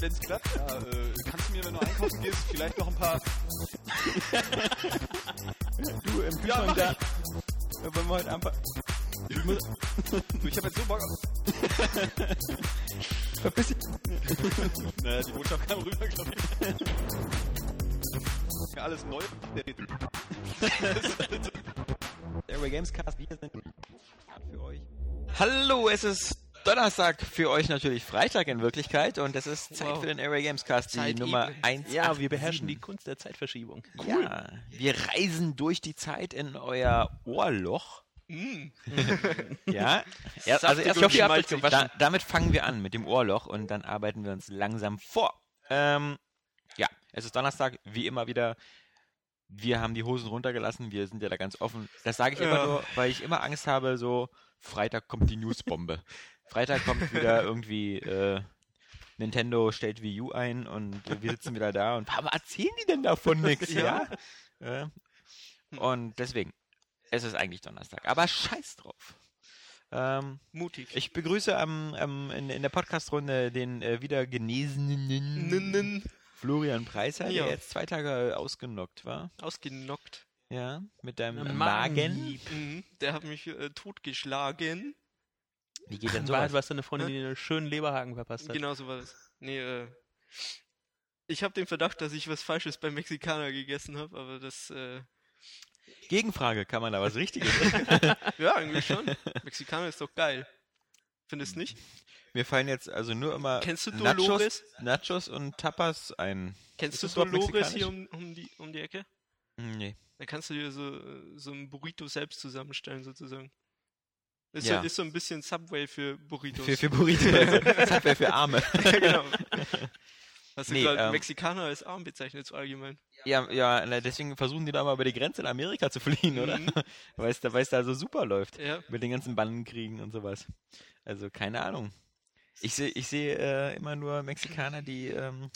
Wenn es klappt, ja, äh, kannst du mir, wenn du einkaufen gehst, vielleicht noch ein paar... Du im Kühlschrank mach da. Äh, Wollen wir heute einfach. Ich muss, Du, ich hab jetzt so Bock auf... verpiss dich. Naja, die Botschaft kam rüber, glaube ich. Alles neu. Airway Gamescast. Wir sind für euch. Hallo, es ist Donnerstag für euch natürlich Freitag in Wirklichkeit und es ist Zeit Wow. für den Airway Gamescast, die Zeit Nummer eben. 1. Ja, wir beherrschen die Kunst der Zeitverschiebung. Ja, wir reisen durch die Zeit in euer Ohrloch. Mm. Ja, ja also erst habt schmalzig. euch da, damit fangen wir an mit dem Ohrloch und dann arbeiten wir uns langsam vor. Ähm, ja, es ist Donnerstag, wie immer wieder. Wir haben die Hosen runtergelassen, wir sind ja da ganz offen. Das sage ich immer Ja. nur, weil ich immer Angst habe, so Freitag kommt die Newsbombe. Freitag kommt wieder irgendwie äh, Nintendo stellt Wii U ein und wir sitzen wieder da und warum erzählen die denn davon nichts? Ja. Äh, und deswegen, es ist eigentlich Donnerstag. Aber scheiß drauf. Ähm, Mutig. ich begrüße am, am, in, in der Podcast-Runde den äh, wieder genesenen Florian Preiser, Ja. der jetzt zwei Tage ausgenockt war. Ausgenockt. Ja, mit deinem Ein Magen. Mhm. Der hat mich äh, totgeschlagen. Wie geht denn In Wahrheit sowas? war es deine Freundin, die einen schönen Leberhaken verpasst hat. Genau so war das. Nee, äh. Ich habe den Verdacht, dass ich was Falsches beim Mexikaner gegessen habe, aber das, äh. Gegenfrage, kann man da was Richtiges? Ja, eigentlich schon. Mexikaner ist doch geil. Findest nicht? Mir fallen jetzt also nur immer Kennst du Nachos, Dolores? Nachos und Tapas ein. Kennst Ist du Dolores hier um, um, die, um die Ecke? Nee. Da kannst du dir so, äh, so ein Burrito selbst zusammenstellen, sozusagen. Ist, Ja. so, ist so ein bisschen Subway für Burritos. Für, für Burrito. Also, wer für Arme. ja, genau. Hast du Nee, gerade ähm, Mexikaner als arm bezeichnet, so allgemein? Ja, ja, deswegen versuchen die da mal über die Grenze in Amerika zu fliehen, oder? Mhm. Weil es da, da so super läuft. Ja. Mit den ganzen Bandenkriegen und sowas. Also, keine Ahnung. Ich sehe ich seh, äh, immer nur Mexikaner, die ähm,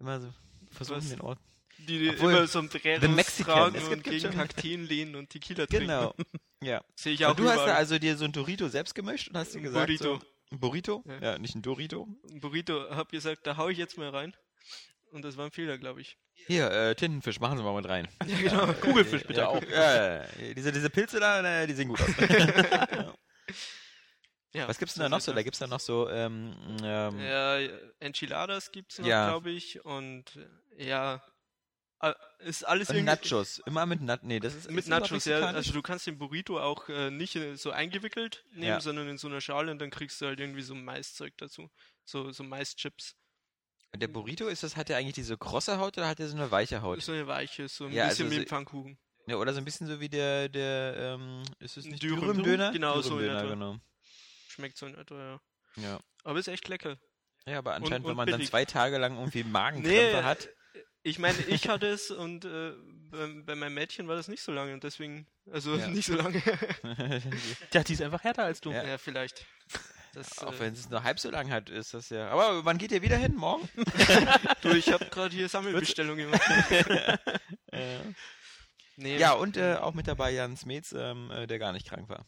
immer so versuchen, Was? den Ort. Die, Obwohl, immer so ein Mexican, tragen es und gibt- gibt gegen Kakteen lehnen und Tequila trinken. Genau. Ja. Sehe ich auch Und du hast da überall. also dir so ein Dorito selbst gemischt und hast dir gesagt. Burrito. So, ein Burrito? Ja. Ja. nicht ein Dorito. Ein Burrito, hab gesagt, da hau ich jetzt mal rein. Und das war ein Fehler, glaube ich. Hier, äh, Tintenfisch, machen Sie mal mit rein. Ja, genau. Kugelfisch bitte ja, auch. Ja, diese, diese Pilze da, die sehen gut aus. Ja, Was gibt's denn da noch so? Da gibt's da noch so, ähm, ähm, Ja, Enchiladas gibt's noch, Ja. glaube ich. Und ja, ist alles und irgendwie... Nachos. Immer mit Nachos. Nee, das ist Mit ist Nachos, ja. Also du kannst den Burrito auch äh, nicht äh, so eingewickelt nehmen, Ja. sondern in so einer Schale und dann kriegst du halt irgendwie so Maiszeug dazu. So, so Maischips. Der Burrito, ist das, hat der eigentlich diese krosse Haut oder hat der so eine weiche Haut? So eine weiche, so ein Ja, bisschen also wie so- Pfannkuchen. Ja, oder so ein bisschen so wie der, der, ähm, ist es nicht Dürüm? Dürüm-Döner? Genau, so in etwa. genau. Schmeckt so in etwa, ja. Ja. Aber ist echt lecker. ja, aber anscheinend, und wenn man dann billig. zwei Tage lang irgendwie Magenkrämpfe Nee, hat. Ich meine, ich hatte es und äh, bei, bei meinem Mädchen war das nicht so lange und deswegen, also Ja. nicht so lange. Ja, die ist einfach härter als du. Ja. ja. vielleicht. Das, Auch äh, wenn es nur halb so lang hat, ist das ja. Aber wann geht ihr wieder hin? Morgen? du, ich habe gerade hier Sammelbestellung gemacht. Nee, Ja, und äh, auch mit dabei Jan Smets, ähm, äh, der gar nicht krank war.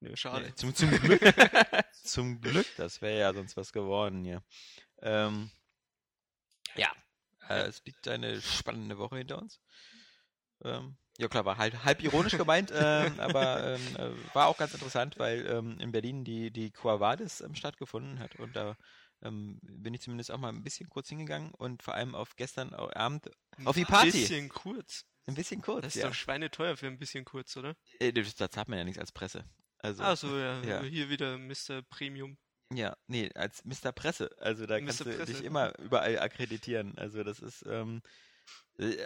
nee, schade. Nee, zum, zum Glück. zum Glück, das wäre ja sonst was geworden hier. Ähm, ja, äh, es liegt eine spannende Woche hinter uns. Ähm, ja klar, war halt halb ironisch gemeint, ähm, aber ähm, äh, war auch ganz interessant, weil ähm, in Berlin die, die Quavadis ähm, stattgefunden hat und da ähm, bin ich zumindest auch mal ein bisschen kurz hingegangen und vor allem auf gestern Abend auf die Party. Ein bisschen kurz. ein bisschen kurz, Das ist ja. doch schweineteuer für ein bisschen kurz, oder? Äh, da zahlt man ja nichts als Presse. Also, Achso, ja, ja. Hier wieder Mr. Premium. Ja, nee, als Mr. Presse. Also da Mr. kannst du Presse. dich immer überall akkreditieren. Also das ist ähm, äh,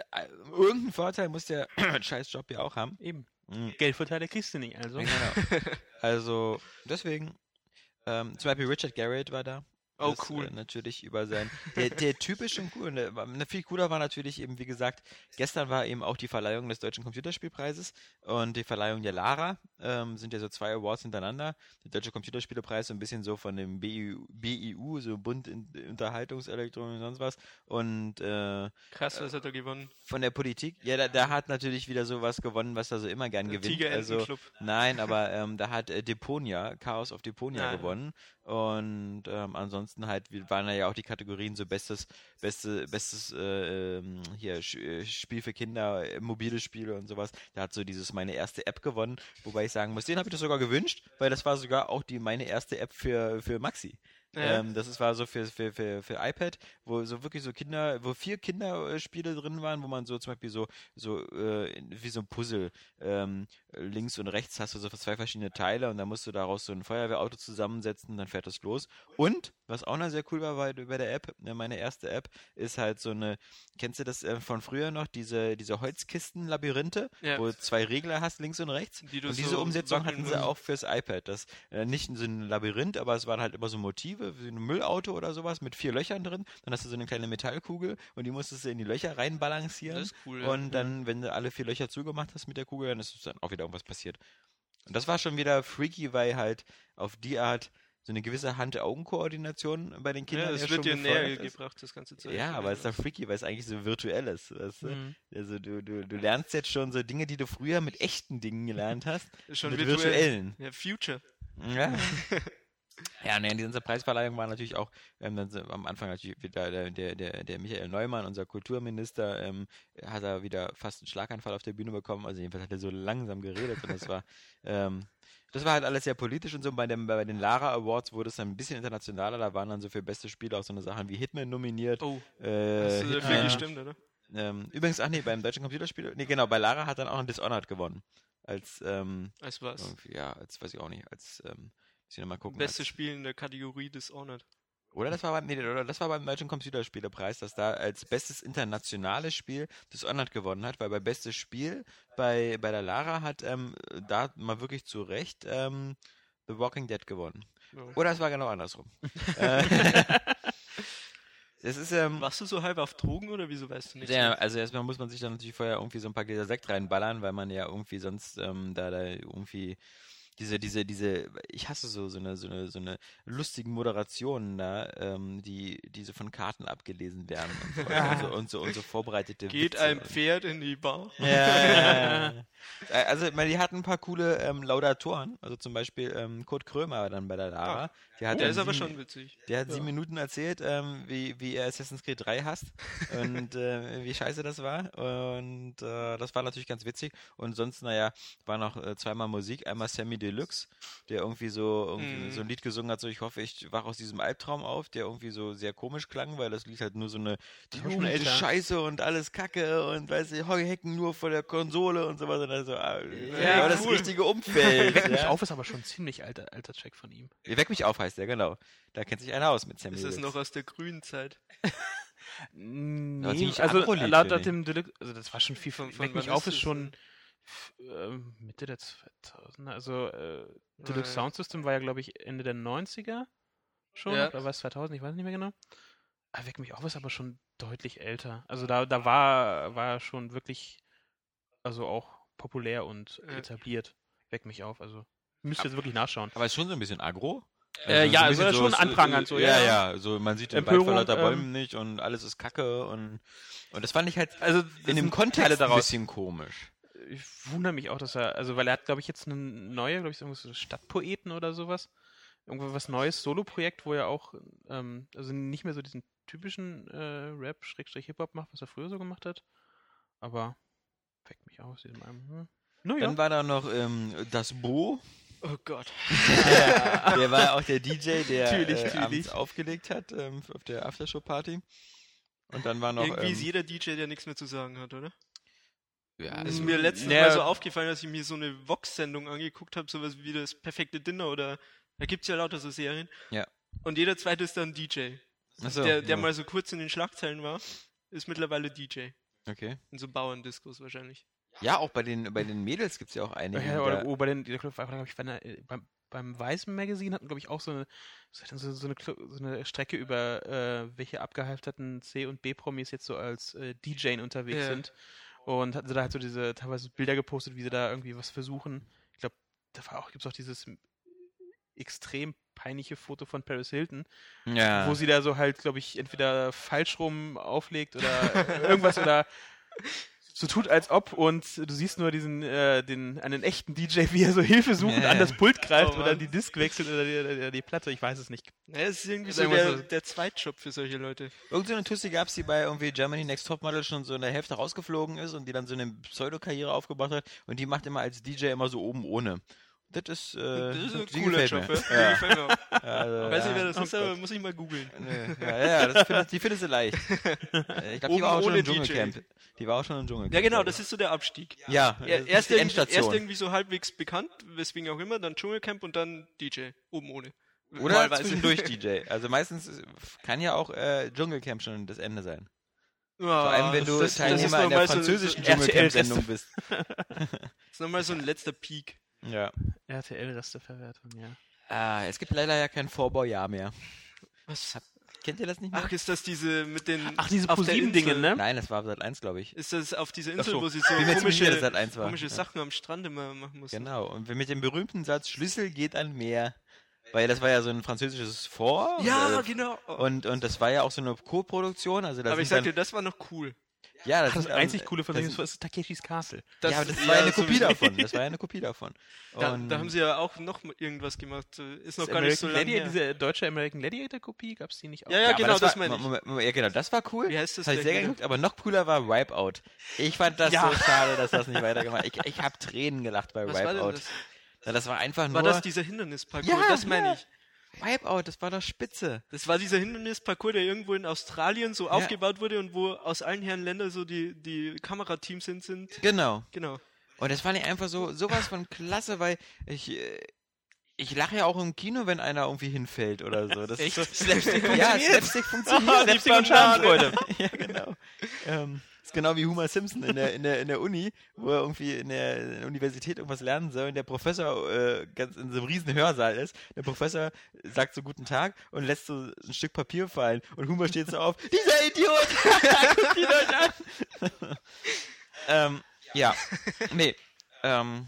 irgendeinen Vorteil muss der Scheißjob ja auch haben. Eben. Mhm. Geldvorteile kriegst du nicht, also. Genau. Also deswegen, ähm, zum Beispiel Richard Garrett war da. Oh, das, cool. Äh, natürlich über sein. Der, der Typ ist schon cool. Ne, ne, viel cooler war natürlich eben, wie gesagt, gestern war eben auch die Verleihung des Deutschen Computerspielpreises und die Verleihung der Lara. Ähm, sind ja so zwei Awards hintereinander. Der Deutsche Computerspielepreis so ein bisschen so von dem BIU, BIU so Bund in, Unterhaltungselektronik und sonst was. Und äh, Krass, was hat er gewonnen? von der Politik, ja, da, da hat natürlich wieder sowas gewonnen, was er so immer gern gewinnt. Also, Tigerentenclub. Nein, aber ähm, da hat äh, Deponia, Chaos of Deponia Ah. gewonnen. Und ähm, ansonsten halt waren ja auch die Kategorien so bestes, beste, bestes äh, ähm, hier äh, Spiel für Kinder, äh, mobile Spiele und sowas. Da hat so dieses meine erste App gewonnen, wobei ich sagen muss, den habe ich das sogar gewünscht, weil das war sogar auch die meine erste App für, für Maxi. Ja. Ähm, das ist, war so für, für, für, für iPad, wo so wirklich so Kinder, wo vier Kinderspiele drin waren, wo man so zum Beispiel so, so äh, wie so ein Puzzle, ähm, links und rechts hast du so zwei verschiedene Teile und dann musst du daraus so ein Feuerwehrauto zusammensetzen, dann fährt das los. Und, was auch noch sehr cool war bei, bei der App, ne, meine erste App, ist halt so eine, kennst du das äh, von früher noch, diese, diese Holzkisten-Labyrinthe, Ja. wo du zwei Regler hast, links und rechts? Die und diese so Umsetzung hatten sie auch fürs iPad. Das äh, nicht so ein Labyrinth, aber es waren halt immer so Motive, wie ein Müllauto oder sowas mit vier Löchern drin. Dann hast du so eine kleine Metallkugel und die musstest du in die Löcher reinbalancieren. Das ist cool, ja. Und dann, wenn du alle vier Löcher zugemacht hast mit der Kugel, dann ist dann auch wieder irgendwas passiert. Und das war schon wieder freaky, weil halt auf die Art so eine gewisse Hand-Augen-Koordination bei den Kindern Ja, das ja wird dir näher gebracht, das ganze Zeug. Ja, aber es ist doch freaky, weil es eigentlich so virtuell ist. Weißt du? Mhm. Also du, du, du lernst jetzt schon so Dinge, die du früher mit echten Dingen gelernt hast, schon mit virtuell. virtuellen. Ja, Future. Ja. Ja, ne, diese Preisverleihung war natürlich auch ähm, dann am Anfang natürlich wieder der, der, der, der Michael Neumann, unser Kulturminister, ähm, hat er wieder fast einen Schlaganfall auf der Bühne bekommen. Also jedenfalls hat er so langsam geredet und das war ähm, das war halt alles sehr politisch und so. Bei, dem, bei den Lara Awards wurde es dann ein bisschen internationaler. Da waren dann so für beste Spiele auch so eine Sachen wie Hitman nominiert. Oh, äh, hast du Hitman- dafür gestimmt, oder? ähm, übrigens, ach nee, beim deutschen Computerspiel, nee, genau, bei Lara hat dann auch ein Dishonored gewonnen. Als, ähm, Als was? ja, als weiß ich auch nicht, als, ähm, muss ich noch mal gucken. Beste Spiel in der Kategorie Dishonored. Oder das war beim, nee, oder das war beim Deutschen Computerspielepreis, dass da als bestes internationales Spiel Dishonored gewonnen hat, weil bei bestes Spiel bei, bei der Lara hat ähm, da mal wirklich zu Recht ähm, The Walking Dead gewonnen. Ja. Oder es war genau andersrum. äh, es ist, ähm, Warst du so halb auf Drogen oder wieso weißt du nicht? ja, also erstmal muss man sich dann natürlich vorher irgendwie so ein paar Gläser Sekt reinballern, weil man ja irgendwie sonst ähm, da, da irgendwie diese, diese, diese, ich hasse so, so eine, so eine, so eine lustigen Moderationen da, ähm, die, die so von Karten abgelesen werden und so, und so, und so, und so vorbereitete Geht Witze ein Pferd in die Bar? ja, ja, ja. Äh, Also, ich meine, die hatten ein paar coole ähm, Laudatoren. Also zum Beispiel ähm, Kurt Krömer war dann bei der Lara. Der hat Der ist aber sieben- schon witzig. der hat sieben Minuten erzählt, ähm, wie, wie er Assassin's Creed 3 hasst und äh, wie scheiße das war. Und äh, das war natürlich ganz witzig. Und sonst, naja, war noch äh, zweimal Musik. Einmal Sammy Deluxe, der irgendwie so irgendwie Mhm. so ein Lied gesungen hat, so ich hoffe, ich wach aus diesem Albtraum auf, der irgendwie so sehr komisch klang, weil das Lied halt nur so eine die war schon Jugend ist scheiße und alles Kacke und weißt du, Heuhecken nur vor der Konsole und sowas. Und dann so, ah, Ja, aber das cool. richtige Umfeld. Weck mich ja. auf ist aber schon ein ziemlich alter, alter Check von ihm. Weck mich auf heißt der, genau. Da kennt sich einer aus mit Sammy Ist das noch aus der grünen Zeit? Nee, also laut, dem Deluxe, also das war schon viel Von- von, Weck mich auf ist schon ähm, Mitte der 2000er, also äh, Deluxe ja. Sound System war ja glaube ich Ende der 90er schon, Ja. oder war es 2000, ich weiß nicht mehr genau. Aber Weck mich auf ist aber schon deutlich älter. Also da, da war, war er schon wirklich, also auch populär und Ja. etabliert. Weck mich auf, also müsst ihr jetzt wirklich nachschauen. Aber ist schon so ein bisschen agro. Äh, ja, so also schon anprangend, so, ja, ja. ja, so man sieht den Empörung, Wald vor lauter ähm, Bäumen nicht und alles ist Kacke und und das fand ich halt Also in dem Kontext ein bisschen komisch. Ich wundere mich auch, dass er, also weil er hat, glaube ich, jetzt eine neue, glaube ich, irgendwas so Stadtpoeten oder sowas. Irgendwo was Neues, Solo-Projekt, wo er auch, ähm, also nicht mehr so diesen typischen äh, Rap, Schrägstrich Hip-Hop macht, was er früher so gemacht hat. Aber weckt mich aus, diesem einem. Hm. No, ja. Dann war da noch ähm, das Bo, Oh Gott. der, der war auch der DJ, der Natürlich, äh, natürlich. aufgelegt hat ähm, auf der Aftershow-Party. Und dann war noch Irgendwie ist ähm, jeder DJ, der nichts mehr zu sagen hat, oder? Ja, Das ist mir letztens Ja. mal so aufgefallen, als ich mir so eine Vox-Sendung angeguckt habe, sowas wie das perfekte Dinner oder da gibt's ja lauter so Serien. Ja. Und jeder zweite ist dann DJ. achso, der, der ja, mal so kurz in den Schlagzeilen war, ist mittlerweile DJ. okay. In so Bauerndiscos wahrscheinlich. Ja, auch bei den, bei den Mädels gibt es ja auch einige. Ja, oder oh, bei den, glaub ich, bei der, äh, beim, beim Weißen Magazine hatten, glaube ich, auch so eine, so, so, so, eine, so eine Strecke über, äh, welche abgehalfterten C- und B-Promis jetzt so als äh, DJ unterwegs Ja. sind. Und hatten sie da halt so diese teilweise Bilder gepostet, wie sie da irgendwie was versuchen. Ich glaube, da war auch, gibt es auch dieses extrem peinliche Foto von Paris Hilton, ja. wo sie da so halt, glaube ich, entweder falsch rum auflegt oder irgendwas oder so tut als ob und du siehst nur diesen, äh, den, einen echten DJ, wie er so hilfesuchend Ja. an das Pult greift Oh oder die Disc wechselt oder die, oder die Platte, ich weiß es nicht. Ja, es ist irgendwie so der, so. der Zweitjob für solche Leute. Irgend so eine Tussi gab es, die bei irgendwie Germany Next Topmodel schon so in der Hälfte rausgeflogen ist und die dann so eine Pseudo-Karriere aufgebaut hat und die macht immer als DJ immer so oben ohne. Das ist, äh, Das ist ein die cooler gefällt Job, mir. ja. Ja. Also, Weiß nicht, ja. wer das Oh ist, aber muss ich mal googeln. Ja, ja, das findest, die findest du leicht. Äh, Ich glaube, die Oben war auch schon ohne im DJ. Dschungelcamp. Die war auch schon im Dschungelcamp. Ja, genau, das ist so der Abstieg. Ja, das erst, die irgendwie, erst Endstation. irgendwie so halbwegs bekannt, weswegen auch immer, dann Dschungelcamp und dann DJ. Oben ohne. Oder Wahlweise. zwischendurch DJ. Also meistens äh, kann ja auch äh, Dschungelcamp schon das Ende sein. Ja, Vor allem, wenn du das, das Teilnehmer in der französischen so, Dschungelcamp-Sendung bist. das ist nochmal so ein letzter Peak. Ja. RTL-Resteverwertung, ja. Ah, es gibt leider ja kein Vorbaujahr mehr. Was? Kennt ihr das nicht mehr? Ach, ist das diese mit den. Ach, diese ProSieben-Dinge, ne? Nein, das war seit 1, glaube ich. Ist das auf dieser Insel, so. wo sie so sicher, komische, war. komische Ja. Sachen am Strand immer machen mussten? Genau. Und mit dem berühmten Satz, Schlüssel geht an Meer. Weil das war ja so ein französisches Vor. Ja, äh, genau. Und, und das war ja auch so eine Co-Produktion. Also das Aber ich sag dir, das war noch cool. Ja, das, Das ist einzig Coole von das, dem ist Takeshis Castle. Das, ja, aber das war ja eine Kopie davon. Das war ja eine Kopie davon. Da, da haben sie ja auch noch irgendwas gemacht. äh, Ist noch Das gar nicht so American lange Gladiator, her. diese deutsche American Gladiator-Kopie, gab es die nicht auch? Ja, ja, aber genau, das war, meine ich. Ja, genau, das war cool. Wie heißt das Habe ich sehr wieder? geguckt, aber noch cooler war Wipeout. Ich fand das Ja. so schade, dass das nicht weitergemacht Ich, ich habe Tränen gelacht bei Was war denn Wipeout. das? Ja, das war einfach nur War das dieser Hindernisparcours? Ja, das meine ja. ich. Wipeout, das war doch spitze. Das war dieser Hindernisparcours, der irgendwo in Australien so aufgebaut wurde und wo aus allen Herren Ländern so die, die Kamerateams sind, sind. Genau. Genau. Und das fand ich einfach so sowas von klasse, weil ich äh, ich lache ja auch im Kino, wenn einer irgendwie hinfällt oder so. Das Echt? Ist so, Slapstick ja, funktioniert? Slapstick funktioniert. Die Slapstick und. Schadenfreude. ja, genau. Ähm, ist genau wie Homer Simpson in der, in, der, in der Uni, wo er irgendwie in der, in der Universität irgendwas lernen soll und der Professor äh, ganz in so einem riesen Hörsaal ist. Der Professor sagt so guten Tag und lässt so ein Stück Papier fallen und Homer steht so auf, dieser Idiot! Guckt ihn euch an! ähm, ja, nee. Ähm,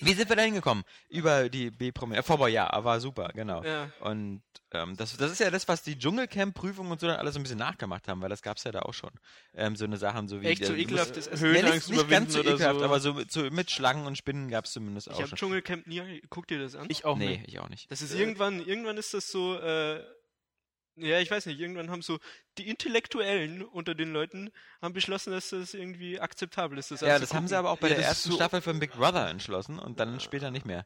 wie sind wir da hingekommen? Über die B-Promi. Äh, Vorbei, ja, war super, genau. Ja. Und ähm, das, das ist ja das, was die Dschungelcamp-Prüfungen und so dann alles so ein bisschen nachgemacht haben, weil das gab's ja da auch schon. Ähm, so eine Sachen so wie. Echt so äh, Essen. Ja, Höhenangst nicht, nicht ganz so ekelhaft, so. aber so mit, so mit Schlangen und Spinnen gab's zumindest Ich auch habe schon. Dschungelcamp nie. Guck dir das an. Ich auch nee, nicht. ich auch nicht. Das ist irgendwann, irgendwann ist das so, äh, ja, ich weiß nicht, irgendwann haben so die Intellektuellen unter den Leuten haben beschlossen, dass das irgendwie akzeptabel ist. Das Ja, das haben sie aber auch bei Ja, der ersten so- Staffel von Big Brother entschlossen und dann später nicht mehr.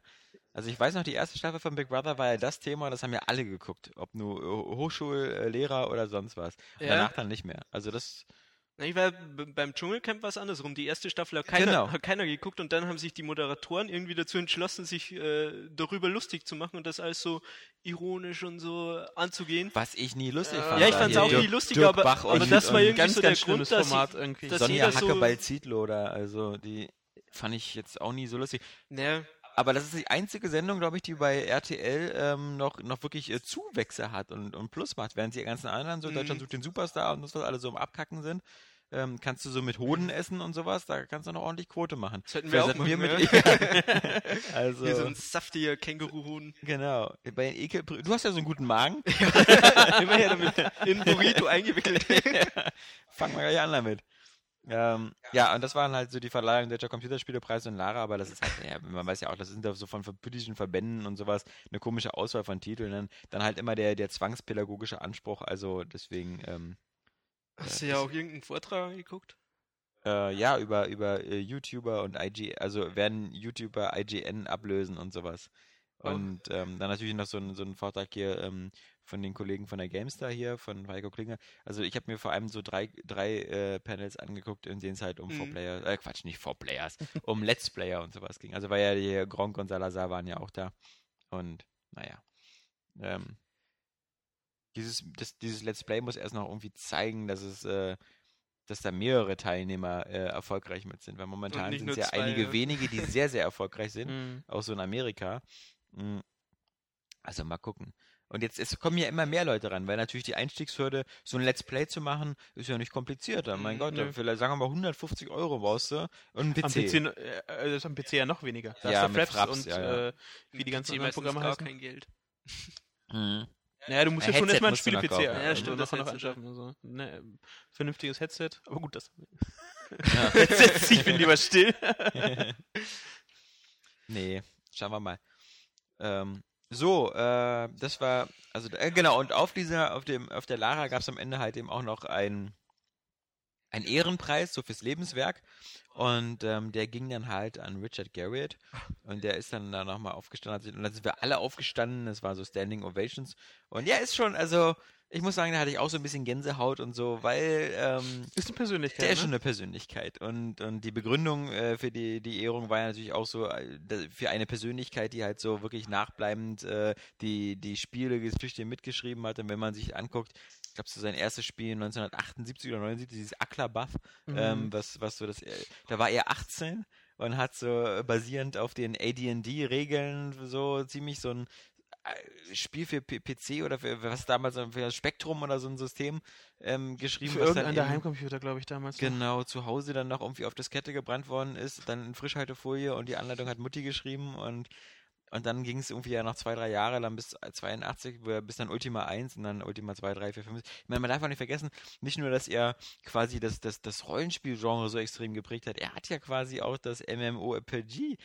Also ich weiß noch, die erste Staffel von Big Brother war ja das Thema, das haben ja alle geguckt, ob nur Hochschullehrer oder sonst was. Und Ja. danach dann nicht mehr. Also das, Ich war beim Dschungelcamp war es andersrum. Die erste Staffel hat keiner, Genau. hat keiner geguckt und dann haben sich die Moderatoren irgendwie dazu entschlossen, sich äh, darüber lustig zu machen und das alles so ironisch und so anzugehen. was ich nie lustig Ja, fand. Ja, ich fand's hier auch Dirk- nie lustig, Dirk aber, aber und- das war irgendwie ganz, so ganz der Grund, schlimmes dass, Format irgendwie. dass Sonja jeder so- Hackeball-Zietlow da, also die fand ich jetzt auch nie so lustig. ne, Aber das ist die einzige Sendung, glaube ich, die bei RTL ähm, noch, noch wirklich äh, Zuwächse hat und, und Plus macht, während die ganzen anderen, so Mhm. Deutschland sucht den Superstar und das, was alle so im Abkacken sind. Ähm, kannst du so mit Hoden essen und sowas, da kannst du noch ordentlich Quote machen. Das hätten wir Vielleicht auch machen, mit, also, hier so ein saftiger Känguru-Huhn. genau. Bei den Ekel, du hast ja so einen guten Magen. Immer her damit in Burrito eingewickelt. Fangen wir gleich an damit. Ähm, ja, und das waren halt so die Verleihung Deutscher Computerspielepreis und Lara, aber das ist halt, ja, man weiß ja auch, das sind da so von politischen Verbänden und sowas eine komische Auswahl von Titeln. Dann, dann halt immer der, der zwangspädagogische Anspruch, also deswegen, ähm, Hast du ja auch irgendeinen Vortrag geguckt? äh, ja, über, über äh, YouTuber und IG, also werden YouTuber IGN ablösen und sowas. Oh. Und ähm, dann natürlich noch so ein, so ein Vortrag hier ähm, von den Kollegen von der GameStar hier, von Heiko Klinger. Also ich habe mir vor allem so drei, drei äh, Panels angeguckt, in denen es halt um Mhm. Four Players, äh Quatsch, nicht Four Players, um Let's Player und sowas ging. Also weil ja die Gronk und Salazar waren ja auch da. Und naja. Ähm, dieses, das, dieses Let's Play muss erst noch irgendwie zeigen, dass es äh, dass da mehrere Teilnehmer äh, erfolgreich mit sind, weil momentan sind es ja zwei, einige ja. wenige, die sehr, sehr erfolgreich sind, Mhm. auch so in Amerika. Mm. Also mal gucken. Und jetzt es kommen ja immer mehr Leute ran, weil natürlich die Einstiegshürde, so ein Let's Play zu machen, ist ja nicht komplizierter. Mein Mm, Gott, nö. vielleicht sagen wir mal 150 Euro brauchst du und ein Am PC. PC, äh, das ist am PC ja noch weniger. Da Ja, hast du mit Fraps und ja, ja. Äh, wie die ganzen PC anderen meistens Programme gar heißen. kein Geld. Mhm. Naja, du musst ja schon erstmal ein kaufen. haben. Ja, also stimmt, das noch anschaffen. Also, ne, vernünftiges Headset. Aber gut, das. Ja. Ich bin lieber still. nee, schauen wir mal. Ähm, so, äh, das war, also äh, genau, und auf dieser, auf dem, auf der Lara gab es am Ende halt eben auch noch einen ein Ehrenpreis, so fürs Lebenswerk. Und ähm, der ging dann halt an Richard Garriott. Und der ist dann da nochmal aufgestanden. Und dann sind wir alle aufgestanden. Das war so Standing Ovations. Und ja, ist schon, also, ich muss sagen, da hatte ich auch so ein bisschen Gänsehaut und so, weil ähm, Ist eine Persönlichkeit. der ist ne? schon eine Persönlichkeit. Und, und die Begründung äh, für die, die Ehrung war ja natürlich auch so, äh, für eine Persönlichkeit, die halt so wirklich nachbleibend äh, die, die Spiele Geschichte mitgeschrieben hat. Und wenn man sich anguckt, ich glaube, so sein erstes Spiel 1978 oder 79, dieses Aklabath, Mhm. ähm, was, was so das, äh, da war er 18 und hat so äh, basierend auf den AD&D-Regeln so ziemlich so ein Spiel für PC oder für was damals für das Spektrum oder so ein System ähm, geschrieben, Für was der Heimcomputer, glaube ich, damals. noch. Genau, zu Hause dann noch irgendwie auf Diskette gebrannt worden ist, dann in Frischhaltefolie und die Anleitung hat Mutti geschrieben und, und dann ging es irgendwie ja noch zwei, drei Jahre lang bis 82, wo er- bis dann Ultima 1 und dann Ultima 2, 3, 4, 5. Ich meine, man darf auch nicht vergessen, nicht nur, dass er quasi das, das, das Rollenspielgenre so extrem geprägt hat, er hat ja quasi auch das MMORPG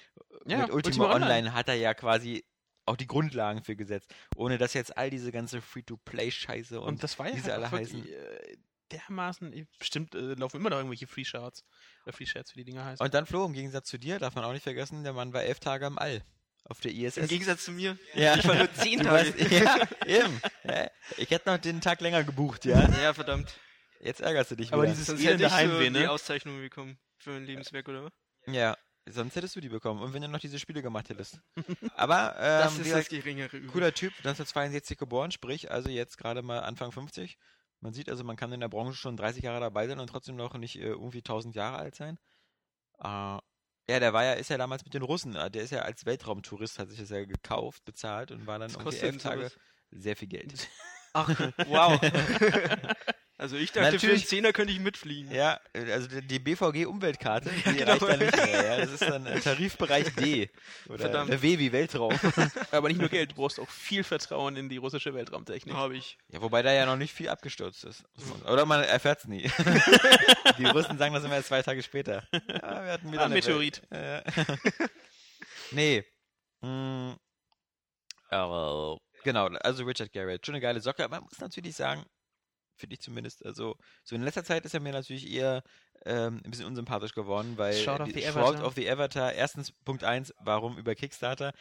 Ja, mit Ultima, Ultima Online. Online hat er ja quasi auch die Grundlagen für gesetzt, ohne dass jetzt all diese ganze Free-to-Play-Scheiße und, Und das war ja wie sie halt alle heißen. äh, dermaßen, bestimmt äh, laufen immer noch irgendwelche Free Charts. Oder Free Chats, wie die Dinger heißen. Und dann Flo, im Gegensatz zu dir, darf man auch nicht vergessen, der Mann war elf Tage im All. Auf der ISS. Im Gegensatz zu mir. ja. Ich war nur zehn Tage. warst- ja, eben. Ja, Ich hätte noch den Tag länger gebucht, ja. Ja, verdammt. Jetzt ärgerst du dich Aber wieder. dieses Sonst hätte ich so Heimweh, die ne? Auszeichnung bekommen für mein Lebenswerk, oder was? ja, sonst hättest du die bekommen. Und wenn du noch diese Spiele gemacht hättest. Aber, Das ähm, ist wie das geringere Übel. cooler Typ, 1962 geboren, sprich, also jetzt gerade mal Anfang 50. Man sieht also, man kann in der Branche schon 30 Jahre dabei sein und trotzdem noch nicht äh, irgendwie 1000 Jahre alt sein. Äh, ja, der war ja, ist ja damals mit den Russen, äh, der ist ja als Weltraumtourist, hat sich das ja gekauft, bezahlt und war dann irgendwie elf Tage. Sehr viel Geld. Ach, wow. also ich dachte, für Natürlich- einen Zehner könnte ich mitfliegen. Ja, also die- BVG-Umweltkarte, die genau. reicht dann nicht mehr. Ja? Das ist dann äh, Tarifbereich D. Oder Verdammt. W wie Weltraum. Aber nicht nur Geld, du brauchst auch viel Vertrauen in die russische Weltraumtechnik. Habe ich. Ja, wobei da ja noch nicht viel abgestürzt ist. Oder man erfährt es nie. die Russen sagen das immer erst zwei Tage später. Ja, wir hatten wieder Ah, eine Meteorit. Äh, nee. Mm, aber, genau, also Richard Garrett, schon eine geile Socke, aber man muss natürlich sagen, finde ich zumindest, also so in letzter Zeit ist er mir natürlich eher ähm, ein bisschen unsympathisch geworden, weil Shroud of the Avatar. of the Avatar, erstens Punkt eins, warum über Kickstarter?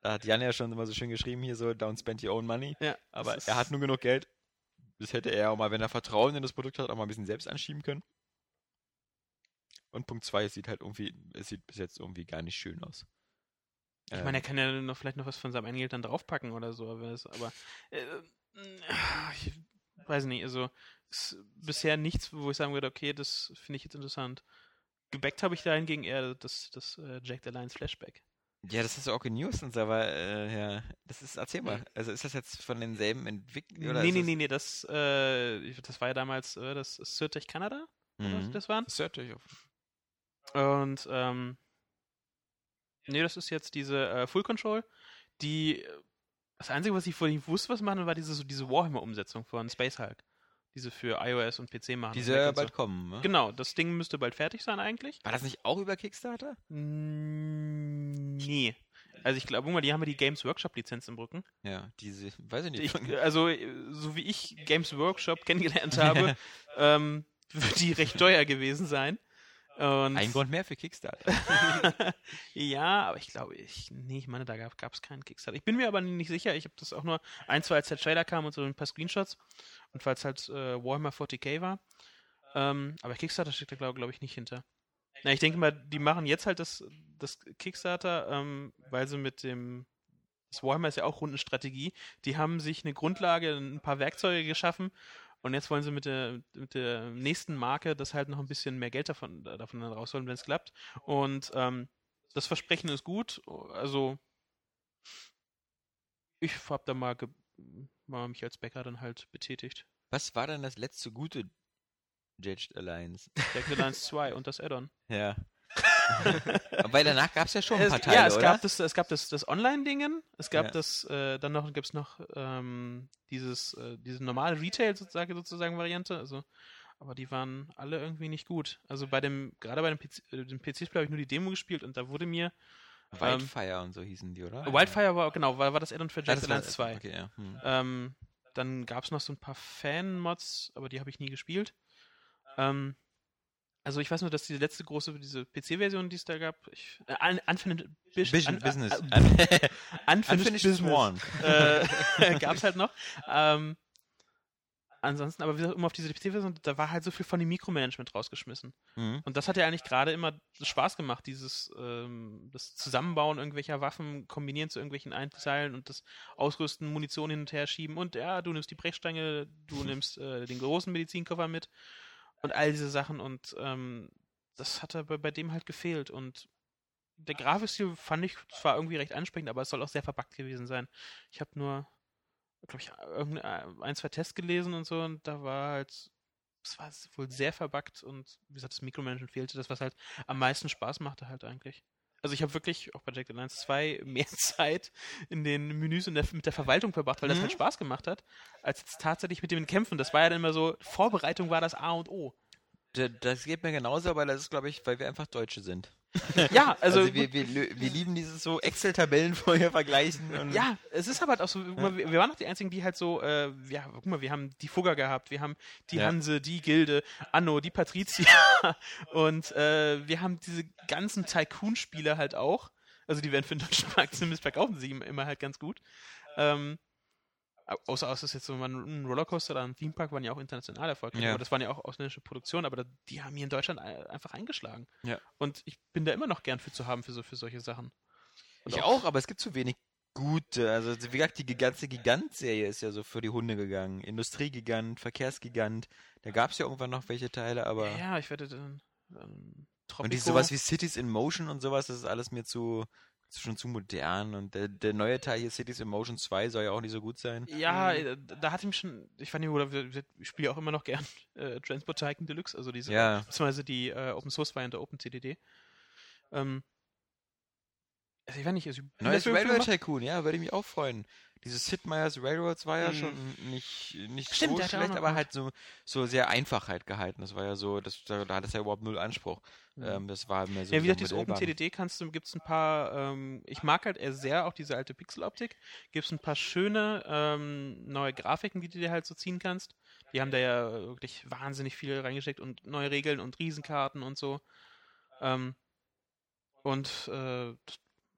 Da hat Jan ja schon immer so schön geschrieben, hier so, don't spend your own money. Ja, Aber er hat nur genug Geld. Das hätte er auch mal, wenn er Vertrauen in das Produkt hat, auch mal ein bisschen selbst anschieben können. Und Punkt zwei, es sieht halt irgendwie, es sieht bis jetzt irgendwie gar nicht schön aus. Ich meine, er kann ja noch vielleicht noch was von seinem Eingeld dann draufpacken oder so, aber, es, aber äh, ich weiß nicht, also ist bisher nichts, wo ich sagen würde, okay, das finde ich jetzt interessant. Gebackt habe ich da hingegen eher das, das äh, Jack the Lions Flashback. ja, das hast du auch in News und so, aber äh, ja, das ist, erzähl mal. Also ist das jetzt von denselben Entwicklern? nee, nee, nee, nee, das, äh, das war ja damals äh, das Sirtech Kanada, oder was Mhm. das waren. Ist auf. Und ähm, nee, das ist jetzt diese äh, Full Control, die äh, das Einzige, was ich vorhin wusste, was machen, war diese, so diese Warhammer-Umsetzung von Space Hulk. Diese für iOS und PC machen. Die soll ja bald so. kommen, ne? Genau, das Ding müsste bald fertig sein eigentlich. War das nicht auch über Kickstarter? Mm, Nee. Also ich glaube mal, die haben ja die Games Workshop-Lizenz im Rücken. Ja, diese, weiß ich nicht. Ich, also, äh, so wie ich Games Workshop kennengelernt habe, ähm, wird die recht teuer gewesen sein. Und Ein Grund mehr für Kickstarter. ja, aber ich glaube, ich, nee, ich meine, da gab es keinen Kickstarter. Ich bin mir aber nicht sicher. Ich habe das auch nur ein, zwei, als der Trailer kam und so ein paar Screenshots. Und falls halt äh, Warhammer 40k war. Ähm, aber Kickstarter steckt da, glaube glaub ich, nicht hinter. Na, ich denke mal, die machen jetzt halt das, das Kickstarter, ähm, weil sie mit dem. Das Warhammer ist ja auch Rundenstrategie. Die haben sich eine Grundlage, ein paar Werkzeuge geschaffen Und jetzt wollen sie mit der, mit der nächsten Marke das halt noch ein bisschen mehr Geld davon, davon rausholen, wenn es klappt. Und ähm, das Versprechen ist gut. Also ich hab da mal, mal mich als Bäcker dann halt betätigt. Was war denn das letzte gute Judged Alliance? Jack Alliance 2 und das Add-on. Ja. Weil danach gab es ja schon ein paar Es, Teile, ja, es oder? gab das, es gab das, das Online-Dingen, es gab Ja. das, äh, dann noch gibt's noch ähm, dieses, äh, diese normale Retail sozusagen, sozusagen Variante, also aber die waren alle irgendwie nicht gut. Also bei dem, gerade bei dem PC, äh, dem PC-Spiel habe ich nur die Demo gespielt und da wurde mir Wildfire und so hießen die, oder? Wildfire war genau, war, war das Add-on für Ah, Jack das war- Alliance 2. Okay, ja. Hm. Ähm, dann gab es noch so ein paar Fan-Mods, aber die habe ich nie gespielt. Ähm, also ich weiß nur, dass diese letzte große, diese PC-Version, die es da gab, ich, äh, un, Unfinished, Bis- Vision un- Business. Un- Unfinished, Unfinished Business Swan. äh, gab's halt noch. Ähm, ansonsten, aber wie gesagt, immer auf diese PC-Version, da war halt so viel von dem Mikromanagement rausgeschmissen. Mhm. Und das hat ja eigentlich gerade immer Spaß gemacht, dieses ähm, das Zusammenbauen irgendwelcher Waffen, kombinieren zu irgendwelchen Einteilen und das Ausrüsten, Munition hin und her schieben und ja, du nimmst die Brechstange, du nimmst äh, den großen Medizinkoffer mit und all diese Sachen und ähm, das hat bei, bei dem halt gefehlt und der Grafikstil fand ich zwar irgendwie recht ansprechend, aber es soll auch sehr verbuggt gewesen sein. Ich habe nur, glaube ich, irgendein, ein, zwei Tests gelesen und so und da war halt es war wohl sehr verbuggt und wie gesagt, das Mikromanagement fehlte, das was halt am meisten Spaß machte halt eigentlich. Also ich habe wirklich auch bei Jack Alliance 2 mehr Zeit in den Menüs und der, mit der Verwaltung verbracht, weil das Mhm. halt Spaß gemacht hat, als jetzt tatsächlich mit dem Kämpfen. Das war ja dann immer so, Vorbereitung war das A und O. Das geht mir genauso, aber das ist, glaube ich, weil wir einfach Deutsche sind. Ja, also, Also, wir, wir, wir lieben dieses so Excel-Tabellen vorher vergleichen. Ja, es ist aber halt auch so, guck mal, wir wir waren doch die einzigen, die halt so, äh, ja, guck mal, wir haben die Fugger gehabt, wir haben die Ja. Hanse, die Gilde, Anno, die Patrizier und äh, wir haben diese ganzen Tycoon-Spiele halt auch. Also die werden für den deutschen Markt zumindest verkaufen sie immer halt ganz gut. Ähm, außer außer es jetzt so ein Rollercoaster oder ein Themepark waren ja auch international erfolgreich, Ja. aber das waren ja auch ausländische Produktionen, aber da, die haben hier in Deutschland ein- einfach eingeschlagen. Ja. Und ich bin da immer noch gern für zu haben für so für solche Sachen. Und ich auch, aber es gibt zu wenig gute. Also, wie gesagt, die ganze Gigant-Serie ist ja so für die Hunde gegangen. Industriegigant, Verkehrsgigant. Da gab es ja irgendwann noch welche Teile, aber. Ja, ich werde dann. dann und die sowas wie Cities in Motion und sowas, das ist alles mir zu. Ist schon zu modern. Und der, der neue Teil hier, Cities in Motion 2, soll ja auch nicht so gut sein. Ja, äh, da hatte ich mich schon. Ich fand, oder wir- wir- ich spiele auch immer noch gern äh, Transport Tycoon Deluxe, also diese. Ja. Beziehungsweise die äh, Open Source Variante OpenCDD. Ähm. Also ich weiß nicht, also Neues Railroad. Tycoon, ja, würde ich mich auch freuen. Dieses Sid Meier's Railroads war ja Mhm. schon nicht, nicht Stimmt, so schlecht, aber halt so, so sehr einfach halt gehalten. Das war ja so, das, da, da hat es ja überhaupt null Anspruch. Ähm, das war mehr so. Ja, wie gesagt, dieses. OpenCDD kannst du, gibt's ein paar, ähm, ich mag halt eher sehr auch diese alte Pixeloptik. Gibt's ein paar schöne ähm, neue Grafiken, die du dir halt so ziehen kannst. Die haben da ja wirklich wahnsinnig viel reingesteckt und neue Regeln und Riesenkarten und so. Ähm, und äh,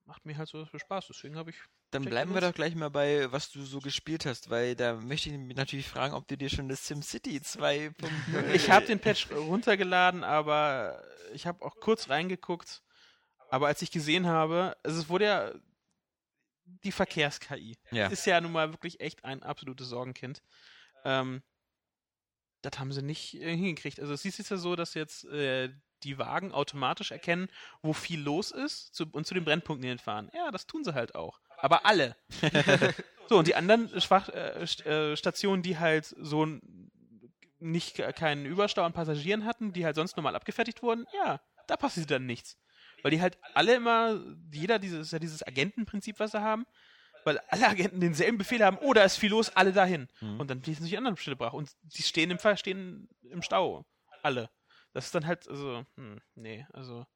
macht mir halt so viel Spaß, deswegen habe ich. Dann bleiben wir doch gleich mal bei, was du so gespielt hast, weil da möchte ich mich natürlich fragen, ob du dir schon das SimCity 2.0 Ich habe den Patch runtergeladen, aber ich habe auch kurz reingeguckt. Aber als ich gesehen habe, also es wurde ja die Verkehrs-KI. Ja. ist ja nun mal wirklich echt ein absolutes Sorgenkind. Ähm, das haben sie nicht äh, hingekriegt. Also es ist jetzt ja so, dass jetzt äh, die Wagen automatisch erkennen, wo viel los ist zu, und zu den Brennpunkten hinfahren. Ja, das tun sie halt auch. Aber alle. so, und die anderen Schwach, äh, äh, Stationen, die halt so nicht ke- keinen Überstau an Passagieren hatten, die halt sonst normal abgefertigt wurden, ja, da passiert dann nichts. Weil die halt alle immer, jeder dieses, ja dieses Agentenprinzip, was sie haben, weil alle Agenten denselben Befehl haben, oh, da ist viel los, alle dahin. Mhm. Und dann fließen sich die anderen Stelle brach. Und die stehen im Fall, stehen im Stau. Alle. Das ist dann halt, also, hm, nee, also.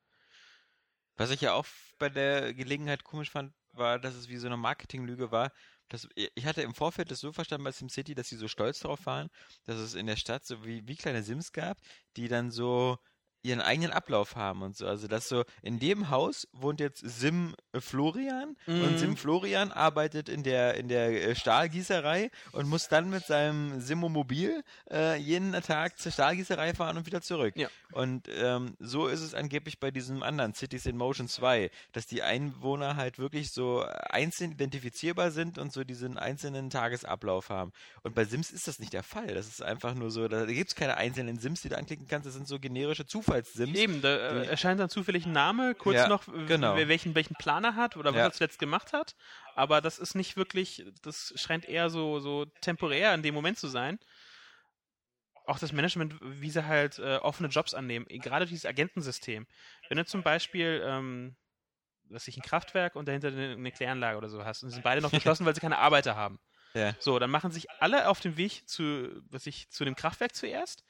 Was ich ja auch bei der Gelegenheit komisch fand, war, dass es wie so eine Marketinglüge war. Das, ich hatte im Vorfeld das so verstanden bei SimCity, dass sie so stolz darauf waren, dass es in der Stadt so wie, wie kleine Sims gab, die dann so ihren eigenen Ablauf haben und so. Also dass so in dem Haus wohnt jetzt Sim äh, Florian Mhm. und Sim Florian arbeitet in der in der äh, Stahlgießerei und muss dann mit seinem Simomobil äh, jeden Tag zur Stahlgießerei fahren und wieder zurück. Ja. Und ähm, so ist es angeblich bei diesem anderen Cities in Motion 2, dass die Einwohner halt wirklich so einzeln identifizierbar sind und so diesen einzelnen Tagesablauf haben. Und bei Sims ist das nicht der Fall. Das ist einfach nur so, da gibt es keine einzelnen Sims, die du anklicken kannst. Das sind so generische Zufallssims. Eben, da äh, erscheint dann zufällig ein Name, kurz Ja, noch, genau. welchen, welchen Plan er hat oder was Ja. er zuletzt gemacht hat. Aber das ist nicht wirklich, das scheint eher so, so temporär in dem Moment zu sein. Auch das Management, wie sie halt äh, offene Jobs annehmen, eh, gerade dieses Agentensystem. Wenn du zum Beispiel, ähm, was ich ein Kraftwerk und dahinter eine, eine Kläranlage oder so hast und sie sind beide noch geschlossen, weil sie keine Arbeiter haben. Ja. So, dann machen sich alle auf dem Weg zu, was ich, zu dem Kraftwerk zuerst.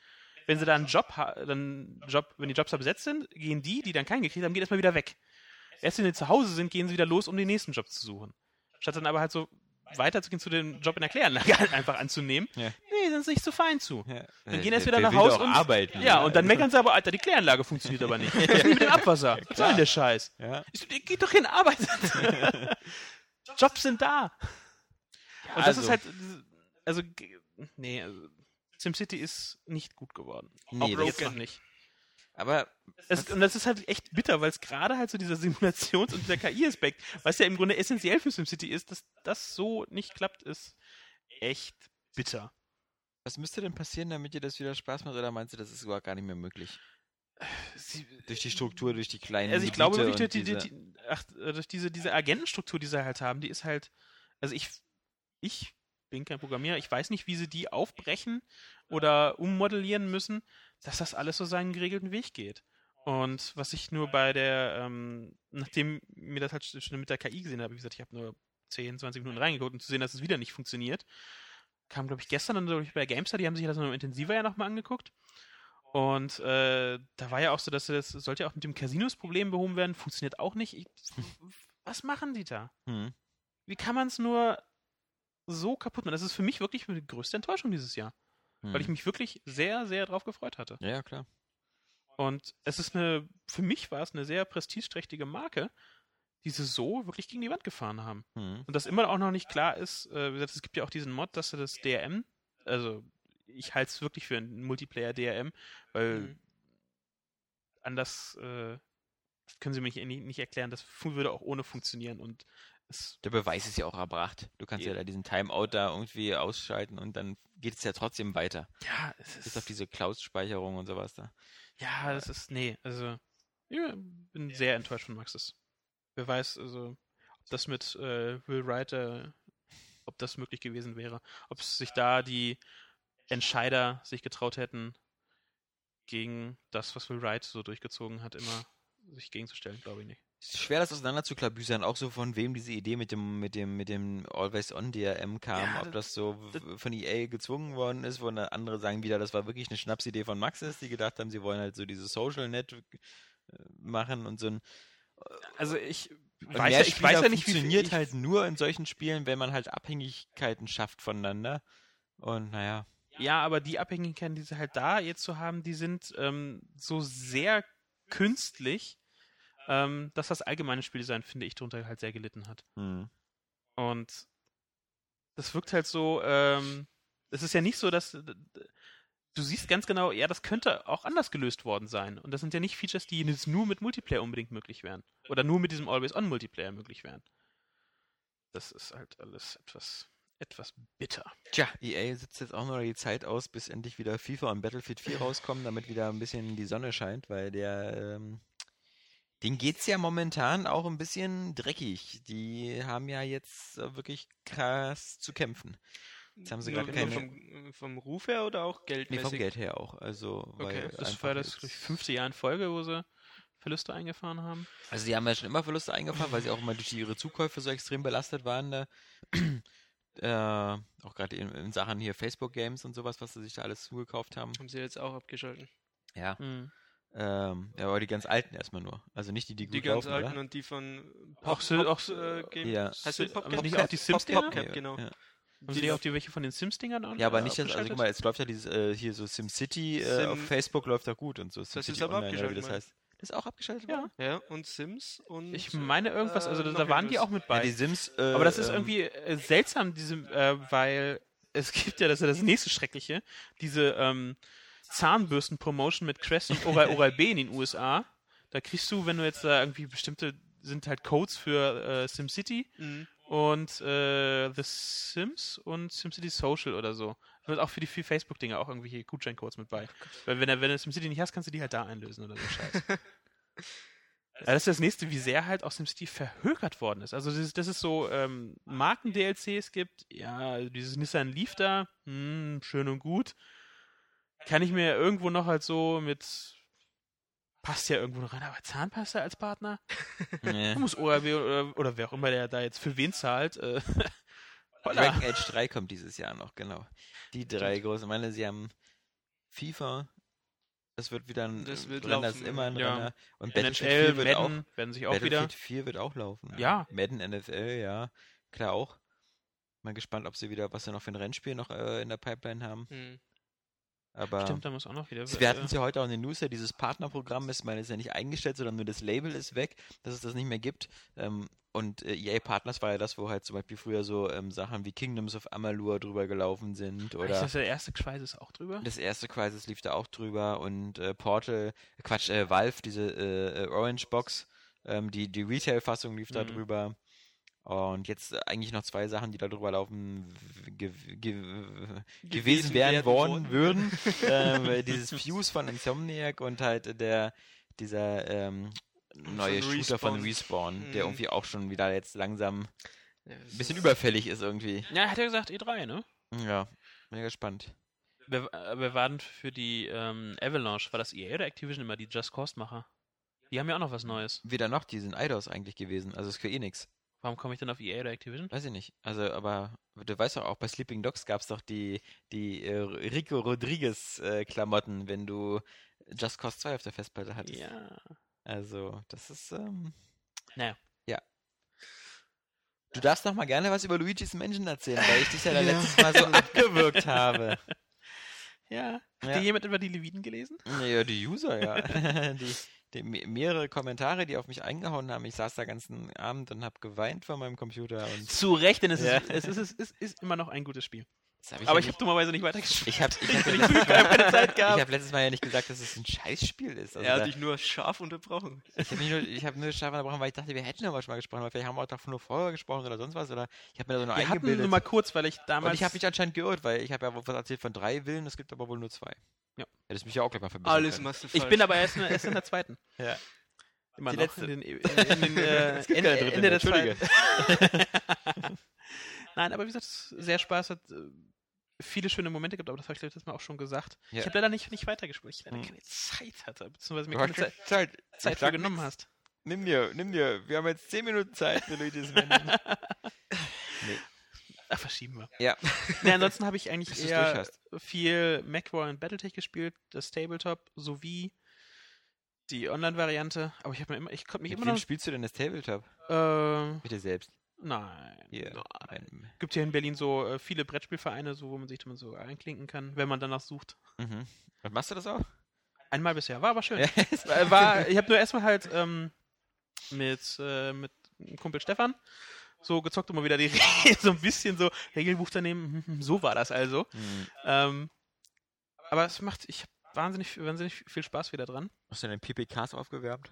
Wenn sie da einen Job, ha- dann Job, wenn die Jobs da besetzt sind, gehen die, die dann keinen gekriegt haben, gehen erstmal wieder weg. Erst wenn sie zu Hause sind, gehen sie wieder los, um den nächsten Job zu suchen. Statt dann aber halt so weiterzugehen zu dem Job in der Kläranlage halt einfach anzunehmen. Ja. Nee, sind sie nicht zu fein zu. Ja. Dann gehen erst der- wieder der nach will Haus doch und arbeiten. Ja, und dann meckern sie aber, Alter, die Kläranlage funktioniert aber nicht. Denn mit dem Abwasser? Was soll denn der Scheiß? Ja. Ich so, geht doch hin, arbeitet. Jobs sind da. Und das also- ist halt, also, nee, also, SimCity ist nicht gut geworden. Nee, Auch jetzt noch nicht. Aber Es, und das ist halt echt bitter, weil es gerade halt so dieser Simulations- und dieser KI-Aspekt, was ja im Grunde essentiell für SimCity ist, dass das so nicht klappt, ist echt bitter. was müsste denn passieren, damit dir das wieder Spaß macht? Oder meinst du, das ist überhaupt gar nicht mehr möglich? Sie, Durch die Struktur, durch die kleinen also ich glaube Gebiete wirklich, durch, die, diese- die, die, ach, durch diese, diese Agentenstruktur, die sie halt haben, die ist halt, also ich, ich bin kein Programmierer, ich weiß nicht, wie sie die aufbrechen oder ummodellieren müssen, dass das alles so seinen geregelten Weg geht. Und was ich nur bei der, ähm, nachdem mir das halt schon mit der KI gesehen habe, wie gesagt, ich habe nur 10, 20 Minuten reingeguckt, um zu sehen, dass es wieder nicht funktioniert, kam, glaube ich, gestern dann durch bei Gamestar, die haben sich das noch intensiver ja nochmal angeguckt. Und äh, da war ja auch so, dass das sollte ja auch mit dem Casinos-Problem behoben werden, funktioniert auch nicht. Ich, was machen die da? Hm. Wie kann man es nur so kaputt machen? Das ist für mich wirklich die größte Enttäuschung dieses Jahr, Hm. weil ich mich wirklich sehr, sehr drauf gefreut hatte. Ja, ja, klar. Und es ist eine, für mich war es eine sehr prestigeträchtige Marke, die sie so wirklich gegen die Wand gefahren haben. Hm. Und dass immer auch noch nicht klar ist, äh, wie gesagt, es gibt ja auch diesen Mod, dass du das DRM, also ich halte es wirklich für einen Multiplayer-DRM, weil Mhm. anders äh, können sie mir nicht, nicht erklären, das würde auch ohne funktionieren und Der Beweis ist ja auch erbracht. Du kannst ja da diesen Timeout da irgendwie ausschalten und dann geht es ja trotzdem weiter. ja, es Bis ist auf diese Cloud-Speicherung und sowas da. ja, das ist nee, also ich bin sehr enttäuscht von Maxis. Wer weiß, also ob das mit äh, Will Wright, äh, ob das möglich gewesen wäre, ob sich da die Entscheider sich getraut hätten, gegen das, was Will Wright so durchgezogen hat, immer sich gegenzustellen, glaube ich nicht. Schwer, das auseinanderzuklabüsern, auch so von wem diese Idee mit dem, mit dem, mit dem Always-On-DRM kam, Ja, ob das- das so w- von EA gezwungen worden ist, wo andere sagen wieder, das war wirklich eine Schnapsidee von Maxis, die gedacht haben, sie wollen halt so diese Social-Net äh, machen und so ein Also ich weiß, ja, ich weiß ja nicht, wie funktioniert ich, halt nur in solchen Spielen, wenn man halt Abhängigkeiten schafft voneinander. Und naja, Ja, aber die Abhängigkeiten, die sie halt da jetzt so haben, die sind ähm, so sehr künstlich, ähm, dass das allgemeine Spieldesign, finde ich, darunter halt sehr gelitten hat. hm. Und das wirkt halt so, ähm, es ist ja nicht so, dass du siehst ganz genau, ja, das könnte auch anders gelöst worden sein. Und das sind ja nicht Features, die jetzt nur mit Multiplayer unbedingt möglich wären. Oder nur mit diesem Always-On-Multiplayer möglich wären. Das ist halt alles etwas, etwas bitter. Tja, EA sitzt jetzt auch noch die Zeit aus, bis endlich wieder FIFA und Battlefield 4 rauskommen, damit wieder ein bisschen die Sonne scheint, weil der, ähm, denen geht's ja momentan auch ein bisschen dreckig. Die haben ja jetzt äh, wirklich krass zu kämpfen. Jetzt haben sie gar nur keine. Vom, vom Ruf her oder auch Nee, geldmäßig? vom Geld her auch. Also, weil Okay, Das war das fünfte Jahr in Folge, wo sie Verluste eingefahren haben. Also die haben ja schon immer Verluste eingefahren, weil sie auch immer durch ihre Zukäufe so extrem belastet waren. Da. äh, auch gerade in, in Sachen hier Facebook Games und sowas, was sie sich da alles zugekauft haben. Haben sie jetzt auch abgeschalten. Ja. Hm. Ähm, ja, aber die ganz alten erstmal nur. Also nicht die, die gut Die ganz laufen, alten oder? und die von Auch so- auch so, äh, Game. Ja. Heißt das aber Popcap? nicht auch die Sims-Dinger? Popcap, genau. Ja. Haben sie die auch die welche von den Sims-Dingern an- Ja, aber nicht, also guck abgeschaltet? mal, jetzt läuft ja dieses, äh, hier so SimCity äh, Sim- auf Facebook läuft da gut und so. ist SimCity aber Online, oder wie abgeschaltet, das heißt. Das ist auch abgeschaltet Ja. worden? Ja, und Sims und. Ich meine irgendwas, also äh, da waren die auch mit Ja, bei. die Sims. Äh, aber das ist ähm, irgendwie äh, seltsam, diese, äh, weil es gibt ja, das ist ja das nächste Schreckliche, diese ähm, Zahnbürsten-Promotion mit Crest und Oral, Oral B in den USA. Da kriegst du, wenn du jetzt da irgendwie bestimmte, sind halt Codes für äh, SimCity Mhm. und äh, The Sims und SimCity Social oder so. Wird auch für die für Facebook-Dinge auch irgendwelche Gutscheincodes mit bei. Weil wenn, du- wenn du SimCity nicht hast, kannst du die halt da einlösen oder so Scheiß. Ja, das ist das nächste, wie sehr halt aus SimCity verhökert worden ist. Also das ist, das ist so ähm, Marken-DLCs gibt, ja, dieses Nissan Leaf da, hm, schön und gut. Kann ich mir irgendwo noch halt so mit passt ja irgendwo noch rein, aber Zahnpasta als Partner? Da muss ORB oder, oder wer auch immer der da jetzt für wen zahlt. Äh, holla. Dragon Age 3 kommt dieses Jahr noch, genau. Die drei großen. Ich meine, sie haben FIFA. Das wird wieder ein Das wird Renner, ist laufen, immer ein ja. Renner. Und Battlefield NHL, 4 wird auch. Madden werden sich auch wieder. Battlefield 4 wird auch laufen. Ja. Madden NFL, ja. Klar auch. Mal gespannt, ob sie wieder, was sie noch für ein Rennspiel noch äh, in der Pipeline haben. Mhm. Aber Stimmt, da muss auch noch wieder. wir hatten es ja heute auch in den News, ja, dieses Partnerprogramm ist, meine, ist ja nicht eingestellt, sondern nur das Label ist weg, dass es das nicht mehr gibt. Ähm, und äh, EA Partners war ja das, wo halt zum Beispiel früher so ähm, Sachen wie Kingdoms of Amalur drüber gelaufen sind Ist oder das der erste Schweiß auch drüber? das erste Crisis lief da auch drüber und äh, Portal, Quatsch, äh, Valve, diese äh, äh, Orange Box, ähm, die, die Retail-Fassung lief da Mhm. drüber. Und jetzt äh, eigentlich noch zwei Sachen, die da drüber laufen, ge ge gewesen wären werden worden worden. würden. ähm, dieses Fuse von Insomniac und halt der dieser ähm, neue Von Shooter von Respawn. Respawn, der Mhm. irgendwie auch schon wieder jetzt langsam ein bisschen überfällig ist irgendwie. Ja, hat er gesagt E3, ne? Ja, bin ja gespannt. Wer, äh, wer war denn für die ähm, Avalanche? War das EA oder Activision immer, die Just Cause-Macher? Die haben ja auch noch was Neues. Weder noch, die sind IDOS eigentlich gewesen, also Square Enix. Warum komme ich denn auf EA oder Activision? Weiß ich nicht. Also, aber du weißt doch auch, bei Sleeping Dogs gab es doch die, die äh, Rico Rodriguez-Klamotten, wenn du Just Cause 2 auf der Festplatte hattest. Ja. Also, das ist, ähm, Naja. ja. Du darfst noch mal gerne was über Luigi's Mansion erzählen, weil ich dich ja, Ja. letztes Mal so abgewürgt habe. Ja. Hat Ja. dir jemand über die Leviten gelesen? Ja, die User, ja. die, mehrere Kommentare, die auf mich eingehauen haben. Ich saß da ganzen Abend und habe geweint vor meinem Computer. Und Zu Recht, denn es, Ja. ist, es, ist, es ist, immer noch ein gutes Spiel. hab Aber ja ich habe dummerweise nicht weitergespielt. ich habe ich hab, Ich habe keine Zeit gehabt. Ich habe letztes Mal ja nicht gesagt, dass es ein Scheißspiel ist. Also er hat dich nur scharf unterbrochen. ich habe nur, ich hab nur scharf unterbrochen, weil ich dachte, wir hätten aber schon mal gesprochen. Weil vielleicht haben wir auch doch nur vorher gesprochen oder sonst was. Oder ich habe mir da so nur Wir eingebildet. nur mal kurz, weil ich und damals. ich habe mich anscheinend geirrt, weil ich habe ja was erzählt von drei Willen, es gibt aber wohl nur zwei. Hättest mich ja auch gleich mal verbessern Alles können. machst du ich falsch. bin aber erst in, erst in der zweiten. Ja. Immer Die noch letzte. in den, in, in den äh, Es gibt Ende, keine dritte Ende der zweiten. Nein, aber wie gesagt, es ist sehr Spaß hat. äh, Viele schöne Momente gibt, aber das habe ich letztes Mal auch schon gesagt. Ja. Ich habe leider nicht, nicht weitergespielt, weil ich leider Hm. keine Zeit hatte, beziehungsweise mir Du keine Zeit, Zeit. Zeit Ich für genommen nix. hast. Nimm dir, nimm dir. Wir haben jetzt 10 Minuten Zeit für Luigi's Mansion. nee. Ach, verschieben wir. Ja. Nee, ansonsten habe ich eigentlich eher viel MacWar und Battletech gespielt, das Tabletop sowie die Online-Variante. Aber ich habe mir immer, ich konnte mich Mit immer wem noch. spielst du denn das Tabletop? Äh, Mit dir selbst. nein. Hier. Ein, Gibt hier in Berlin so äh, viele Brettspielvereine, so, wo man sich dann so einklinken kann, wenn man danach sucht. mhm. Und machst du das auch? Einmal bisher, war aber schön. Ja. War, war, ich habe nur erstmal halt ähm, mit, äh, mit Kumpel Stefan so gezockt und mal wieder die so ein bisschen so Regelbuch daneben. hm, So war das also. Hm. Ähm, aber es macht, ich habe wahnsinnig, wahnsinnig viel Spaß wieder dran. Hast du deine PPKs aufgewärmt?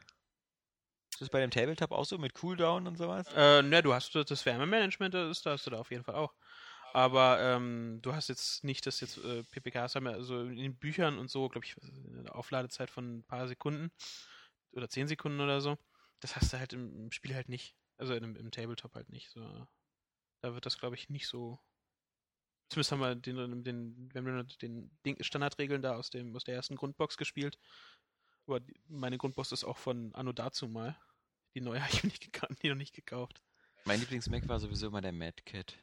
Ist das bei dem Tabletop auch so mit Cooldown und sowas? Äh, ne, du hast das Wärmemanagement, das hast du da auf jeden Fall auch. Aber ähm, du hast jetzt nicht das jetzt, äh, PPKs haben ja also in den Büchern und so, glaube ich, eine Aufladezeit von ein paar Sekunden oder zehn Sekunden oder so. Das hast du halt im Spiel halt nicht. Also im, im Tabletop halt nicht. So. Da wird das, glaube ich, nicht so. Zumindest haben wir den, den, wir haben nur den Standardregeln da aus, dem, aus der ersten Grundbox gespielt. Aber meine Grundbox ist auch von Anno dazu mal. Die neue habe ich mir nicht gekannt, die noch nicht gekauft. Mein Lieblingsmac war sowieso immer der Mad Cat.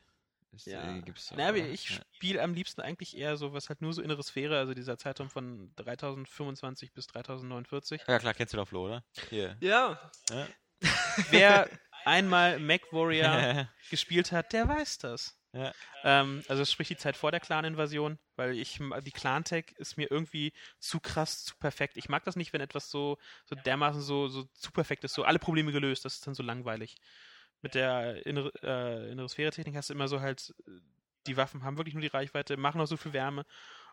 Ja. äh, gibt's doch, Na, aber ich Ja. spiele am liebsten eigentlich eher so, was halt nur so innere Sphäre, also dieser Zeitraum von 3025 bis 3049. ja, klar, kennst du doch Flo, oder? Hier. Ja, Ja. Wer einmal Mac Warrior gespielt hat, der weiß das. Ja. Ähm, also sprich die Zeit vor der Clan-Invasion, weil ich die Clan-Tech ist mir irgendwie zu krass, zu perfekt. Ich mag das nicht, wenn etwas so, so dermaßen so, so zu perfekt ist, so alle Probleme gelöst, das ist dann so langweilig. Mit der innere, äh, innere Sphäre-Technik hast du immer so halt, die Waffen haben wirklich nur die Reichweite, machen auch so viel Wärme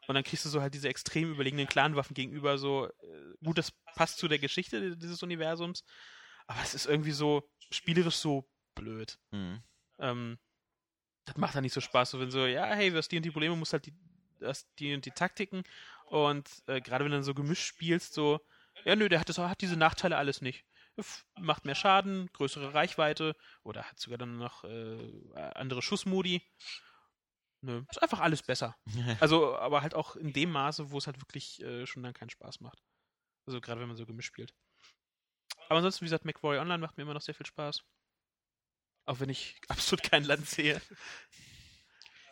und dann kriegst du so halt diese extrem überlegenen Clan-Waffen gegenüber, so, äh, gut, das passt zu der Geschichte dieses Universums, aber es ist irgendwie so spielerisch so blöd. Mhm. Ähm, das macht dann nicht so Spaß, so wenn so, ja, hey, du hast die und die Probleme, musst halt die, hast die und die Taktiken und äh, gerade wenn du dann so gemischt spielst, so, ja, nö, der hat, das, hat diese Nachteile alles nicht. Macht mehr Schaden, größere Reichweite oder hat sogar dann noch äh, andere Schussmodi. Nö, ist einfach alles besser. Also, aber halt auch in dem Maße, wo es halt wirklich äh, schon dann keinen Spaß macht. Also gerade wenn man so gemischt spielt. Aber ansonsten, wie gesagt, McWarrior Online macht mir immer noch sehr viel Spaß. Auch wenn ich absolut kein Land sehe. Ist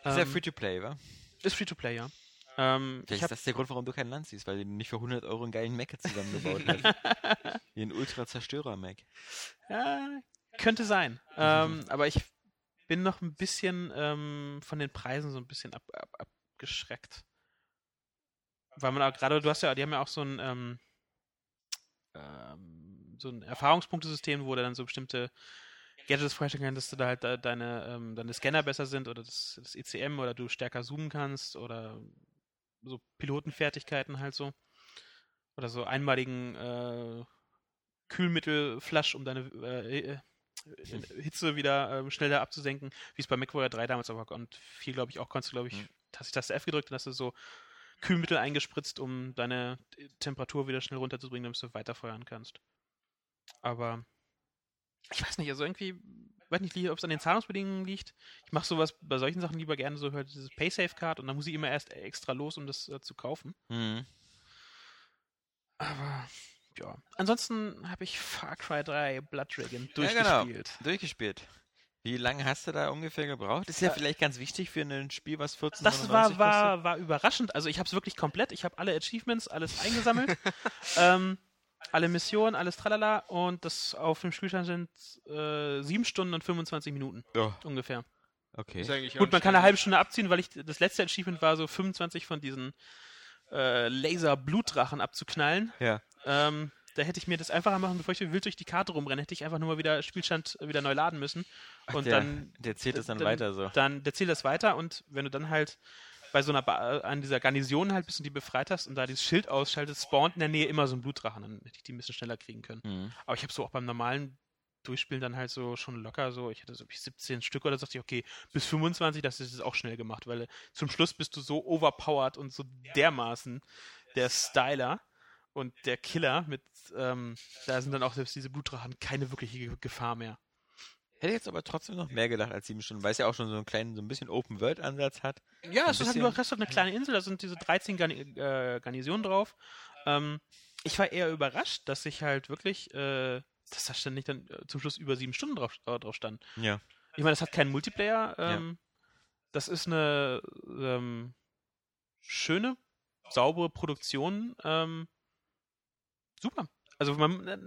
ja Ähm, Free-to-Play, wa? ist Free-to-Play, ja. Ähm, Vielleicht ich ist das der Grund, warum du kein Land siehst, weil du nicht für 100 Euro einen geilen Mac zusammengebaut hast. Wie ein Ultra-Zerstörer-Mac. ja, könnte sein. Ähm, aber ich bin noch ein bisschen ähm, von den Preisen so ein bisschen ab, ab, abgeschreckt. Weil man auch gerade, du hast ja, die haben ja auch so ein, ähm, ähm, so ein Erfahrungspunktesystem, wo du dann so bestimmte Gadgets freistellen kannst, dass du da halt de- deine, ähm, deine Scanner besser sind oder das, das ECM oder du stärker zoomen kannst oder so Pilotenfertigkeiten halt so. Oder so einmaligen äh, Kühlmittelflash, um deine äh, äh, Hitze wieder ähm, schneller abzusenken, wie es bei MacWarrior 3 damals aber und 4, glaube ich, auch konntest du, glaube ich, Mhm. hast du Taste F gedrückt und hast du so Kühlmittel eingespritzt, um deine Temperatur wieder schnell runterzubringen, damit du weiterfeuern kannst. Aber ich weiß nicht, also irgendwie, weiß nicht, ob es an den Zahlungsbedingungen liegt. Ich mache sowas bei solchen Sachen lieber gerne so halt dieses Paysafe-Card und dann muss ich immer erst extra los, um das äh, zu kaufen. Mhm. Aber ja. Ansonsten habe ich Far Cry 3 Blood Dragon Ja, genau. durchgespielt. Durchgespielt. Wie lange hast du da ungefähr gebraucht? Ist ja Äh, vielleicht ganz wichtig für ein Spiel, was 14 Das war, war, war überraschend. Also ich habe es wirklich komplett. Ich habe alle Achievements, alles eingesammelt. ähm, alle Missionen, alles tralala. Und das auf dem Spielstand sind äh, 7 Stunden und 25 Minuten Ja, ungefähr. okay. Ist eigentlich Gut, man kann eine halbe Stunde abziehen, weil ich das letzte Achievement war, so 25 von diesen äh, Laser-Blutdrachen abzuknallen. Ja. Ähm, da hätte ich mir das einfacher machen, bevor ich wild durch die Karte rumrenne, hätte ich einfach nur mal wieder Spielstand wieder neu laden müssen. Ach, und der, dann, der zählt es dann, dann- weiter so. dann der zählt das weiter und wenn du dann halt bei so einer ba an dieser Garnison halt bis du die befreit hast und da dieses Schild ausschaltest, spawnt in der Nähe immer so ein Blutdrachen, dann hätte ich die ein bisschen schneller kriegen können. Mhm. Aber ich habe so auch beim normalen Durchspielen dann halt so schon locker so, ich hatte so 17 Stück oder so, dachte ich, okay, bis 25, das ist auch schnell gemacht, weil äh, zum Schluss bist du so overpowered und so dermaßen der Styler und der Killer mit, ähm, da sind dann auch selbst diese Blutdrachen keine wirkliche Gefahr mehr. Hätte jetzt aber trotzdem noch mehr gedacht als sieben Stunden, weil es ja auch schon so einen kleinen, so ein bisschen Open-World-Ansatz hat. Ja, Ein es ist halt nur, hast du eine kleine Insel, da sind diese 13 Garni äh, Garnisonen drauf. Ähm, ich war eher überrascht, dass ich halt wirklich, äh, dass da ständig dann äh, zum Schluss über sieben Stunden drauf, äh, drauf stand. Ja. Ich meine, das hat keinen Multiplayer. Ähm, Das ist eine ähm, schöne, saubere Produktion. Ähm, super. Also man, na,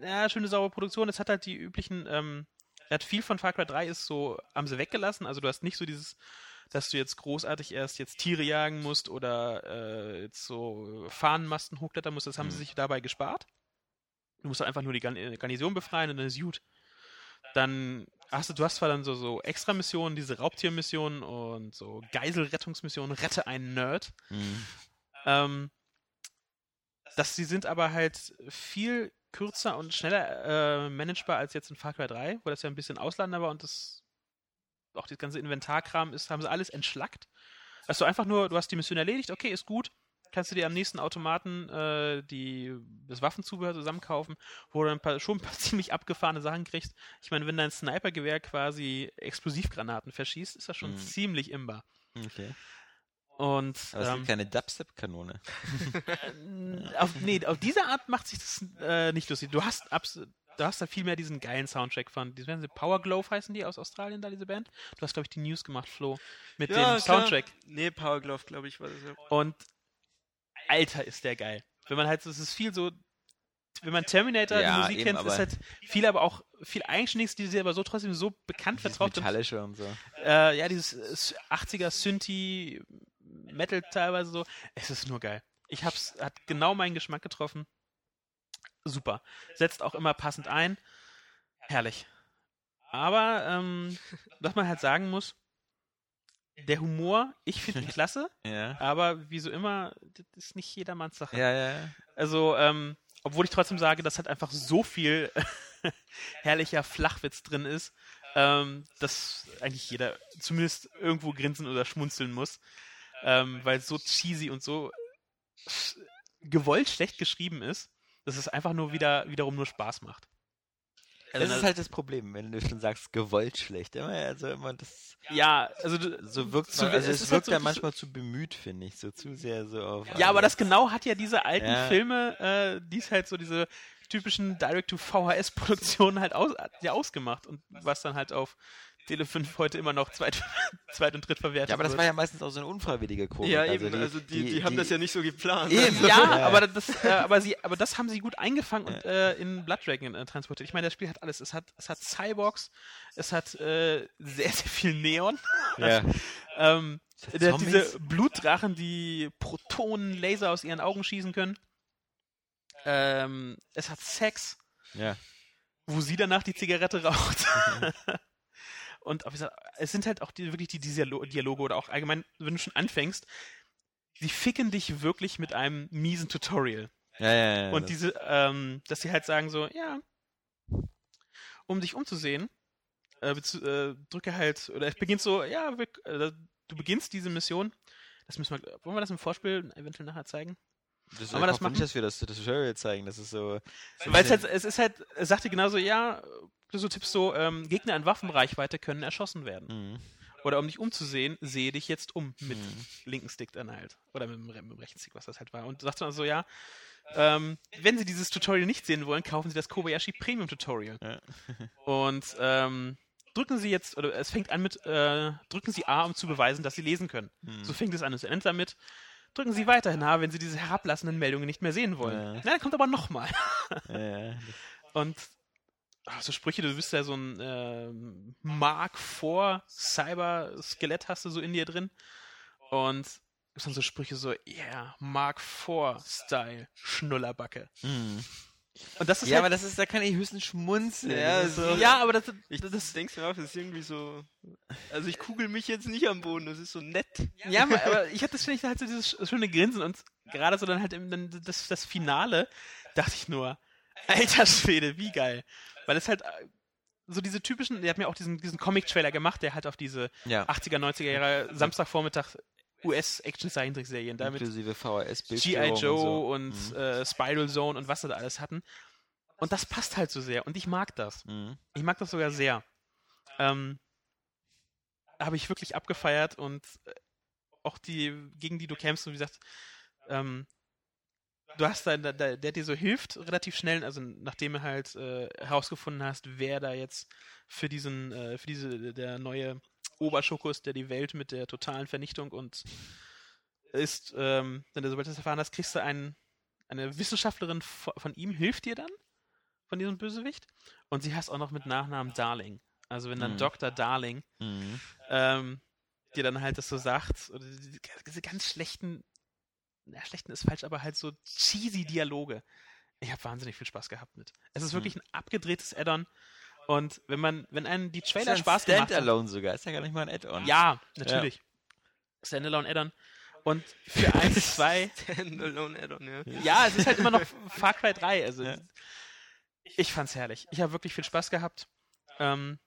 na, schöne, saubere Produktion. Es hat halt die üblichen, ähm, hat viel von Far Cry 3 ist so, haben sie weggelassen. Also du hast nicht so dieses, dass du jetzt großartig erst jetzt Tiere jagen musst oder äh, jetzt so Fahnenmasten hochklettern musst. Das haben sie Mhm. sich dabei gespart. Du musst einfach nur die Garn Garnison befreien und dann ist gut. Dann hast du, du hast zwar dann so, so Extra-Missionen, diese Raubtiermissionen und so Geiselrettungsmissionen, rette einen Nerd. Mhm. Ähm, dass sie sind aber halt viel kürzer und schneller äh, managebar als jetzt in Far Cry 3, wo das ja ein bisschen Auslander war und das auch das ganze Inventarkram ist, haben sie alles entschlackt. Also einfach nur, du hast die Mission erledigt, okay, ist gut, kannst du dir am nächsten Automaten äh, die, das Waffenzubehör zusammenkaufen, wo du ein paar, schon ein paar ziemlich abgefahrene Sachen kriegst. Ich meine, wenn dein Snipergewehr quasi Explosivgranaten verschießt, ist das schon Mhm. ziemlich imbar. Okay. Und Aber es ähm, gibt keine Dubstep-Kanone. äh, auf, nee, auf diese Art macht sich das äh, nicht lustig. Du hast abs du hast da viel mehr diesen geilen Soundtrack von, die werden sie Power Glove heißen die aus Australien da, diese Band. Du hast, glaube ich, die News gemacht, Flo, mit Ja, dem klar. Soundtrack. Nee, Power Glove, glaube ich, war das ja. Und Alter, ist der geil. Wenn man halt, so- es ist viel so, wenn man Terminator Ja, die Musik eben, kennt, ist halt viel aber auch viel eigenständiges, die sie aber so trotzdem so bekannt vertraut. Metallische und so. Äh, ja, dieses äh, 80er Synthi Metal teilweise so. Es ist nur geil. Ich hab's, hat genau meinen Geschmack getroffen. Super. Setzt auch immer passend ein. Herrlich. Aber, ähm, was man halt sagen muss, der Humor, ich finde ihn klasse, Ja. aber wie so immer, das ist nicht jedermanns Sache. Ja, ja, ja. Also, ähm, obwohl ich trotzdem sage, dass halt einfach so viel herrlicher Flachwitz drin ist, ähm, dass eigentlich jeder zumindest irgendwo grinsen oder schmunzeln muss, ähm, weil es so cheesy und so gewollt schlecht geschrieben ist, dass es einfach nur wieder wiederum nur Spaß macht. Das ist halt das Problem, wenn du schon sagst, gewollt schlecht. Immer, also immer das. Ja, also So wirkt Zu- man, also es es, ist halt wirkt so ja manchmal zu bemüht, finde ich. So zu sehr so auf. Ja, aber das alles. genau hat ja diese alten Ja. Filme, äh, die es halt so diese typischen Direct-to-VHS-Produktionen halt aus, ja, ausgemacht und was dann halt auf Tele 5 heute immer noch zweit, zweit und dritt verwertet Ja, aber das wird. war ja meistens auch so eine unfreiwillige Komik. Ja, also eben, die, also die, die, haben das ja nicht so geplant. Eben. ja, Ja. aber das, äh, aber sie, aber das haben sie gut eingefangen und äh, in Blood Dragon äh, transportiert. Ich meine, das Spiel hat alles. Es hat, es hat Cyborgs, es hat äh, sehr, sehr viel Neon. Ja. Ähm, hat der diese. Blutdrachen, die Protonen, Laser aus ihren Augen schießen können. Ähm, es hat Sex, ja. wo sie danach die Zigarette raucht. Und gesagt, es sind halt auch die, wirklich die Dialo- Dialoge oder auch allgemein, wenn du schon anfängst, die ficken dich wirklich mit einem miesen Tutorial. Ja, ja, ja. Und diese, ähm, dass sie halt sagen so, ja, um dich umzusehen, äh, äh, drücke halt, oder es beginnt so, ja, wir, äh, du beginnst diese Mission, das müssen wir, wollen wir das im Vorspiel eventuell nachher zeigen? Das wir das hoffe nicht, machen? dass wir das, das Tutorial zeigen. Das ist so. Weil es halt, es ist halt, es sagte genauso, ja, du so tippst so, ähm, Gegner in Waffenreichweite können erschossen werden. Mhm. Oder um dich umzusehen, sehe dich jetzt um mit Mhm. linken Stick dann halt. Oder mit mit dem rechten Stick, was das halt war. Und sagt dann so, ja, ähm, wenn Sie dieses Tutorial nicht sehen wollen, kaufen Sie das Kobayashi Premium Tutorial. Ja. Und ähm, drücken Sie jetzt, oder es fängt an mit, äh, drücken Sie A, um zu beweisen, dass Sie lesen können. Mhm. So fängt es an. Es endet damit, drücken Sie weiterhin A, wenn Sie diese herablassenden Meldungen nicht mehr sehen wollen. Ja. Dann kommt aber nochmal. Ja. Und ach, so Sprüche, du bist ja so ein ähm, Mark vor Cyber-Skelett hast du so in dir drin. Und es sind so Sprüche so, yeah, Mark IV Style, Schnullerbacke. Mhm. Und das ist Ja, aber halt, das ist, da kann ich höchstens schmunzeln. Ja, Das ist so- ja, aber das, Ich das denkst mir auch, das ist irgendwie so. Also ich kugel mich jetzt nicht am Boden, das ist so nett. ja, aber- aber ich hatte das ständig halt so dieses sch- schöne Grinsen und gerade so dann halt im, dann das, das Finale dachte ich nur, alter Schwede, wie geil. Weil es halt äh, so diese typischen, der hat mir auch diesen, diesen Comic-Trailer gemacht, der halt auf diese ja. 80er, 90er Jahre Samstagvormittag US-Action-Zeichentrickserien da mit Inklusive VHS-Bild. G.I. Joe und. und, So. Mhm. äh, Spiral Zone und was sie da alles hatten. Und das passt halt so sehr. Und ich mag das. Mhm. Ich mag das sogar sehr. Ähm, Habe ich wirklich abgefeiert und äh, auch die, gegen die du kämpfst, und wie gesagt, ähm, du hast da, da, der dir so hilft, relativ schnell, also nachdem du halt äh, herausgefunden hast, wer da jetzt für diesen, äh, für diese, der neue Oberschokos, der die Welt mit der totalen Vernichtung und ist, ähm, wenn du sobald das erfahren hast, kriegst du einen, eine Wissenschaftlerin von, ihm, hilft dir dann, von diesem Bösewicht. Und sie heißt auch noch mit Nachnamen Darling. Also wenn dann Mhm. Dr. Darling Mhm. ähm, dir dann halt das so sagt, oder diese, diese ganz schlechten, na, schlechten ist falsch, aber halt so cheesy Dialoge. Ich habe wahnsinnig viel Spaß gehabt mit. Es ist Mhm. wirklich ein abgedrehtes Add-on. Und wenn man, wenn einen die Ist Trailer ja ein Spaß gemacht hat, Standalone sogar. Ist ja gar nicht mal ein Add-on. ja, natürlich. Standalone Add-on. Und für 1, 2, Standalone Add-on, ja. ja, es ist halt immer noch Far Cry 3. Also Ja. ich fand's herrlich. Ich habe wirklich viel Spaß gehabt. Ähm,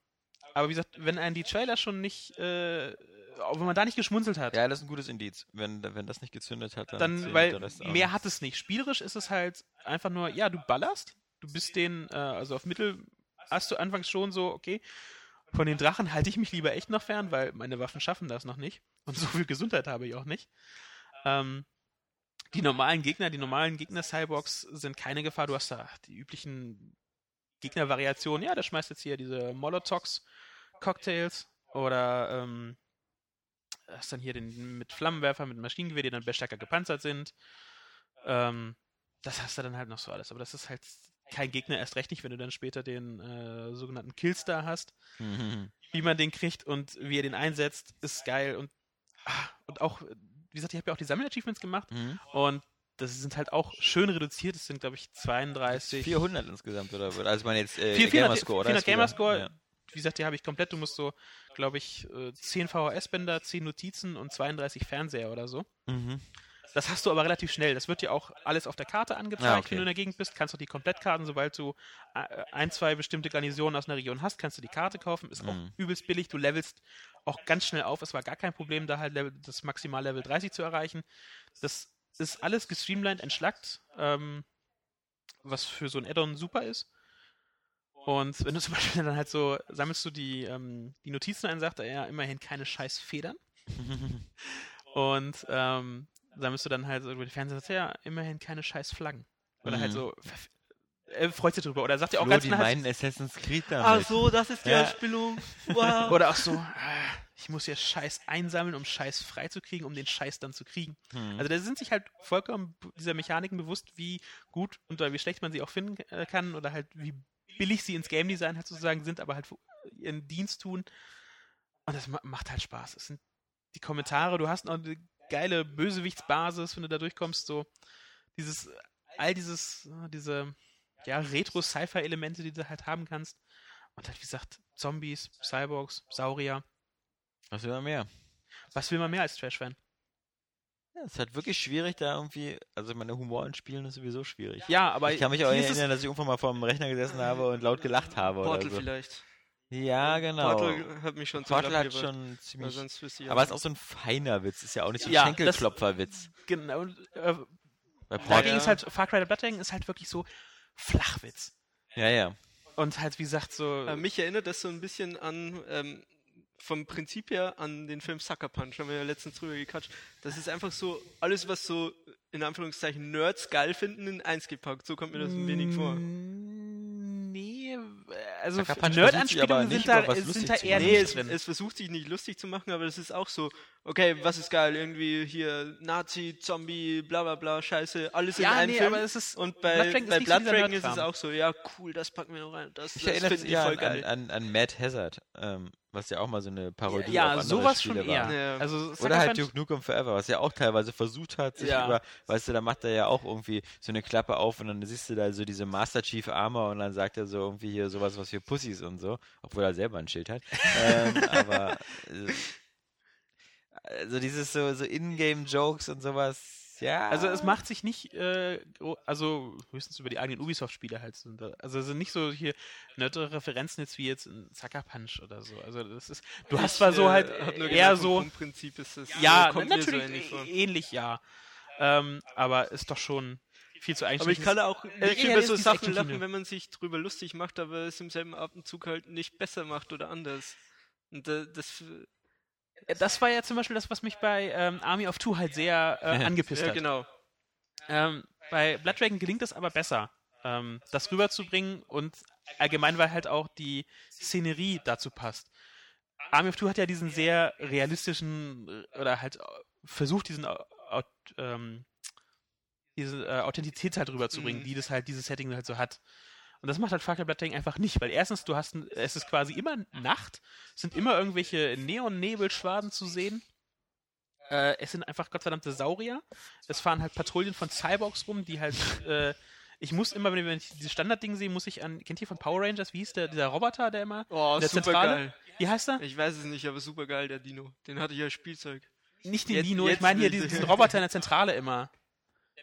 aber wie gesagt, wenn einen die Trailer schon nicht, äh, wenn man da nicht geschmunzelt hat, Ja, das ist ein gutes Indiz. Wenn, wenn das nicht gezündet hat, dann. dann, weil mehr hat es nicht. Spielerisch ist es halt einfach nur, ja, du ballerst, du bist den, äh, also auf Mittel hast du anfangs schon so, okay, von den Drachen halte ich mich lieber echt noch fern, weil meine Waffen schaffen das noch nicht. Und so viel Gesundheit habe ich auch nicht. Ähm, die normalen Gegner, die normalen Gegner-Cyborgs sind keine Gefahr. Du hast da die üblichen Gegnervariationen. Ja, der schmeißt jetzt hier diese Molotox-Cocktails oder ähm, hast dann hier den mit Flammenwerfer, mit Maschinengewehr, die dann stärker gepanzert sind. Ähm, das hast du dann halt noch so alles. Aber das ist halt kein Gegner, erst recht nicht, wenn du dann später den äh, sogenannten Killstar hast. Mhm. Wie man den kriegt und wie er den einsetzt, ist geil. Und, ah, und auch, wie gesagt, ich habe ja auch die Sammel-Achievements gemacht Mhm. und das sind halt auch schön reduziert. Das sind, glaube ich, 32. 400 insgesamt, oder? Also man jetzt äh, 400 Gamerscore, oder? 400 Ist wieder- Gamerscore. Ja. Wie gesagt, die habe ich komplett. Du musst so, glaube ich, äh, 10 VHS-Bänder, 10 Notizen und 32 Fernseher oder so. Mhm. Das hast du aber relativ schnell. Das wird dir auch alles auf der Karte angezeigt, Ah, okay. wenn du in der Gegend bist. Kannst auch die Komplettkarten, sobald du äh, ein, zwei bestimmte Garnisonen aus einer Region hast, kannst du die Karte kaufen. Ist auch Mhm. übelst billig. Du levelst auch ganz schnell auf. Es war gar kein Problem, da halt Level, das Maximallevel 30 zu erreichen. Das ist alles gestreamlined, entschlackt, ähm, was für so ein Add-on super ist. Und wenn du zum Beispiel dann halt so, sammelst du die, ähm, die Notizen ein, sagt er ja immerhin keine scheiß Federn. Und ähm, sammelst du dann halt so über die Fernseher, er, ja, immerhin keine scheiß Flaggen. Oder halt Mhm. so, verf- er freut sich drüber. Oder sagt er auch Flo, ganz die knallhart- meinen Assassin's Creed damit. Ach so, das ist die Ja. Anspielung. Wow. Oder auch so, ah, ich muss hier Scheiß einsammeln, um Scheiß freizukriegen, um den Scheiß dann zu kriegen. Hm. Also da sind sich halt vollkommen dieser Mechaniken bewusst, wie gut und oder wie schlecht man sie auch finden äh, kann oder halt wie billig sie ins Game Design halt sozusagen sind, aber halt ihren Dienst tun. Und das ma macht halt Spaß. Es sind die Kommentare, du hast noch eine geile Bösewichtsbasis, wenn du da durchkommst, so dieses, all dieses, diese ja, Retro-Sci-Fi-Elemente, die du halt haben kannst. Und halt, wie gesagt, Zombies, Cyborgs, Saurier. Was will man mehr? Was will man mehr als Trash-Fan? Ja, es ist halt wirklich schwierig, da irgendwie, also meine Humor in Spielen ist sowieso schwierig. Ja, aber ich kann mich auch erinnern, dass ich irgendwann mal vor dem Rechner gesessen habe und laut gelacht habe oder Portal so. vielleicht. Ja, genau. Portal hat mich schon Portal hat schon ziemlich... sonst wüsste ich Aber es ist auch so ein feiner Witz, ist ja auch nicht so ein Ja, Schenkelklopferwitz. Genau, äh, Bei dagegen Portal, ist halt Far Cry Blood Dragon ist halt wirklich so Flachwitz. ja, ja. Und halt, wie gesagt, so. Äh, mich erinnert das so ein bisschen an, ähm, vom Prinzip her an den Film Sucker Punch, haben wir ja letztens drüber gequatscht. Das ist einfach so, alles was so, in Anführungszeichen, Nerds geil finden, in eins gepackt. So kommt mir das ein wenig vor. Also Nerd-Anspielungen sind da, sind da eher. Nee, nicht es, es versucht sich nicht lustig zu machen, aber das ist auch so, okay, was ist geil? Irgendwie hier Nazi, Zombie, bla bla bla, Scheiße, alles in ja, einem nee, Film. aber es ist. und bei Blood Dragon ist bei Blood Dragon ist es auch so, ja, cool, das packen wir noch rein. Das, Ich das erinnere finden mich die ja voll an, geil. an, an Mad Hazard, ähm, was ja auch mal so eine Parodie ja, auf andere sowas Spiele schon eher. war. Ja. Also, Oder halt Punch- Duke Nukem Forever, was ja auch teilweise versucht hat, sich Ja. über, weißt du, da macht er ja auch irgendwie so eine Klappe auf und dann siehst du da so diese Master Chief Armor und dann sagt er so irgendwie hier sowas, was für Pussys und so, obwohl er selber ein Schild hat. ähm, aber äh, also dieses so, so In-Game-Jokes und sowas, ja. Also es macht sich nicht, äh, also höchstens über die eigenen Ubisoft-Spiele halt. Sind da, also es sind nicht so hier nette Referenzen jetzt wie jetzt in Sucker Punch oder so. Also das ist, du hast zwar so äh, halt nur eher so, Grundprinzip ist das, ja, äh, so natürlich ähnlich vor. ähnlich, ja. Ähm, aber ist doch schon viel zu Aber ich kann auch Äh, nicht ja, über so Sachen lachen, wenn man sich drüber lustig macht, aber es im selben Atemzug halt nicht besser macht oder anders. Und äh, das, das war ja zum Beispiel das, was mich bei ähm, Army of Two halt sehr äh, angepisst ja hat. genau. Ähm, bei Blood Dragon gelingt es aber besser, ähm, das rüberzubringen und allgemein, weil halt auch die Szenerie dazu passt. Army of Two hat ja diesen sehr realistischen äh, oder halt äh, versucht, diesen ähm, diese äh, Authentizität halt rüberzubringen, Mhm. die das halt, dieses Setting halt so hat. Und das macht halt Cry Blood Dragon einfach nicht, weil erstens, du hast, es ist quasi immer Nacht, es sind immer irgendwelche Neon-Nebelschwaden zu sehen. Äh, es sind einfach gottverdammte Saurier. Es fahren halt Patrouillen von Cyborgs rum, die halt, äh, ich muss immer, wenn ich dieses Standardding sehe, muss ich an, kennt ihr von Power Rangers, wie hieß der, dieser Roboter, der immer, Oh, der super Zentrale? geil. Wie heißt er? Ich weiß es nicht, aber super geil, der Dino. Den hatte ich als Spielzeug. Nicht den Jetzt- Dino, ich jetzt meine hier ich- diesen, diesen Roboter in der Zentrale immer.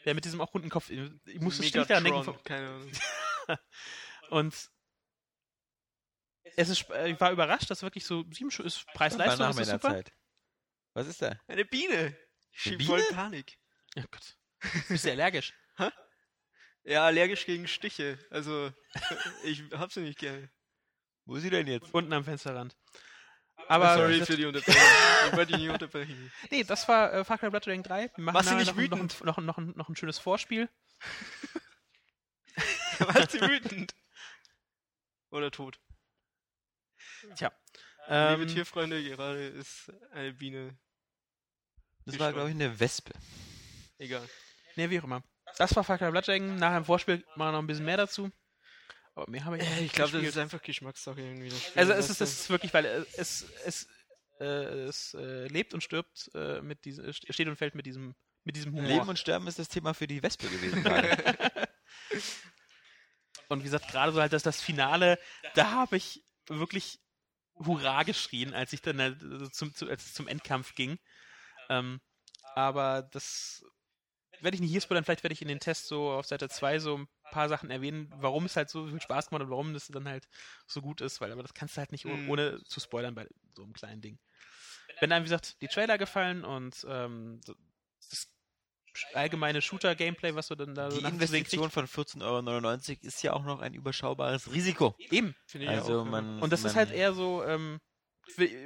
Der mit diesem auch runden Kopf. Ich musste ständig daran denken. Keine Ahnung. Und es ist, äh, ich war überrascht, dass wirklich so sieben Schu- ist Preis-Leistung, ist super. Zeit. Was ist da? Eine Biene. Ich schieb Biene? voll Panik. Ja, Gott. Bist du allergisch? Ja, allergisch gegen Stiche. Also, ich hab sie nicht gerne. Wo ist sie denn jetzt? Unten am Fensterrand. Aber Sorry das, für die Unterbrechung. ich wollte dich nicht unterbrechen. nee, das war äh, Far Cry Blood Dragon 3. Wir machen Warst du nicht noch, noch, ein- noch, noch, ein- noch ein schönes Vorspiel. Warst du wütend? Oder tot? Tja. Liebe Ähm, Tierfreunde, gerade ist eine Biene. Das war, glaube ich, eine Wespe. Egal. nee, wie auch immer. Das war Blood Dragon. Nachher im Vorspiel machen wir noch ein bisschen mehr dazu. Aber mehr habe ich Äh, nicht ich glaube, das ist einfach Geschmackssache irgendwie. Also es ist, das ist wirklich, weil äh, es, es, äh, es äh, lebt und stirbt äh, mit diesem, steht und fällt mit diesem, mit diesem Humor. Leben und Sterben ist das Thema für die Wespe gewesen gerade. Und wie gesagt, gerade so halt das, das Finale, da habe ich wirklich Hurra geschrien, als ich dann äh, zum, zu, als es zum Endkampf ging. Ähm, aber das werde ich nicht hier spoilern, vielleicht werde ich in den Tests so auf Seite 2 so ein paar Sachen erwähnen, warum es halt so viel Spaß gemacht hat und warum das dann halt so gut ist, weil aber das kannst du halt nicht oh- Mhm. ohne zu spoilern bei so einem kleinen Ding. Wenn einem, wie gesagt, die Trailer gefallen und ähm, das allgemeine Shooter-Gameplay, was du dann da so Die Investition von 14,99 Euro ist ja auch noch ein überschaubares Risiko. Eben. Finde ich Also auch, man. Und das man, ist halt eher so, ähm,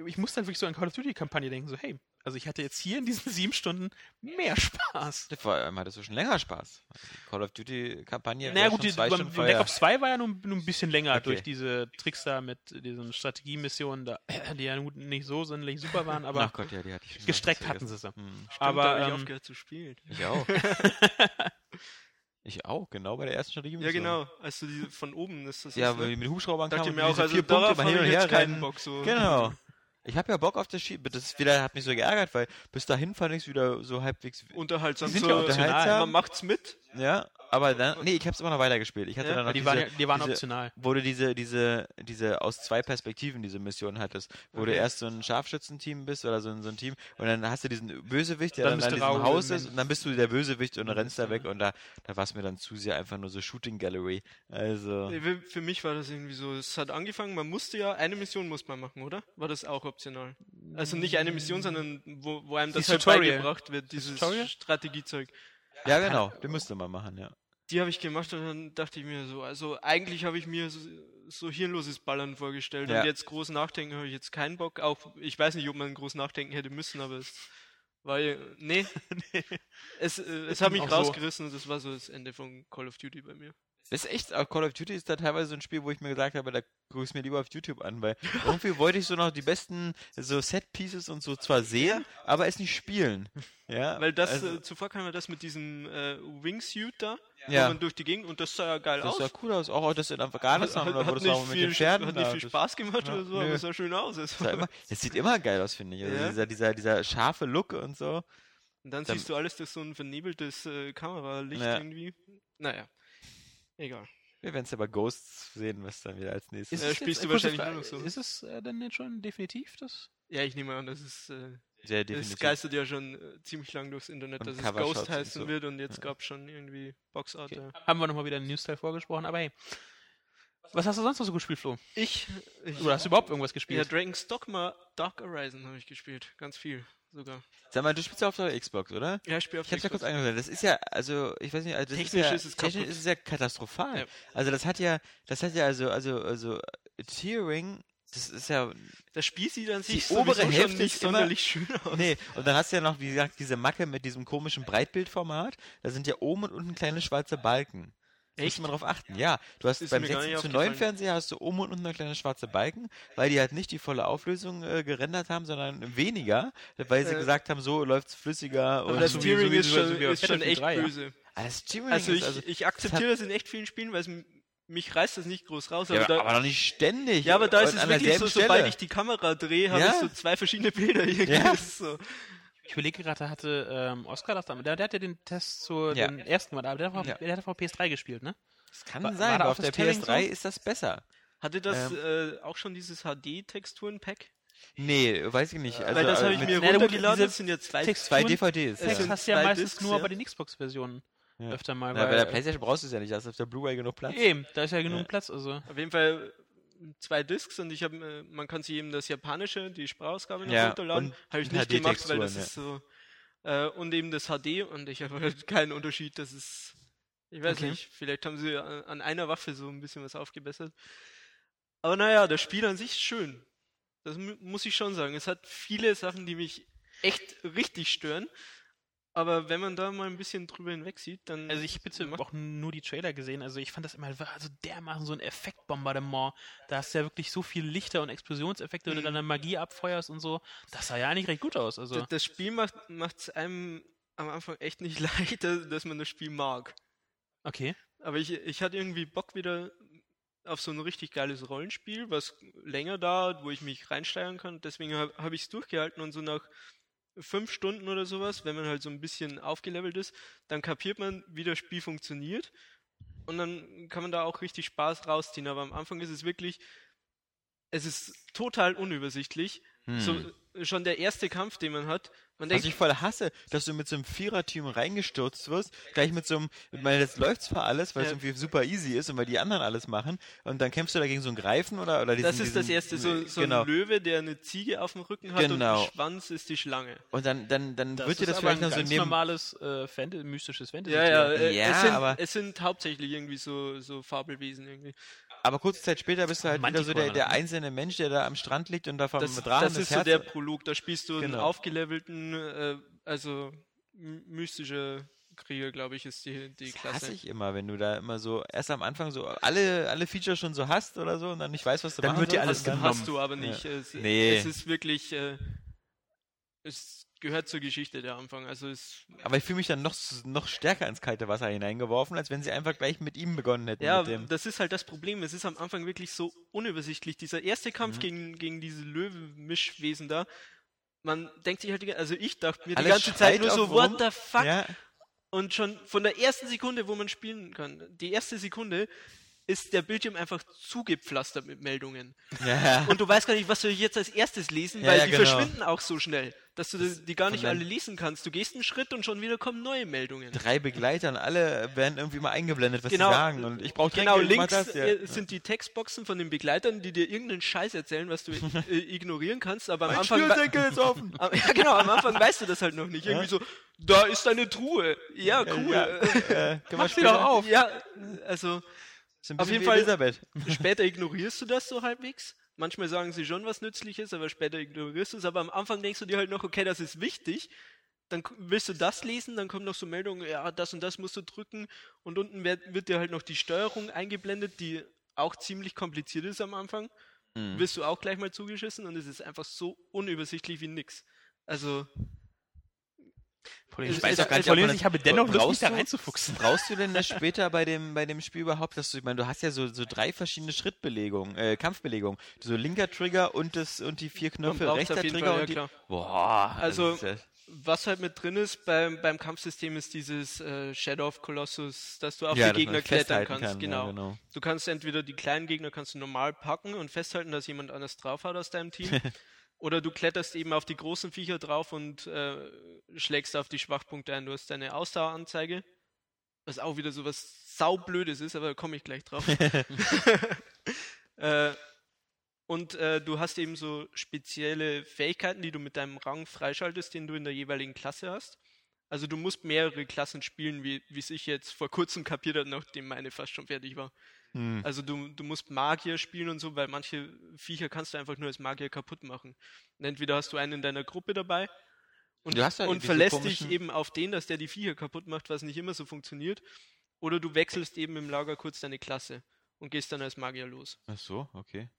ich muss dann wirklich so an Call of Duty-Kampagne denken, so, hey, also ich hatte jetzt hier in diesen sieben Stunden mehr Spaß. Vor allem hattest du schon länger Spaß. Die Call of Duty Kampagne. Naja war gut, schon die, zwei beim, Stunden Black. Ops 2 war ja nun, nun ein bisschen länger Okay. durch diese Tricks da mit diesen Strategiemissionen, da, die ja nun nicht so sonderlich super waren, aber Ach Gott, ja, die hatte ich schon gestreckt hatten sie sie. Hm. Stimmt, aber, da habe ich ähm, aufgehört zu spielen. Ich auch. ich auch, genau bei der ersten Strategie. Ja, genau. Also die von oben ist das. Ja, ist, ne? mit Hubschraubern kann ich man mir auch, also vier Punkte mal habe hin und ich her jetzt keinen rennen. Bock so. Genau. Ich habe ja Bock auf das Spiel. Das wieder hat mich so geärgert, weil bis dahin fand ich es wieder so halbwegs. Unterhaltsam. Die sind so, ja unterhaltsam. Man macht's mit. Ja, aber dann. Nee, ich habe es immer noch weitergespielt. Ich hatte Ja, dann noch die, diese, waren, die waren diese, optional. wo du diese, diese, diese aus zwei Perspektiven diese Mission hattest, wo du Okay. erst so ein Scharfschützenteam bist oder so ein, so ein Team und dann hast du diesen Bösewicht, der Dann dann, du diesem Haus ist und dann bist du der Bösewicht und rennst da weg und da, da war es mir dann zu sehr einfach nur so Shooting Gallery. Also. Für für mich war das irgendwie so, es hat angefangen, man musste ja, eine Mission muss man machen, oder? War das auch optional? Also nicht eine Mission, sondern wo, wo einem das halt Tutorial. beigebracht wird, dieses? Strategiezeug. Ja, genau, den müsste man machen, ja. Die habe ich gemacht und dann dachte ich mir so, also eigentlich habe ich mir so, so hirnloses Ballern vorgestellt Ja. und jetzt groß nachdenken habe ich jetzt keinen Bock. Auch ich weiß nicht, ob man groß nachdenken hätte müssen, aber es weil nee, es, äh, es hat mich auch so. rausgerissen und das war so das Ende von Call of Duty bei mir. Das ist echt, auch Call of Duty ist da teilweise so ein Spiel, wo ich mir gesagt habe, da gucke ich mir lieber auf YouTube an, weil irgendwie wollte ich so noch die besten so Set-Pieces und so zwar sehen, aber es nicht spielen. Ja, Weil das, also, äh, zuvor kam ja das mit diesem äh, Wingsuit da, Ja. wo man durch die Gegend und das sah ja geil das aus. sah cool aus, auch das in Afghanistan hat, oder wo das war mit den Pferden. hat nicht viel das- Spaß gemacht Ja, oder so, aber nö. es sah schön aus. Es sah immer, das sieht immer geil aus, finde ich. Also Ja. dieser, dieser, dieser scharfe Look und so. Und dann Dann- siehst du alles durch so ein vernebeltes äh, Kameralicht Ja. irgendwie. Naja, egal. Wir werden es ja bei Ghosts sehen, was dann wieder als nächstes. Äh, es spielst jetzt- du wahrscheinlich nur noch so. Ist es äh, denn jetzt schon definitiv das? Ja, ich nehme an, das ist, äh, Sehr es definitiv. geistert ja schon äh, ziemlich lang durchs Internet, Und dass es Ghost und heißen so. wird und jetzt Ja. gab es schon irgendwie Boxart. Okay. ja. Haben wir nochmal wieder einen News-Teil vorgesprochen, aber hey. Was hast du sonst noch so gespielt, Flo? Ich, ich Oder hast du überhaupt irgendwas ja, gespielt? Dragon's Dogma Dark Horizon habe ich gespielt. Ganz viel sogar. Sag mal, du spielst ja auf der Xbox, oder? Ja, ich spiele auf Ich hab's ja kurz Xbox. angesehen. Das ist ja, also, ich weiß nicht, also das Technisch ist, ja, ist es technisch ist es ja katastrophal. Ja. Also das hat ja, das hat ja also, also, also, Tearing, das ist ja, Das Spiel sieht an Die sich obere Hälfte nicht immer- sonderlich schön aus. nee, und dann hast du ja noch, wie gesagt, diese Macke mit diesem komischen Breitbildformat. Da sind ja oben und unten kleine schwarze Balken. Echt? du mal drauf achten. Ja, du hast Ist beim mir gar 16 nicht zu 9 aufgefallen. Fernseher hast du oben und unten eine kleine schwarze Balken, weil die halt nicht die volle Auflösung äh, gerendert haben, sondern weniger, weil sie Äh, gesagt haben, so läuft's flüssiger und das Steering ist schon, wie auf ist schon echt 3, ja. böse. Ah, das Steering Also ich, also, ich akzeptiere das in echt vielen Spielen, weil es mich reißt das nicht groß raus. ja, aber, aber, da, aber doch nicht ständig. ja, aber da ist es wirklich so, derselben sobald Stelle. ich die Kamera drehe, habe Ja. ich so zwei verschiedene Bilder hier. Ja. Das ist so. Ich überlege gerade, da hatte ähm, Oscar das damit. Der, der hat ja den Test zu Ja. den ersten gemacht, aber der hat, auf, Ja. der hat auf PS3 gespielt, ne? Das kann War- sein, war auf der Tearing PS3 so? ist das besser. Hatte das äh, auch schon dieses HD-Texturen-Pack? Nee, weiß ich nicht. Also, weil das äh, habe ich mir runtergeladen, das sind ja zwei Text- zwei Texturen- DVDs. Das Ja. hast du ja zwei meistens Discs, nur ja. bei den Xbox-Versionen Ja. öfter mal. Na, weil, bei der Playstation brauchst du es ja nicht, da hast du auf der Blu-ray genug Platz. Eben, da ist ja genug Ja. Platz. Also. Auf jeden Fall zwei Discs und ich habe, äh, man kann sich eben das japanische, die Sprachausgabe noch Ja, runterladen. Habe ich nicht gemacht, weil das HD-Texturen, ist so. Äh, und eben das HD und ich habe halt keinen Unterschied. Das ist, ich weiß Okay. nicht, vielleicht haben sie an, an einer Waffe so ein bisschen was aufgebessert. Aber naja, das Spiel an sich ist schön. Das mu muss ich schon sagen. Es hat viele Sachen, die mich echt richtig stören. Aber wenn man da mal ein bisschen drüber hinweg sieht, dann. Also ich habe jetzt auch nur die Trailer gesehen, also ich fand das immer also dermaßen so ein Effektbombardement. Da hast du ja wirklich so viel Lichter und Explosionseffekte, wenn du Mhm. dann Magie abfeuerst und so. Das sah ja eigentlich recht gut aus. Also D- Das Spiel macht es einem am Anfang echt nicht leicht, dass dass man das Spiel mag. okay. Aber ich, ich hatte irgendwie Bock wieder auf so ein richtig geiles Rollenspiel, was länger dauert, wo ich mich reinsteigern kann. Deswegen habe hab ich es durchgehalten und so nach fünf Stunden oder sowas, wenn man halt so ein bisschen aufgelevelt ist, dann kapiert man, wie das Spiel funktioniert und dann kann man da auch richtig Spaß rausziehen. Aber am Anfang ist es wirklich, es ist total unübersichtlich. Hm. So, schon der erste Kampf, den man hat, man Was denkt, ich voll hasse, dass du mit so einem Viererteam reingestürzt wirst, gleich mit so einem, weil das läuft zwar alles, weil es Ja. irgendwie super easy ist und weil die anderen alles machen, und dann kämpfst du da gegen so einen Greifen oder, oder diesen, das ist das erste, so, so genau. ein Löwe, der eine Ziege auf dem Rücken hat und Genau. der Schwanz ist die Schlange. Und dann, dann, dann Das wird dir das vielleicht ein noch so neben, normales äh, Fant mystisches Fantasy. Ja, ja, äh, Ja, es, sind, aber- es sind hauptsächlich irgendwie so, so Fabelwesen irgendwie. Aber kurze Zeit später bist du halt wieder so der, der ne? einzelne Mensch, der da am Strand liegt und da vom Das, Drachen das ist so Herz der Prolog, da spielst du einen Genau. aufgelevelten, äh, also mystische Krieger, glaube ich, ist die, die Das Klasse. hasse ich immer, wenn du da immer so erst am Anfang so alle, alle Features schon so hast oder so und dann nicht weißt, was du Dann machen wird dir alles dann- genommen. Hast du aber nicht. Es, Nee. es ist wirklich, äh, es gehört zur Geschichte der Anfang. Also es, Aber ich fühle mich dann noch, noch stärker ins kalte Wasser hineingeworfen, als wenn sie einfach gleich mit ihm begonnen hätten. ja, mit dem. das ist halt das Problem. Es ist am Anfang wirklich so unübersichtlich. Dieser erste Kampf Mhm. gegen, gegen diese Löwen-Mischwesen da, man denkt sich halt, also ich dachte mir Alles die ganze Zeit nur so, what rum. the fuck? Ja, Und schon von der ersten Sekunde, wo man spielen kann, die erste Sekunde, ist der Bildschirm einfach zugepflastert mit Meldungen. ja. Und du weißt gar nicht, was ich jetzt als erstes lesen, weil ja, die genau. verschwinden auch so schnell, dass du die, die gar nicht alle lesen kannst. Du gehst einen Schritt und schon wieder kommen neue Meldungen. Drei Begleiter und alle werden irgendwie mal eingeblendet, was Genau. sie sagen. Und ich brauche Genau, links das, ja. äh, sind die Textboxen von den Begleitern, die dir irgendeinen Scheiß erzählen, was du äh, ignorieren kannst, aber am Mein Anfang. Ist offen. Ja, genau, am Anfang weißt du das halt noch nicht. Irgendwie so, da ist eine Truhe. Ja, cool. Ja, äh, wir Mach sie doch auf. Ja, also Auf jeden Fall- Elisabeth. später ignorierst du das so halbwegs. Manchmal sagen sie schon was Nützliches, aber später ignorierst du es. Aber am Anfang denkst du dir halt noch, okay, das ist wichtig. Dann willst du das lesen, dann kommen noch so Meldungen, ja, das und das musst du drücken. Und unten wird, wird dir halt noch die Steuerung eingeblendet, die auch ziemlich kompliziert ist am Anfang. Mhm. Wirst du auch gleich mal zugeschissen und es ist einfach so unübersichtlich wie nix. Also, Es- ich weiß auch gar nicht, ist, ich habe dennoch Lust, mich Brauchst da du- reinzufuchsen. Brauchst du denn das später bei dem, bei dem Spiel überhaupt, dass du, ich meine, du hast ja so, so drei verschiedene Schrittbelegungen, äh, Kampfbelegungen. So linker Trigger und das und die vier Knöpfe, rechter Trigger Fall, ja und die. Boah, Also- ja- Was halt mit drin ist beim, beim Kampfsystem ist dieses äh, Shadow of Colossus, dass du auf ja, die Gegner klettern festhalten kannst. kann, genau. Ja, genau. Du kannst entweder die kleinen Gegner kannst du normal packen und festhalten, dass jemand anders drauf hat aus deinem Team. oder du kletterst eben auf die großen Viecher drauf und äh, schlägst auf die Schwachpunkte ein. Du hast deine Ausdaueranzeige, was auch wieder so was saublödes ist, aber da komme ich gleich drauf. äh, und äh, du hast eben so spezielle Fähigkeiten, die du mit deinem Rang freischaltest, den du in der jeweiligen Klasse hast. Also du musst mehrere Klassen spielen, wie wie es ich jetzt vor kurzem kapiert habe, nachdem meine fast schon fertig war. Hm. Also du, du musst Magier spielen und so, weil manche Viecher kannst du einfach nur als Magier kaputt machen. Und entweder hast du einen in deiner Gruppe dabei und, ja und verlässt dich eben auf den, dass der die Viecher kaputt macht, was nicht immer so funktioniert. Oder du wechselst eben im Lager kurz deine Klasse und gehst dann als Magier los. Ach so, okay.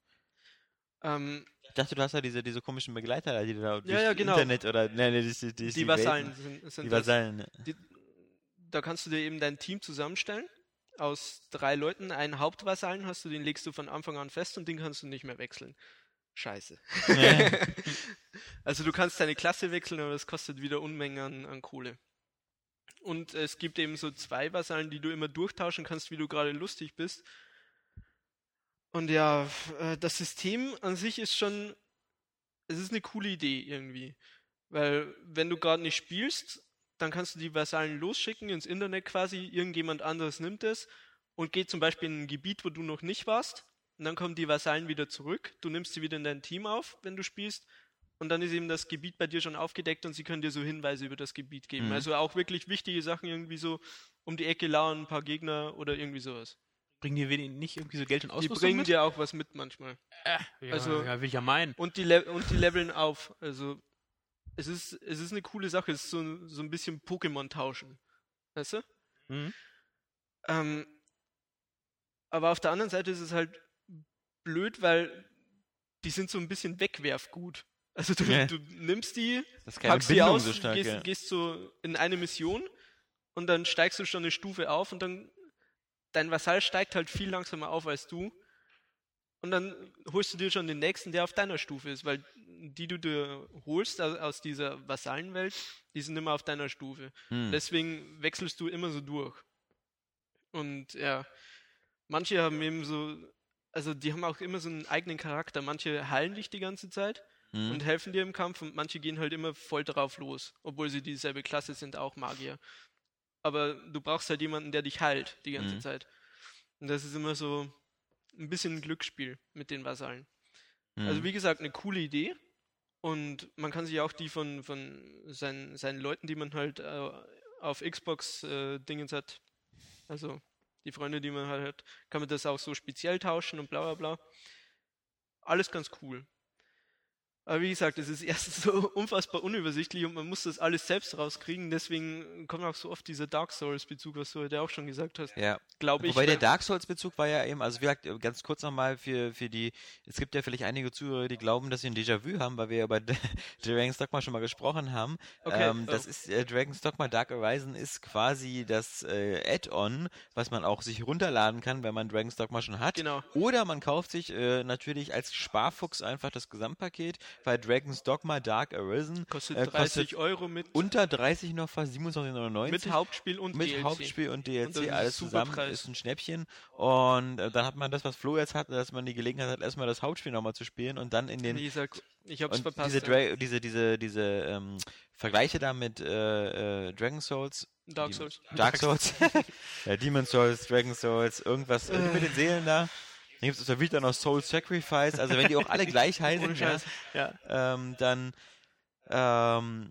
Ähm, Ich dachte, du hast ja diese, diese komischen Begleiter, die du da durchs ja, genau. Internet oder ne, ne, die, die, die, die Vasallen sind, sind Die. Vasallen. ne. Die, da kannst du dir eben dein Team zusammenstellen. Aus drei Leuten. Einen Hauptvasallen hast du, den legst du von Anfang an fest und den kannst du nicht mehr wechseln. Scheiße. also du kannst deine Klasse wechseln, aber das kostet wieder Unmengen an, an Kohle. Und es gibt eben so zwei Vasallen, die du immer durchtauschen kannst, wie du gerade lustig bist. Und ja, äh, das System an sich ist schon, es ist eine coole Idee irgendwie. Weil wenn du gerade nicht spielst, dann kannst du die Vasallen losschicken ins Internet quasi, irgendjemand anderes nimmt es und geht zum Beispiel in ein Gebiet, wo du noch nicht warst. Und dann kommen die Vasallen wieder zurück, du nimmst sie wieder in dein Team auf, wenn du spielst. Und dann ist eben das Gebiet bei dir schon aufgedeckt und sie können dir so Hinweise über das Gebiet geben. Mhm. Also auch wirklich wichtige Sachen irgendwie so um die Ecke lauern, ein paar Gegner oder irgendwie sowas. Bringen die wenig- nicht irgendwie so Geld und Die Ausrüstung bringen mit? dir auch was mit manchmal. Ja, also- ja, will ich ja meinen. Und die, Le und die leveln auf. Also es ist, es ist eine coole Sache. Es ist so, so ein bisschen Pokémon tauschen. Weißt du? Mhm. Ähm, aber auf der anderen Seite ist es halt blöd, weil die sind so ein bisschen wegwerfgut. Also du, Ja. du nimmst die, packst die Bindung aus, so stark, gehst, ja. gehst so in eine Mission und dann steigst du schon eine Stufe auf und dann dein Vasall steigt halt viel langsamer auf als du und dann holst du dir schon den nächsten, der auf deiner Stufe ist, weil die du dir holst aus, dieser Vasallenwelt, die sind immer auf deiner Stufe. Hm. Deswegen wechselst du immer so durch. Und ja, manche haben eben so, also die haben auch immer so einen eigenen Charakter. Manche heilen dich die ganze Zeit Hm. und helfen dir im Kampf und manche gehen halt immer voll drauf los, obwohl sie dieselbe Klasse sind, auch Magier. Aber du brauchst halt jemanden, der dich heilt die ganze Mhm. Zeit. Und das ist immer so ein bisschen ein Glücksspiel mit den Vasallen. Hm. Also wie gesagt, eine coole Idee. Und man kann sich auch die von, von seinen, seinen Leuten, die man halt äh, auf Xbox äh, Dingens hat, also die Freunde, die man halt hat, kann man das auch so speziell tauschen und bla bla bla. Alles ganz cool. Aber wie gesagt, es ist erstens so unfassbar unübersichtlich und man muss das alles selbst rauskriegen. Deswegen kommt auch so oft dieser Dark Souls-Bezug, was du heute auch schon gesagt hast. ja. Glaube ich. Wobei der Dark Souls-Bezug war ja eben, also wie gesagt, ganz kurz nochmal für, für die, es gibt ja vielleicht einige Zuhörer, die glauben, dass sie ein Déjà-vu haben, weil wir ja über Dragon's Dogma schon mal gesprochen haben. Okay, ähm, das oh. ist, äh, Dragon's Dogma Dark Horizon ist quasi das äh, Add-on, was man auch sich runterladen kann, wenn man Dragon's Dogma schon hat. Genau. Oder man kauft sich äh, natürlich als Sparfuchs einfach das Gesamtpaket, weil Dragon's Dogma Dark Arisen Kostet äh, 30 Euro mit, unter 30 noch fast 27,99 mit Hauptspiel und mit DLC. Hauptspiel und Und DLC ist alles zusammen Preis. ist ein Schnäppchen und äh, dann hat man das, was Flo jetzt hat, dass man die Gelegenheit hat, erstmal das Hauptspiel nochmal zu spielen und dann in den Wie gesagt, ich hab's und verpasst. diese, ja. Diese diese diese ähm, Vergleiche da mit äh, äh, Dragon Souls Dark Souls. Dark Souls ja, Demon Souls Dragon Souls irgendwas Äh. mit den Seelen da dann gibt es auf der Vita noch Soul Sacrifice also wenn die auch alle gleich heißen ja. Ja. ähm, dann ähm,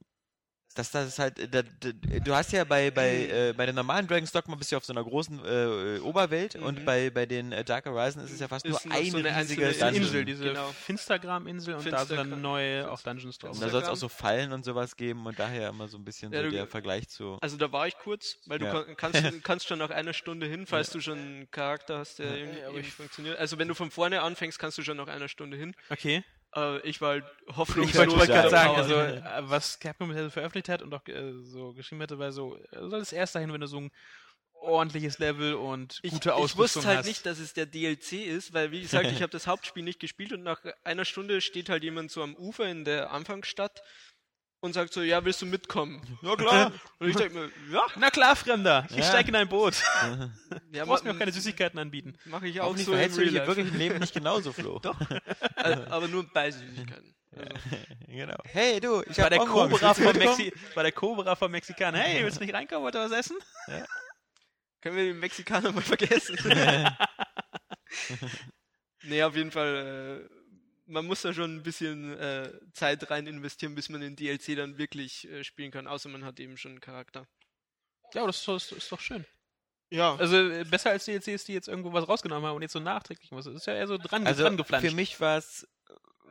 das, das ist halt, äh, da, da, du hast ja bei, bei, äh, bei den normalen Dragon's Dogma bist du auf so einer großen äh, Oberwelt und Mhm. bei, bei den äh, Dark Horizon ist es ja fast Ist nur eine so eine riesige einzelne Dungeon. Insel, diese Genau. Finstergram-Insel und da sind Finstergram- dann neue auch Dungeons drauf. Und da soll es auch so Fallen und sowas geben und daher immer so ein bisschen Ja, so du- der Vergleich zu. Also da war ich kurz, weil du Ja. kannst, kannst schon nach einer Stunde hin, falls du schon einen Charakter hast, der Ja, eben ich- funktioniert. Also wenn du von vorne anfängst, kannst du schon nach einer Stunde hin. Okay. Aber ich war halt Ich hoffnungslos. wollte wollte gerade sagen, also äh, was Capcom bisher veröffentlicht hat und auch äh, so geschrieben hatte, war so, äh, soll es erst dahin, wenn du so ein ordentliches Level und Ich, gute ich Ausrüstung wusste halt hast. nicht, dass es der DLC ist, weil wie gesagt, ich habe das Hauptspiel nicht gespielt und nach einer Stunde steht halt jemand so am Ufer in der Anfangsstadt und sagt so, ja, willst du mitkommen? Ja klar. Und ich denke mir, ja, Na klar, Fremder, ich Ja. steige in ein Boot. ja Du brauchst mir auch keine Süßigkeiten anbieten. mache ich auch Hoffentlich so im Real dich im Leben nicht genauso, Flo. Doch. Also, aber nur bei Süßigkeiten. Also, genau. Hey du, ich war hab der. Cobra? Mexi war der Cobra vom Mexikaner. Hey, willst du nicht reinkommen, wollt ihr was essen? können wir den Mexikaner mal vergessen? nee, auf jeden Fall, äh, man muss da schon ein bisschen äh, Zeit rein investieren, bis man den DLC dann wirklich äh, spielen kann, außer man hat eben schon einen Charakter. Ja, das ist, ist doch schön. Ja. Also äh, besser als DLCs, die jetzt irgendwo was rausgenommen haben und jetzt so nachträglich was. Das ist ja eher so dran, Also dran geflanscht. für mich war es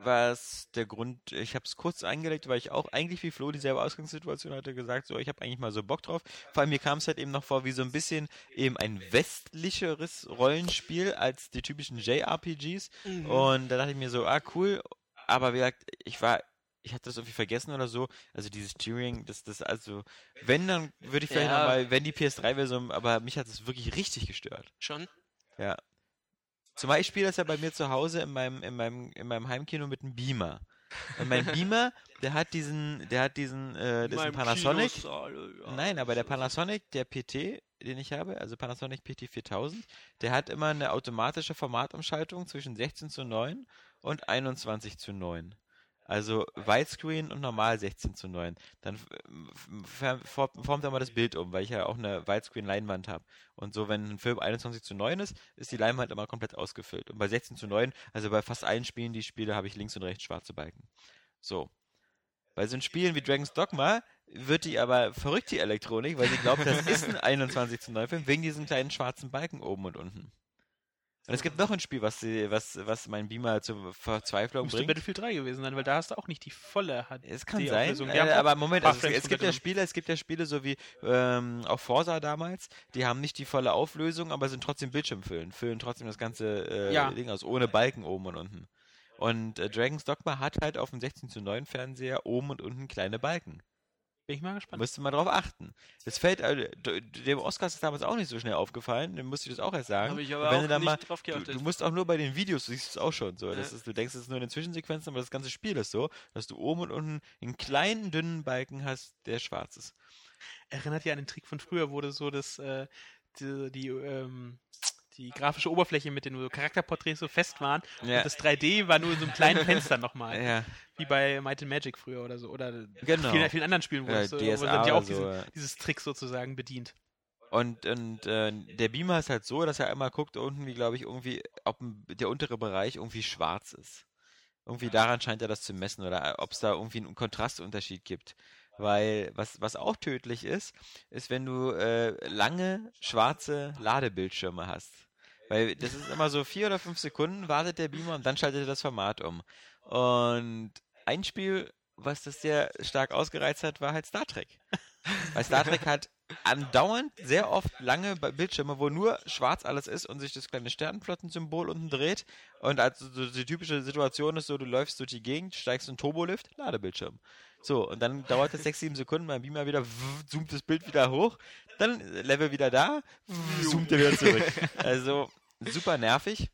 was der Grund, ich habe es kurz eingelegt, weil ich auch eigentlich wie Flo dieselbe Ausgangssituation hatte, gesagt, so ich habe eigentlich mal so Bock drauf. Vor allem mir kam es halt eben noch vor wie so ein bisschen eben ein westlicheres Rollenspiel als die typischen JRPGs. Mhm. Und da dachte ich mir so, ah cool, aber wie gesagt, ich war ich hatte das irgendwie vergessen oder so. Also dieses Steering, das, das, also, wenn, dann würde ich vielleicht Ja. nochmal, wenn die PS3-Version, aber mich hat es wirklich richtig gestört. Schon? Ja. Ich spiele das ja bei mir zu Hause in meinem, in meinem, in meinem Heimkino mit einem Beamer. Und mein Beamer, der hat diesen, der hat diesen, äh, ist Beim Panasonic. Ja. Nein, aber der Panasonic, der PT, den ich habe, also Panasonic PT 4000, der hat immer eine automatische Formatumschaltung zwischen 16 zu 9 und 21 zu 9. Also Widescreen und normal 16 zu 9. Dann formt er mal das Bild um, weil ich ja auch eine Widescreen-Leinwand habe. Und so, wenn ein Film 21 zu 9 ist, ist die Leinwand immer komplett ausgefüllt. Und bei 16 zu 9, also bei fast allen Spielen, die ich spiele, habe ich links und rechts schwarze Balken. So. Bei so Spielen wie Dragon's Dogma wird die aber verrückt, die Elektronik, weil sie glaubt, das ist ein 21 zu 9 Film, wegen diesen kleinen schwarzen Balken oben und unten. Und es gibt noch ein Spiel, was, sie, was, was mein Beamer zur Verzweiflung Müsste bringt. Battlefield 3 gewesen sein, weil da hast du auch nicht die volle HD. Es kann sein, äh, aber Moment, also es, es gibt ja. Spiele, es gibt ja Spiele so wie ähm, auch Forza damals, die haben nicht die volle Auflösung, aber sind trotzdem Bildschirmfüllen, füllen trotzdem das ganze äh, Ja. Ding aus, ohne Balken oben und unten. Und äh, Dragon's Dogma hat halt auf dem 16 zu 9 Fernseher oben und unten kleine Balken. Bin ich mal gespannt. Musst du mal drauf achten. Das fällt, also, dem Oscar ist damals auch nicht so schnell aufgefallen, dann musst du das auch erst sagen. Habe ich aber Wenn auch du nicht mal, drauf du, geachtet. du musst auch nur bei den Videos, du siehst es auch schon so. Ja. ist, du denkst, es ist nur in den Zwischensequenzen, aber das ganze Spiel ist so, dass du oben und unten einen kleinen, dünnen Balken hast, der schwarz ist. Erinnert ja an den Trick von früher, wurde so das, äh, die, die, ähm, die grafische Oberfläche mit den so Charakterporträts so fest waren. Ja. Und das 3D war nur in so einem kleinen Fenster nochmal. Ja, Wie bei Might and Magic früher oder so. Oder Genau. vielen, vielen anderen Spielen, wo Ja, es, äh, wo auch so, diesen, ja. dieses Trick sozusagen bedient. Und, und äh, der Beamer ist halt so, dass er einmal guckt unten, wie glaube ich, irgendwie, ob der untere Bereich irgendwie schwarz ist. Irgendwie daran scheint er das zu messen oder ob es da irgendwie einen Kontrastunterschied gibt. Weil was, was auch tödlich ist, ist, wenn du äh, lange schwarze Ladebildschirme hast. Weil das ist immer so vier oder fünf Sekunden, wartet der Beamer und dann schaltet er das Format um. Und ein Spiel, was das sehr stark ausgereizt hat, war halt Star Trek. Weil Star Trek hat andauernd sehr oft lange Bildschirme, wo nur schwarz alles ist und sich das kleine Sternenflottensymbol unten dreht. Und also so die typische Situation ist so, du läufst durch die Gegend, steigst in Turbolift, Ladebildschirm. So, und dann dauert es sechs, sieben Sekunden, beim Beamer wieder, zoomt das Bild wieder hoch, dann Level wieder da, zoomt er wieder zurück. Also, super nervig.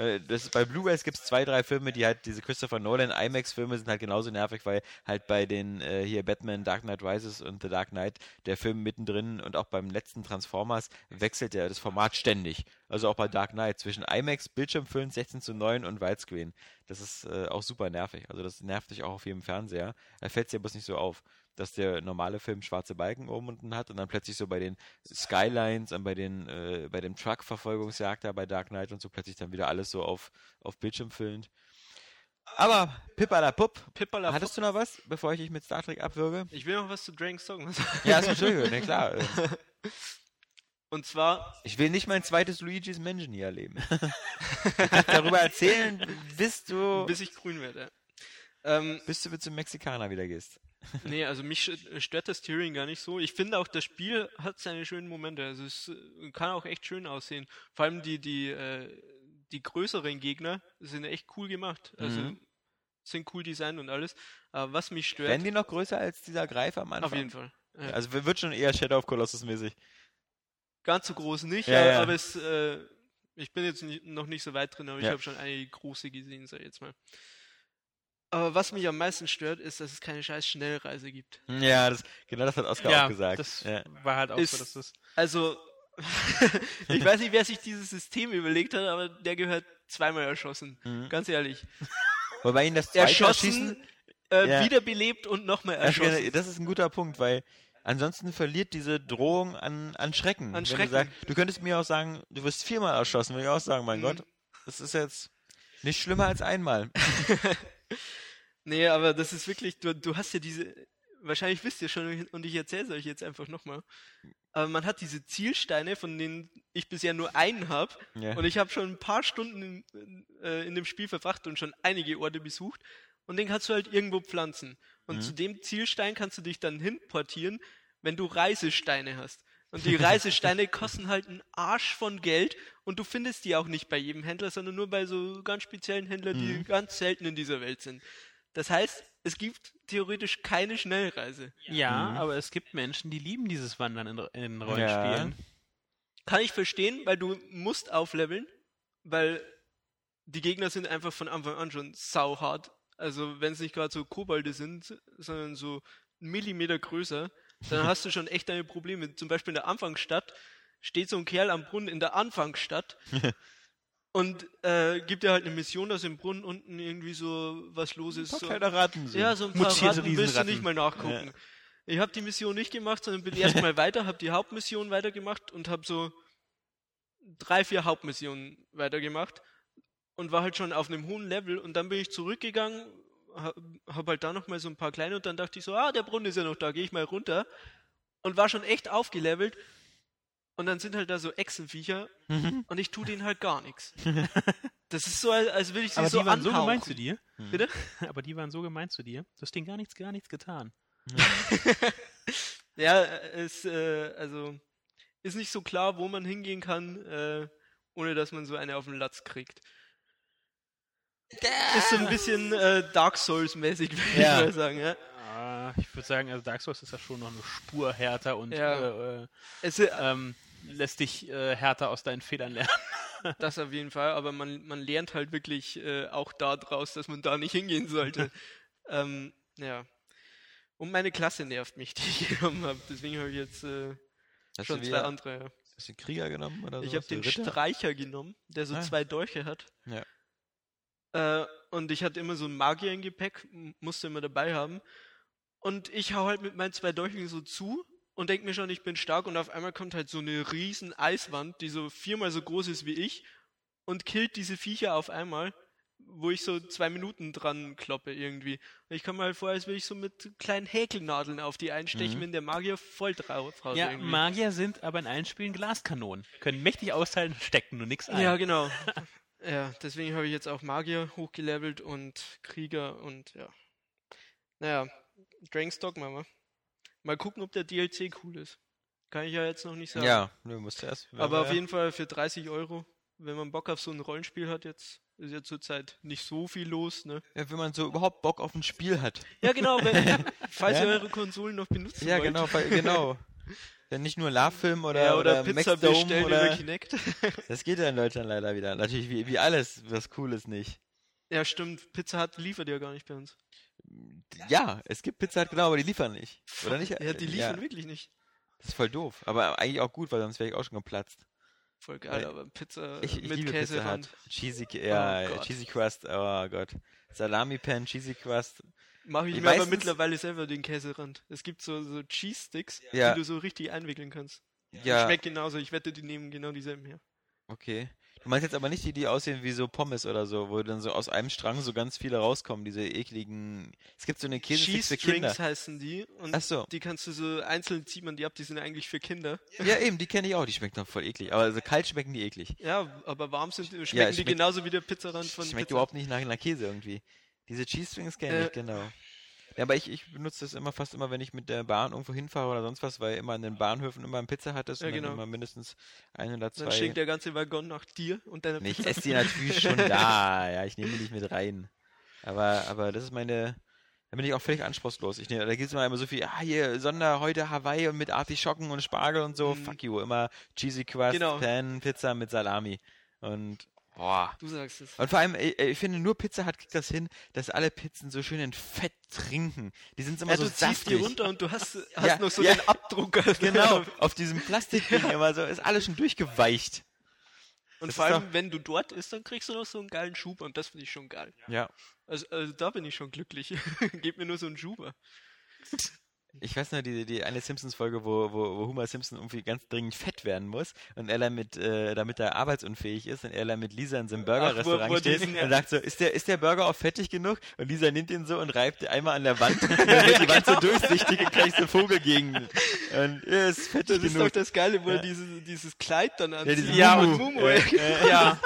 Äh, Das bei Blu-rays gibt es zwei, drei Filme, die halt, diese Christopher Nolan IMAX-Filme sind halt genauso nervig, weil halt bei den äh, hier Batman, Dark Knight Rises und The Dark Knight, der Film mittendrin und auch beim letzten Transformers wechselt ja das Format ständig. Also auch bei Dark Knight zwischen IMAX, Bildschirmfüllen 16 zu 9 und Widescreen. Das ist äh, auch super nervig. Also das nervt dich auch auf jedem Fernseher. Da fällt es dir bloß nicht so auf, dass der normale Film schwarze Balken oben und unten hat und dann plötzlich so bei den Skylines und bei den äh, bei dem Truck-Verfolgungsjagd da bei Dark Knight und so plötzlich dann wieder alles so auf, auf Bildschirm füllend. Aber Pippalapupp, Pippala hattest du noch was, bevor ich dich mit Star Trek abwürge? ich will noch was zu Dragon's Dogma sagen. Ja, ist Entschuldigung, na klar. äh, Und zwar, Ich will nicht mein zweites Luigi's Mansion hier erleben. darüber erzählen, bis du, bis ich grün werde. Ähm, bis du zum Mexikaner wieder gehst. Nee, also mich sch- stört das Steering gar nicht so. Ich finde auch, das Spiel hat seine schönen Momente. Also es äh, kann auch echt schön aussehen. Vor allem die, die, äh, die größeren Gegner sind echt cool gemacht. Also Mhm. sind cool designt und alles. Aber was mich stört, Werden die noch größer als dieser Greifer am Anfang? auf jeden Fall. Ja. Also wird schon eher Shadow of Colossus mäßig. Ganz so groß nicht, Ja, aber, ja. aber es, äh, ich bin jetzt noch nicht so weit drin, aber ich habe schon einige große gesehen, sag ich jetzt mal. Aber was mich am meisten stört, ist, dass es keine scheiß Schnellreise gibt. Ja, das, genau das hat Oscar auch gesagt. das ja. war halt auch Ist- so, dass das Also, ich weiß nicht, wer sich dieses System überlegt hat, aber der gehört zweimal erschossen. Mhm. Ganz ehrlich. Wobei ihn das zweite Erschossen, Erschießen, äh, Ja. wiederbelebt und nochmal das, erschossen. das ist ein guter Punkt, weil ansonsten verliert diese Drohung an, an Schrecken. An Wenn Schrecken. Du, sagst, du könntest mir auch sagen, du wirst viermal erschossen, würde ich auch sagen, mein Mhm. Gott, das ist jetzt nicht schlimmer als einmal. Nee, aber das ist wirklich, du, du hast ja diese, wahrscheinlich wisst ihr schon und ich erzähle es euch jetzt einfach nochmal. Aber man hat diese Zielsteine, von denen ich bisher nur einen habe. Ja. Und ich habe schon ein paar Stunden in, äh, in dem Spiel verbracht und schon einige Orte besucht. Und den kannst du halt irgendwo pflanzen. Und Mhm. zu dem Zielstein kannst du dich dann hinportieren, wenn du Reisesteine hast. Und die Reisesteine kosten halt einen Arsch von Geld und du findest die auch nicht bei jedem Händler, sondern nur bei so ganz speziellen Händlern, die Mhm. ganz selten in dieser Welt sind. Das heißt, es gibt theoretisch keine Schnellreise. Ja, Mhm. aber es gibt Menschen, die lieben dieses Wandern in, in Rollenspielen. Kann ich verstehen, weil du musst aufleveln, weil die Gegner sind einfach von Anfang an schon sauhart. Also wenn es nicht gerade so Kobolde sind, sondern so einen Millimeter größer, dann hast du schon echt deine Probleme. Zum Beispiel in der Anfangsstadt steht so ein Kerl am Brunnen in der Anfangsstadt und äh, gibt dir halt eine Mission, dass im Brunnen unten irgendwie so was los ist. Ein So, paar kleine Ratten sind. ja, so ein paar Mutierte Ratten willst du nicht mal nachgucken. Ich habe die Mission nicht gemacht, sondern bin erstmal weiter, habe die Hauptmission weitergemacht und habe so drei, vier Hauptmissionen weitergemacht und war halt schon auf einem hohen Level und dann bin ich zurückgegangen, habe hab halt da nochmal so ein paar kleine und dann dachte ich so, ah, der Brunnen ist ja noch da, gehe ich mal runter und war schon echt aufgelevelt und dann sind halt da so Echsenviecher Mhm. und ich tue denen halt gar nichts. Das ist so, als, als würde ich sie Aber so die waren so anhauchen. gemein zu dir. Bitte? Aber die waren so gemein zu dir. Du hast denen gar nichts, gar nichts getan. Ja, es, äh, also, ist nicht so klar, wo man hingehen kann, äh, ohne dass man so eine auf den Latz kriegt. Ist so ein bisschen äh, Dark Souls-mäßig, würde Ja. ich mal sagen, ja. Ah, Ich würde sagen, also Dark Souls ist ja schon noch eine Spur härter und Ja. äh, äh, Es, äh, ähm, lässt dich äh, härter aus deinen Fehlern lernen. das auf jeden Fall, aber man, man lernt halt wirklich äh, auch da draus, dass man da nicht hingehen sollte. ähm, ja. Und meine Klasse nervt mich, die ich genommen habe. Deswegen habe ich jetzt äh, schon zwei andere. Hast du den Krieger genommen oder so? Ich habe den Streicher genommen, der so Ah. zwei Dolche hat. Ja. Äh, und ich hatte immer so einen Magier im Gepäck, musste immer dabei haben. Und ich hau halt mit meinen zwei Dolchen so zu und denk mir schon, ich bin stark. Und auf einmal kommt halt so eine riesen Eiswand, die so viermal so groß ist wie ich und killt diese Viecher auf einmal, wo ich so zwei Minuten dran kloppe irgendwie. Und ich komme mir halt vor, als würde ich so mit kleinen Häkelnadeln auf die einstechen, Mhm. wenn der Magier voll drauf haut Ja, irgendwie. Magier sind aber in allen Spielen Glaskanonen. Können mächtig austeilen, stecken nur nichts ein. Ja, genau. ja, deswegen habe ich jetzt auch Magier hochgelevelt und Krieger und ja. Naja, Dragon's Dogma mal. Mal gucken, ob der DLC cool ist. Kann ich ja jetzt noch nicht sagen. Ja, du musst erst. Aber auf jeden Fall für 30 Euro, wenn man Bock auf so ein Rollenspiel hat jetzt, ist ja zurzeit nicht so viel los, ne? Ja, wenn man so überhaupt Bock auf ein Spiel hat. Ja, genau, wenn, falls Ja. ihr eure Konsolen noch benutzen Ja, wollt. genau, genau. Wenn nicht nur Love-Film oder, ja, oder, oder Pizza bestellen oder. über Kinect. Das geht ja in Deutschland leider wieder. Natürlich wie, wie alles, was cool ist, nicht. ja, stimmt. Pizza Hut liefert ja gar nicht bei uns. Ja, es gibt Pizza Hut, genau, aber die liefern nicht. Oder nicht? Ja, die liefern Ja, wirklich nicht. das ist voll doof. Aber eigentlich auch gut, weil sonst wäre ich auch schon geplatzt. Voll geil, aber Pizza Ich, ich mit liebe Pizza Käserand. Hut. Cheesy, ja, Oh. Cheesy Crust, oh Gott. Salami Pan, Cheesy Crust. Mache ich Die mir aber mittlerweile selber den Käserand. Es gibt so, so Cheese Sticks, Ja. die du so richtig einwickeln kannst. Ja, Schmeckt genauso. Ich wette, die nehmen genau dieselben her. okay. Du meinst jetzt aber nicht die, die aussehen wie so Pommes oder so, wo dann so aus einem Strang so ganz viele rauskommen, diese ekligen. Es gibt so eine Cheese für Kinder. Heißen die. Und Ach so. die kannst du so einzeln zieht man die ab, die sind eigentlich für Kinder. Ja, eben, die kenne ich auch, die schmecken doch voll eklig. Aber also kalt schmecken die eklig. Ja, aber warm sind schmecken Ja, die schmeckt- genauso wie der Pizzarand von Schmeckt Pizza. überhaupt nicht nach, nach Käse irgendwie. Diese Cheese Strings kenne Äh. ich, genau. Ja, aber ich, ich benutze das immer fast immer, wenn ich mit der Bahn irgendwo hinfahre oder sonst was, weil immer an den Bahnhöfen immer ein Pizza hattest Ja, und genau. dann immer mindestens ein oder Dann zwei. stinkt der ganze Waggon nach dir und deiner Nee, ich Pizza. esse die natürlich schon da. Ja, ich nehme die nicht mit rein. Aber, aber das ist meine. Da bin ich auch völlig anspruchslos. Ich nehme, da gibt es immer so viel, ah, hier, Sonder, heute Hawaii und mit Artischocken und Spargel und so. Mhm. Fuck you. Immer Cheesy Crust, Genau. Pan, Pizza mit Salami. Und, boah. Du sagst es. Und vor allem, ich, ich finde, nur Pizza hat kriegt das hin, dass alle Pizzen so schön in Fett trinken. Die sind immer Ja, so du ziehst die saftig. runter und du hast, hast Ja, noch so ja. den Abdruck. Genau, auf diesem Plastikding immer so, ist alles schon durchgeweicht. Und Das vor ist allem, wenn du dort isst, dann kriegst du noch so einen geilen Schub und das finde ich schon geil. Ja. Also, also da bin ich schon glücklich. Gib mir nur so einen Schuber. Ich weiß nur, die, die eine Simpsons-Folge, wo, wo, wo Homer Simpson irgendwie ganz dringend fett werden muss und er dann mit, äh, damit er arbeitsunfähig ist und er dann mit Lisa in so einem Burger-Restaurant steht ja. und sagt so, ist der, ist der Burger auch fettig genug? Und Lisa nimmt ihn so und reibt einmal an der Wand und dann wird die Wand so durchsichtig und gleich so Vogelgegend. Und ja, ist fettig Das ist genug. doch das Geile, wo Ja. er dieses, dieses Kleid dann anzieht. dieses Ja, und Mumu. Mumu. Äh, äh, Ja,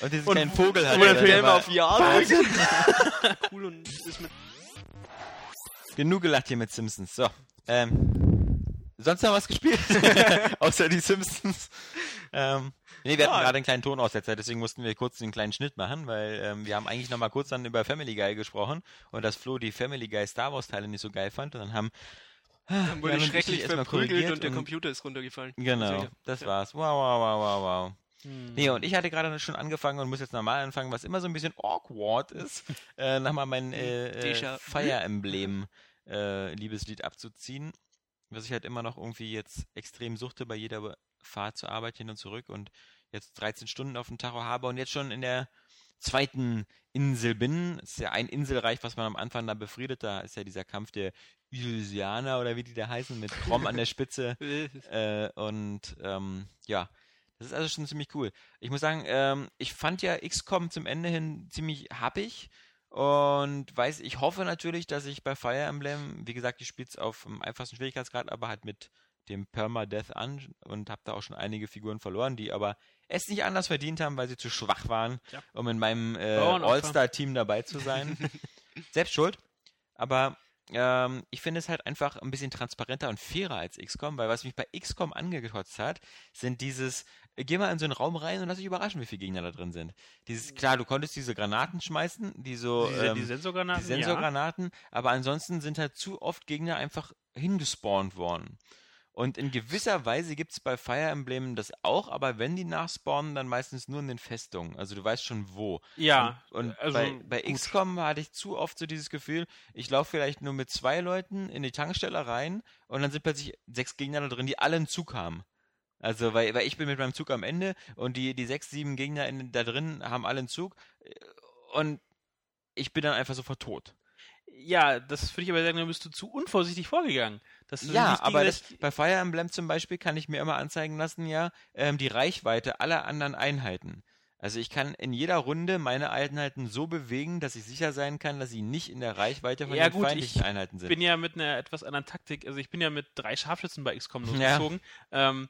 und diesen Und- kleinen Vogel hat er der dann Film immer- auf Ja drückt. cool und ist mit Genug gelacht hier mit Simpsons. So. Ähm, sonst noch was gespielt? Außer die Simpsons. Ähm, nee, wir hatten Ja. gerade einen kleinen Tonaussetzer, deswegen mussten wir kurz den kleinen Schnitt machen, weil ähm, wir haben eigentlich noch mal kurz dann über Family Guy gesprochen und dass Flo die Family Guy Star Wars Teile nicht so geil fand und dann haben Dann wurde Ja, schrecklich verprügelt korrigiert und der und- Computer ist runtergefallen. genau, das ja. war's. Wow, wow, wow, wow, wow. Hm. Nee, und ich hatte gerade schon angefangen und muss jetzt normal anfangen, was immer so ein bisschen awkward ist, äh, nochmal mein äh, äh, Déjà- Fire Emblem äh, Liebeslied abzuziehen, was ich halt immer noch irgendwie jetzt extrem suchte bei jeder Fahrt zur Arbeit hin und zurück und jetzt 13 Stunden auf dem Tacho habe und jetzt schon in der zweiten Insel bin. Es ist ja ein Inselreich, was man am Anfang da befriedet. Da ist ja dieser Kampf der Illusianer oder wie die da heißen, mit Krom an der Spitze. Äh, Äh, und ähm, ja, das ist also schon ziemlich cool. Ich muss sagen, ähm, ich fand ja XCOM zum Ende hin ziemlich happig und weiß, ich hoffe natürlich, dass ich bei Fire Emblem, wie gesagt, ich spiele es auf dem einfachsten Schwierigkeitsgrad, aber halt mit dem Permadeath an und habe da auch schon einige Figuren verloren, die aber es nicht anders verdient haben, weil sie zu schwach waren, Ja. um in meinem äh. All-Star-Team dabei zu sein. Selbst schuld. Aber ähm, ich finde es halt einfach ein bisschen transparenter und fairer als XCOM, weil was mich bei XCOM angekotzt hat, sind dieses, äh, geh mal in so einen Raum rein und lass dich überraschen, wie viele Gegner da drin sind. Dieses, klar, du konntest diese Granaten schmeißen, die so, Diese, ähm, die Sensorgranaten, die Sensorgranaten, aber ansonsten sind halt zu oft Gegner einfach hingespawnt worden. Und in gewisser Weise gibt es bei Fire Emblem das auch, aber wenn die nachspawnen, dann meistens nur in den Festungen. Also du weißt schon wo. ja. Und, und also bei, bei gut. XCOM hatte ich zu oft so dieses Gefühl, ich laufe vielleicht nur mit zwei Leuten in die Tankstelle rein und dann sind plötzlich sechs Gegner da drin, die alle einen Zug haben. Also, weil, weil ich bin mit meinem Zug am Ende und die, die sechs, sieben Gegner in, da drin haben alle einen Zug und ich bin dann einfach sofort tot. Ja, das würde ich aber sagen, da bist du zu unvorsichtig vorgegangen. Dass du Ja, aber das, bei Fire Emblem zum Beispiel kann ich mir immer anzeigen lassen, ja, ähm, die Reichweite aller anderen Einheiten. Also ich kann in jeder Runde meine Einheiten so bewegen, dass ich sicher sein kann, dass sie nicht in der Reichweite von Ja, den gut, feindlichen ich Einheiten sind. bin ja mit einer etwas anderen Taktik, also ich bin ja mit drei Scharfschützen bei XCOM Ja. losgezogen. Ähm,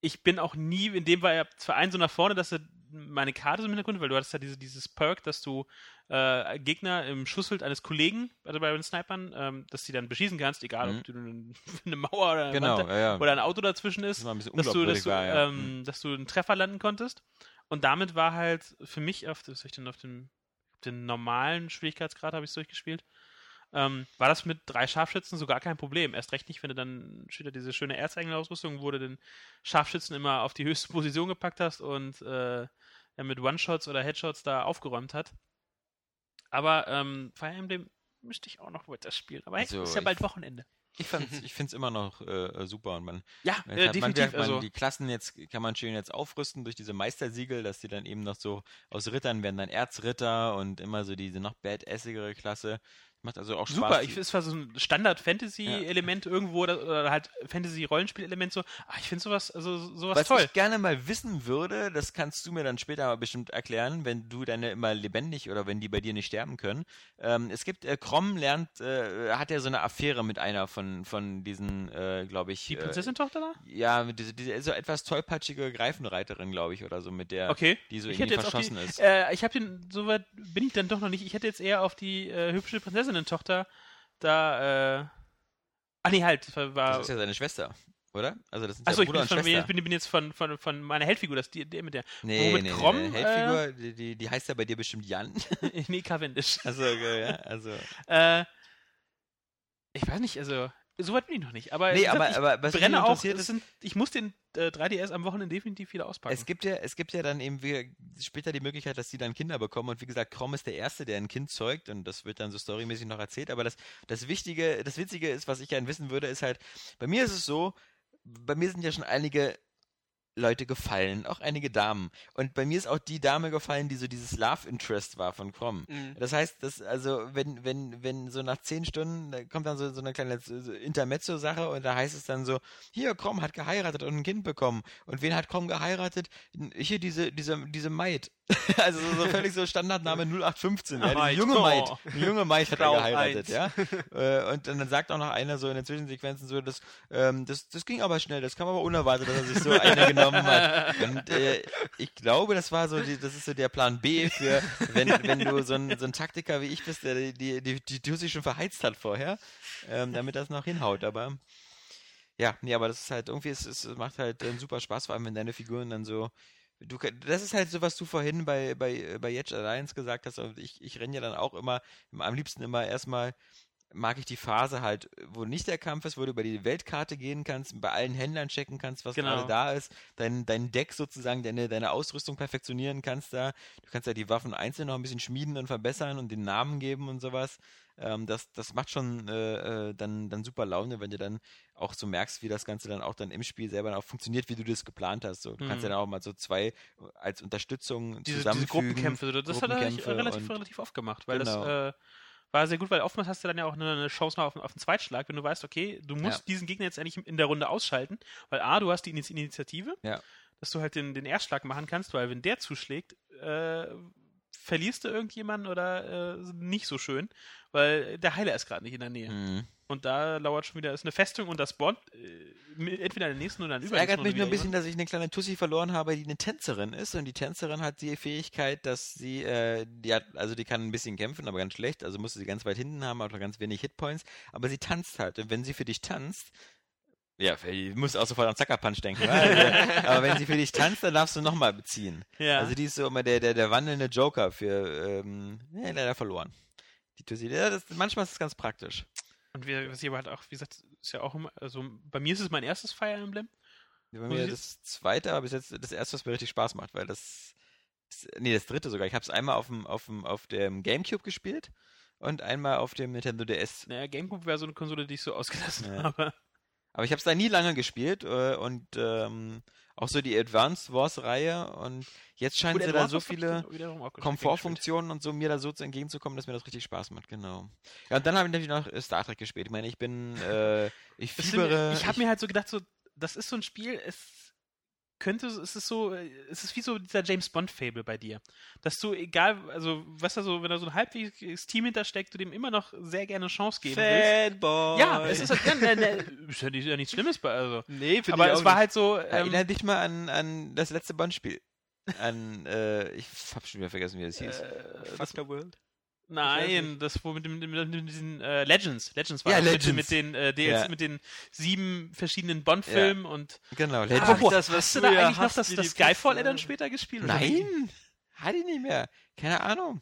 ich bin auch nie, in dem war ja zwar ein so nach vorne, dass er meine Karte so im Hintergrund, weil du hattest ja diese, dieses Perk, dass du äh, Gegner im Schussfeld eines Kollegen, also bei den Snipern, ähm, dass die dann beschießen kannst, egal Mhm. ob du eine, Mauer oder, eine genau, Wand, ja, ja. oder ein Auto dazwischen ist, Das dass du, dass, du, war, ja. ähm, dass du einen Treffer landen konntest. Und damit war halt für mich auf, was ich denn auf dem, auf den normalen Schwierigkeitsgrad habe ich es durchgespielt. Ähm, war das mit drei Scharfschützen so gar kein Problem. Erst recht nicht, wenn du dann wieder diese schöne Erzengel-Ausrüstung, wo du den Scharfschützen immer auf die höchste Position gepackt hast und äh, er mit One-Shots oder Headshots da aufgeräumt hat. Aber ähm, Fire Emblem müsste ich auch noch weiter spielen. Aber hey, Also, ist ja bald Wochenende. Ich, ich finde es immer noch äh, super und man, Ja, man, äh, definitiv. man, also, die Klassen jetzt kann man schön jetzt aufrüsten durch diese Meistersiegel, dass die dann eben noch so aus Rittern werden dann Erzritter und immer so diese noch badassigere Klasse. Macht also auch Spaß. Super, ich, es war so ein Standard-Fantasy-Element irgendwo oder, oder halt Fantasy-Rollenspiel-Element so. Ah, ich finde sowas, also sowas Was toll. ich gerne mal wissen würde, das kannst du mir dann später mal bestimmt erklären, wenn du deine immer lebendig oder wenn die bei dir nicht sterben können. Ähm, es gibt, äh, Krom lernt, äh, hat ja so eine Affäre mit einer von, von diesen, äh, glaube ich. Die äh, Prinzessin-Tochter da? Ja, diese, diese so etwas tollpatschige Greifenreiterin, glaube ich, oder so, mit der, Okay. die so ich irgendwie hätte jetzt auf verschossen die, ist. Äh, ich habe den, soweit bin ich dann doch noch nicht. Ich hätte jetzt eher auf die äh, hübsche Prinzessinnen-Tochter da, äh. Ach nee, halt, war. das ist ja seine Schwester, oder? Also das sind Achso, ja ich bin, und von, ich bin, bin jetzt von, von, von meiner Heldfigur, das die, die mit der. nee, mit nee, Krom, nee, nee. Heldfigur, die, die, die heißt ja bei dir bestimmt Jan. nee, Cavendish. also, äh, ja, also. Äh, ich weiß nicht, also. Soweit bin ich noch nicht. Aber, Nee, gesagt, aber, ich aber was brenne auch. interessiert ist, sind, ich muss den äh, 3DS am Wochenende definitiv wieder auspacken. Es gibt ja, es gibt ja dann eben wieder später die Möglichkeit, dass die dann Kinder bekommen und wie gesagt, Krom ist der Erste, der ein Kind zeugt und das wird dann so storymäßig noch erzählt. Aber das, das Wichtige, das Witzige ist, was ich gerne wissen würde, ist halt, bei mir ist es so, bei mir sind ja schon einige Leute gefallen, auch einige Damen. Und bei mir ist auch die Dame gefallen, die so dieses Love Interest war von Krom. Mhm. Das heißt, dass, also, wenn, wenn, wenn so nach zehn Stunden, da kommt dann so, so eine kleine so Intermezzo-Sache und da heißt es dann so, hier, Krom hat geheiratet und ein Kind bekommen. Und wen hat Krom geheiratet? Hier diese, diese, diese Maid. also so, völlig so Standardname 0815. Ja, Maid. junge Maid. Oh. Junge Maid hat er geheiratet, ja. Äh, und dann sagt auch noch einer so in den Zwischensequenzen so, das, ähm, das, das ging aber schnell, das kam aber unerwartet, dass er sich so eine genommen hat. Und äh, ich glaube, das war so, die, das ist so der Plan B für, wenn, wenn du so ein, so ein Taktiker wie ich bist, der die, die, die, die Tussi schon verheizt hat vorher, ähm, damit das noch hinhaut. Aber ja, nee, aber das ist halt irgendwie, es, es macht halt äh, super Spaß, vor allem wenn deine Figuren dann so. Du, das ist halt so, was du vorhin bei, bei, bei Yetch Alliance gesagt hast. Und ich, ich renne ja dann auch immer, am liebsten immer erstmal mag ich die Phase halt, wo nicht der Kampf ist, wo du über die Weltkarte gehen kannst, bei allen Händlern checken kannst, was Genau. gerade da ist, dein, dein Deck sozusagen, deine, deine Ausrüstung perfektionieren kannst da. Du kannst ja die Waffen einzeln noch ein bisschen schmieden und verbessern und den Namen geben und sowas. Ähm, das, das macht schon äh, äh, dann, dann super Laune, wenn du dann auch so merkst, wie das Ganze dann auch dann im Spiel selber auch funktioniert, wie du das geplant hast. So, du kannst Mhm. ja dann auch mal so zwei als Unterstützung diese, diese zusammenfügen. Gruppenkämpfe, so, das hat er Gruppenkämpfe relativ, relativ oft gemacht, weil Genau. das äh, war sehr gut, weil oftmals hast du dann ja auch eine, eine Chance noch auf, auf einen Zweitschlag, wenn du weißt, okay, du musst Ja. diesen Gegner jetzt eigentlich in der Runde ausschalten, weil A, du hast die Ini- Initiative, Ja. dass du halt den, den Erstschlag machen kannst, weil wenn der zuschlägt, äh, verlierst du irgendjemanden oder äh, nicht so schön, weil der Heiler ist gerade nicht in der Nähe. Mhm. Und da lauert schon wieder, ist eine Festung und das spawnt äh, entweder in der nächsten oder in der übernächsten ärgert mich nur ein bisschen, dass ich eine kleine Tussi verloren habe, die eine Tänzerin ist. Und die Tänzerin hat die Fähigkeit, dass sie, äh, die hat, also die kann ein bisschen kämpfen, aber ganz schlecht. Also musste sie ganz weit hinten haben, hat ganz wenig Hitpoints. Aber sie tanzt halt. Und wenn sie für dich tanzt, ja, ich muss auch sofort an Sucker Punch denken. Also, aber wenn sie für dich tanzt, dann darfst du nochmal beziehen. Ja. Also die ist so immer der, der, der wandelnde Joker für, ähm, ja, leider verloren. Die Tussi, ja, das, manchmal ist es ganz praktisch. und wir, was ich aber halt auch, wie gesagt, ist ja auch immer, also bei mir ist es mein erstes Fire Emblem. Bei Muss mir ich- das zweite, aber bis jetzt das erste, was mir richtig Spaß macht, weil das, das nee, das dritte sogar. Ich habe es einmal auf dem, auf dem, auf dem Gamecube gespielt und einmal auf dem Nintendo DS. Naja, Gamecube wäre so eine Konsole, die ich so ausgelassen Ja. habe. Aber ich habe es da nie lange gespielt äh, und ähm, auch so die Advanced Wars Reihe und jetzt scheinen sie da so viele Komfortfunktionen und so mir da so zu entgegenzukommen, dass mir das richtig Spaß macht, genau. Ja, und dann habe ich natürlich noch äh, Star Trek gespielt. Ich meine, ich bin, äh, ich fiebere. ich habe mir halt so gedacht, so, das ist so ein Spiel, es könnte, es ist so, äh, es ist wie so dieser James Bond Fable bei dir, dass du egal, also was da so, wenn da so ein halbwegs Team hintersteckt, du dem immer noch sehr gerne eine Chance geben willst. Fanboy. Ja, es ist halt, ja, ne, ne, ist ja, nicht, ja nichts Schlimmes bei, also. Nee, finde Aber ich es auch war nicht. halt so, ähm, Erinnere dich mal an, an das letzte Bond-Spiel. An, äh, ich hab schon wieder vergessen, wie das hieß. äh, Fuck the World. Nein, das wo mit, dem, mit, diesen äh, Legends, Legends war Ja, das, Legends. Mit, mit den äh, DLC, Ja. mit den sieben verschiedenen Bond-Filmen und genau, Ach, Legend. Apropos, das, was hast du da ja eigentlich noch das, das Skyfall dann später gespielt? Nein, hatte ich nicht mehr. Keine Ahnung.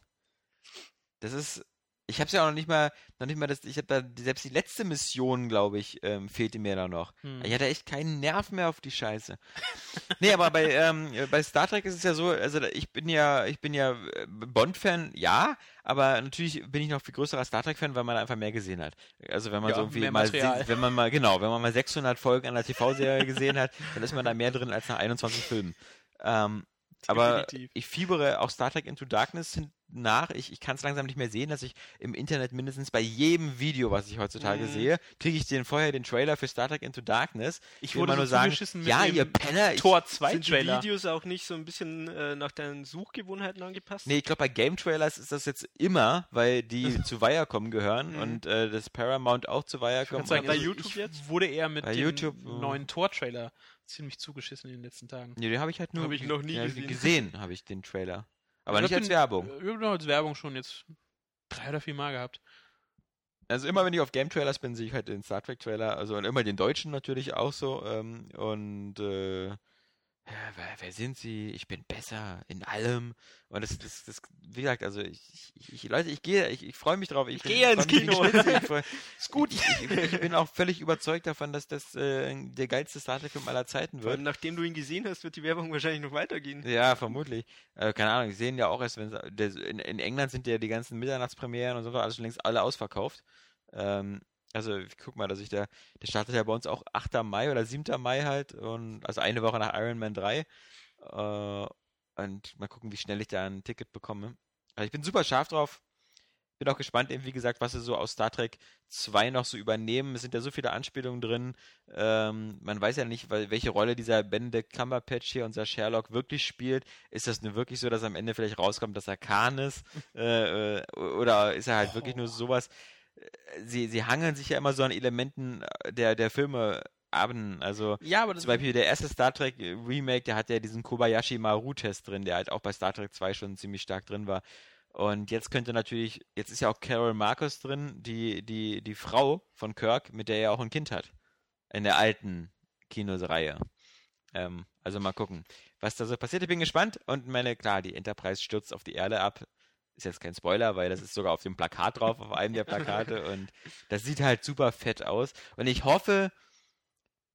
Das ist, ich hab's ja auch noch nicht mal, noch nicht mal das, ich hab da, selbst die letzte Mission, glaube ich, ähm, fehlte mir da noch. Hm. Ich hatte echt keinen Nerv mehr auf die Scheiße. nee, aber bei, ähm, bei Star Trek ist es ja so, also ich bin ja, ich bin ja äh, Bond-Fan, ja, aber natürlich bin ich noch viel größerer Star Trek-Fan, weil man einfach mehr gesehen hat. Also wenn man Ja, so irgendwie mal, se- wenn man mal, genau, wenn man mal 600 Folgen einer TV-Serie gesehen hat, dann ist man da mehr drin als nach 21 Filmen. Ähm, aber ich fiebere auch Star Trek Into Darkness nach. Ich, ich kann es langsam nicht mehr sehen, dass ich im Internet mindestens bei jedem Video, was ich heutzutage Mhm. sehe, kriege ich den vorher den Trailer für Star Trek Into Darkness. Ich wurde mal so nur sagen, ja, ihr Penner, ich, Tor 2 Sind die Trailer. Videos auch nicht so ein bisschen äh, nach deinen Suchgewohnheiten angepasst? Nee, ich glaube, bei Game Trailers ist das jetzt immer, weil die zu Viacom gehören Mhm. und äh, das Paramount auch zu Viacom. Kannst sagen, bei YouTube ich jetzt? wurde eher mit dem YouTube, äh, neuen Tor-Trailer ziemlich zugeschissen in den letzten Tagen. Nee, den habe ich halt nur Hab ich noch nie ja, gesehen. gesehen, habe ich den Trailer. Aber Ich nicht als den- Werbung. äh, Ich habe als Werbung schon jetzt drei oder vier Mal gehabt. Also immer wenn ich auf Game Trailers bin, sehe ich halt den Star Trek Trailer, also und immer den deutschen natürlich auch so. Ähm, und äh, wer, wer sind sie? Ich bin besser in allem. Und das, das, das wie gesagt, also ich, ich, ich Leute, ich gehe, ich, ich freue mich drauf. Ich, Ich gehe ins Kino. ist gut. Ich, ich, bin auch völlig überzeugt davon, dass das äh, der geilste Star Trek Film aller Zeiten wird. nachdem du ihn gesehen hast, wird die Werbung wahrscheinlich noch weitergehen. Ja, vermutlich. Äh, keine Ahnung, ich sehe ihn ja auch erst, wenn in, in England sind ja die ganzen Mitternachtspremieren und so alles schon längst alle ausverkauft. Ähm, also ich guck mal, dass ich da, der startet ja bei uns auch 8. Mai oder 7. Mai halt und also eine Woche nach Iron Man 3. Äh, und mal gucken, wie schnell ich da ein Ticket bekomme. Also ich bin super scharf drauf. Bin auch gespannt, eben wie gesagt, was sie so aus Star Trek 2 noch so übernehmen. Es sind ja so viele Anspielungen drin. Ähm, man weiß ja nicht, welche Rolle dieser Benedict Cumberbatch hier, unser Sherlock, wirklich spielt. Ist das nur wirklich so, dass am Ende vielleicht rauskommt, dass er Khan ist? Äh, äh, oder ist er halt wirklich nur sowas? Äh, Sie, sie hangeln sich ja immer so an Elementen der, der Filme ab. Also Ja, aber das zum Beispiel der erste Star Trek Remake, der hat ja diesen Kobayashi Maru-Test drin, der halt auch bei Star Trek 2 schon ziemlich stark drin war. Und jetzt könnte natürlich, jetzt ist ja auch Carol Marcus drin, die, die, die Frau von Kirk, mit der er auch ein Kind hat. In der alten Kinosreihe. Ähm, also mal gucken, was da so passiert. Ich bin gespannt. Und meine, klar, die Enterprise stürzt auf die Erde ab. Ist jetzt kein Spoiler, weil das ist sogar auf dem Plakat drauf, auf einem der Plakate. Und das sieht halt super fett aus. Und ich hoffe,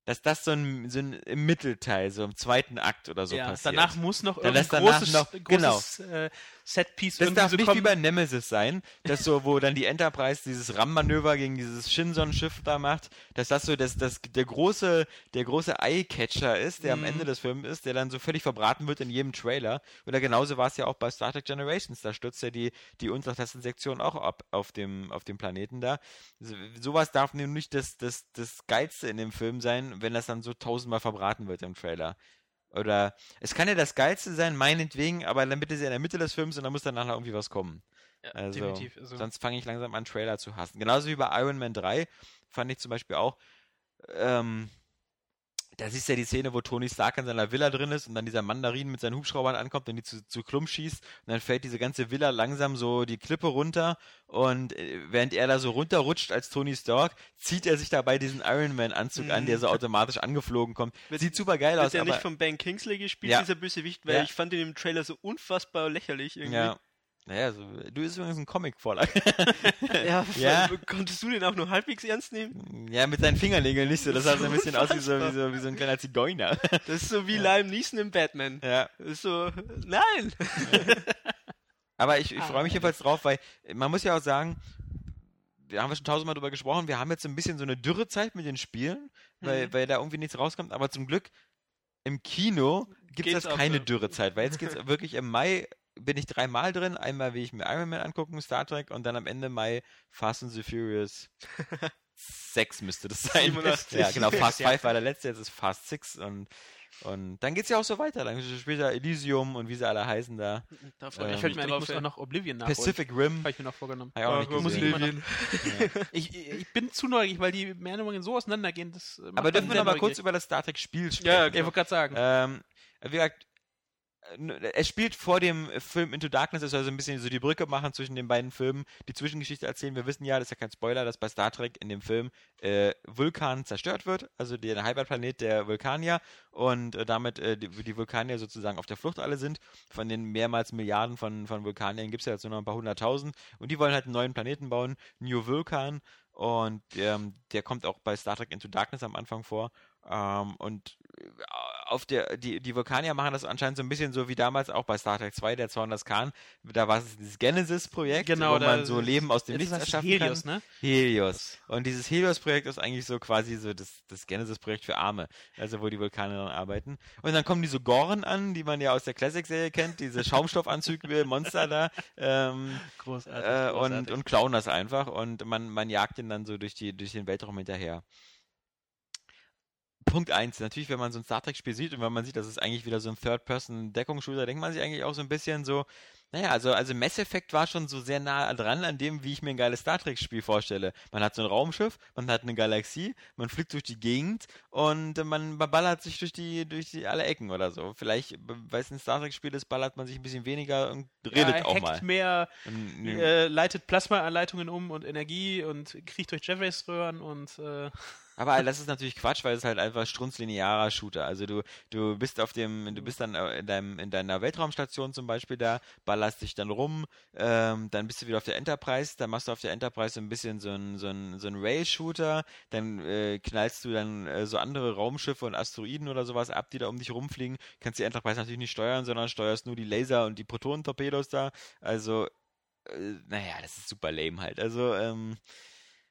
dass das so ein, so ein im Mittelteil, so im zweiten Akt oder so ja, passiert. danach muss noch irgendein großes, noch- genau. großes äh, Setpiece Das darf so nicht kommen. wie bei Nemesis sein, dass so, wo dann die Enterprise dieses RAM-Manöver gegen dieses Shinson-Schiff da macht, dass das so das, das, der große, der große Eye-Catcher ist, der am Mhm. Ende des Films ist, der dann so völlig verbraten wird in jedem Trailer. Oder genauso war es ja auch bei Star Trek Generations, da stürzt ja die, die Untertassensektion auch ab auf dem, auf dem Planeten da. So, sowas darf nun nicht das, das, das Geilste in dem Film sein, wenn das dann so tausendmal verbraten wird im Trailer. Oder es kann ja das Geilste sein, meinetwegen, aber dann bitte sie in der Mitte des Films und dann muss danach noch irgendwie was kommen. Ja, Also, definitiv. Also, Sonst fange ich langsam an, Trailer zu hassen. Genauso wie bei Iron Man 3 fand ich zum Beispiel auch, ähm, da siehst du ja die Szene, wo Tony Stark in seiner Villa drin ist und dann dieser Mandarin mit seinen Hubschraubern ankommt und die zu, zu Klump schießt und dann fällt diese ganze Villa langsam so die Klippe runter und äh, während er da so runterrutscht als Tony Stark, zieht er sich dabei diesen Iron Man Anzug an, der so automatisch angeflogen kommt. Wird- Sieht super geil Wird aus, ja aber nicht von Ben Kingsley gespielt, Ja. dieser Bösewicht, weil Ja. ich fand ihn im Trailer so unfassbar lächerlich irgendwie. ja. Naja, so, du bist übrigens ein Comic-Vorlage. Ja, Ja. konntest du den auch nur halbwegs ernst nehmen? Ja, mit seinen Fingernägeln nicht so. Das sah so ein bisschen aus wie so, wie, so, wie so ein kleiner Zigeuner. Das ist so wie Liam Neeson im Batman. ja. Das ist so, nein! Aber ich, ich Ah, freue mich jedenfalls drauf, weil man muss ja auch sagen, wir haben ja schon tausendmal drüber gesprochen, wir haben jetzt so ein bisschen so eine Dürrezeit mit den Spielen, weil, Mhm. weil da irgendwie nichts rauskommt, aber zum Glück im Kino gibt es keine. Dürrezeit, weil jetzt geht's wirklich im Mai bin ich dreimal drin, einmal will ich mir Iron Man angucken, Star Trek und dann am Ende Mai Fast and the Furious 6 müsste das sein. 87. Ja, genau, Fast Ja. 5 war der letzte, jetzt ist Fast 6 und und dann geht's ja auch so weiter. Dann später Elysium und wie sie alle heißen da. Da Ähm, freu ich mich mir ich muss auch noch Oblivion nachholen. Pacific Rim. Habe ich mir noch vorgenommen. Hab ich auch Ja, nicht muss gesehen. ich Oblivion. Ich, ich bin zu neugierig, weil die Mehrnummern so auseinandergehen. Das macht Aber dürfen wir noch mal kurz über das Star Trek Spiel sprechen? Ja, ja, Ich wollte gerade sagen. Ähm, wie gesagt, es spielt vor dem Film Into Darkness, es soll so ein bisschen so die Brücke machen zwischen den beiden Filmen, die Zwischengeschichte erzählen. Wir wissen ja, das ist ja kein Spoiler, dass bei Star Trek in dem Film äh, Vulkan zerstört wird, also der Heimatplanet der Vulkanier und äh, damit äh, die, die Vulkanier sozusagen auf der Flucht alle sind. Von den mehrmals Milliarden von, von Vulkaniern gibt es ja jetzt nur noch ein paar hunderttausend und die wollen halt einen neuen Planeten bauen, New Vulkan. Und ähm, der kommt auch bei Star Trek Into Darkness am Anfang vor. Ähm, und äh, auf der, die, die Vulkanier machen das anscheinend so ein bisschen so wie damals auch bei Star Trek 2, der Zorn des Khan. Da war es dieses Genesis-Projekt, Genau, wo man so Leben aus dem Nichts erschaffen Helios, kann. ne? Helios. Und dieses Helios-Projekt ist eigentlich so quasi so das, das Genesis-Projekt für Arme, also wo die Vulkane dran arbeiten. Und dann kommen diese Gorn an, die man ja aus der Classic-Serie kennt, diese Schaumstoffanzüge, Monster da, ähm, Großartig. äh, und, großartig. und klauen das einfach und man, man jagt ihn dann so durch, die, durch den Weltraum hinterher. Punkt eins natürlich, wenn man so ein Star Trek-Spiel sieht und wenn man sieht, das ist eigentlich wieder so ein Third-Person-Deckungsshooter, denkt man sich eigentlich auch so ein bisschen so, naja, also, also Mass Effect war schon so sehr nah dran an dem, wie ich mir ein geiles Star Trek-Spiel vorstelle. Man hat so ein Raumschiff, man hat eine Galaxie, man fliegt durch die Gegend und man ballert sich durch die, durch die alle Ecken oder so. Vielleicht, weil es ein Star Trek-Spiel ist, ballert man sich ein bisschen weniger und redet ja, auch mal. mehr, Und, äh, leitet Plasmaanleitungen um und Energie und kriecht durch Jeffreys-Röhren und äh, Aber das ist natürlich Quatsch, weil es halt einfach strunzlinearer Shooter. Also du, du bist auf dem, du bist dann äh, in deinem, in deiner Weltraumstation zum Beispiel da, ballerst dich dann rum, ähm, dann bist du wieder auf der Enterprise, dann machst du auf der Enterprise so ein bisschen so ein, so ein, so ein Rail-Shooter, dann äh, knallst du dann äh, so andere Raumschiffe und Asteroiden oder sowas ab, die da um dich rumfliegen. Kannst die Enterprise natürlich nicht steuern, sondern steuerst nur die Laser und die Protonentorpedos da. Also, äh, naja, das ist super lame halt. Also, ähm,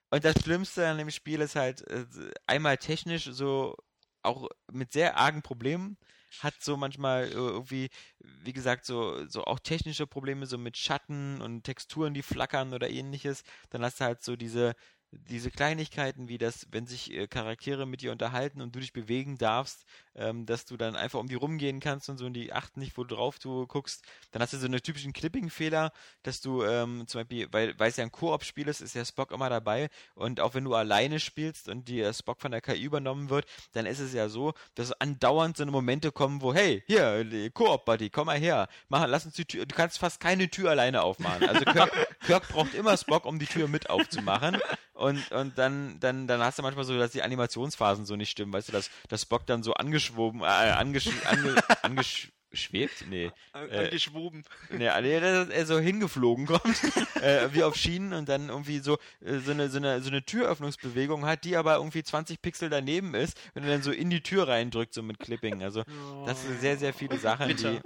und das Schlimmste an dem Spiel ist halt äh, einmal technisch so auch mit sehr argen Problemen hat so manchmal äh, irgendwie, wie gesagt, so, so auch technische Probleme, so mit Schatten und Texturen, die flackern oder ähnliches. Dann hast du halt so diese, diese Kleinigkeiten, wie das, wenn sich äh, Charaktere mit dir unterhalten und du dich bewegen darfst, ähm, dass du dann einfach um die rumgehen kannst und so und die achten nicht, wo drauf du guckst. Dann hast du so einen typischen Clipping-Fehler, dass du ähm, zum Beispiel, weil, weil es ja ein Koop-Spiel ist, ist ja Spock immer dabei und auch wenn du alleine spielst und dir Spock von der KI übernommen wird, dann ist es ja so, dass andauernd so eine Momente kommen, wo, hey, hier, die Koop-Buddy, komm mal her, mach, lass uns die Tür, du kannst fast keine Tür alleine aufmachen. Also Kirk, Kirk braucht immer Spock, um die Tür mit aufzumachen und, und dann, dann, dann hast du manchmal so, dass die Animationsphasen so nicht stimmen, weißt du, dass, dass Spock dann so angeschwoben, äh, angesch, ange, angeschwebt? Nee. An- Äh, Angeschwoben. Nee, nee, dass er so hingeflogen kommt, äh, wie auf Schienen und dann irgendwie so, äh, so, eine, so, eine, so eine Türöffnungsbewegung hat, die aber irgendwie 20 Pixel daneben ist, wenn er dann so in die Tür reindrückt, so mit Clipping. Also, das sind sehr, sehr viele Sachen, die,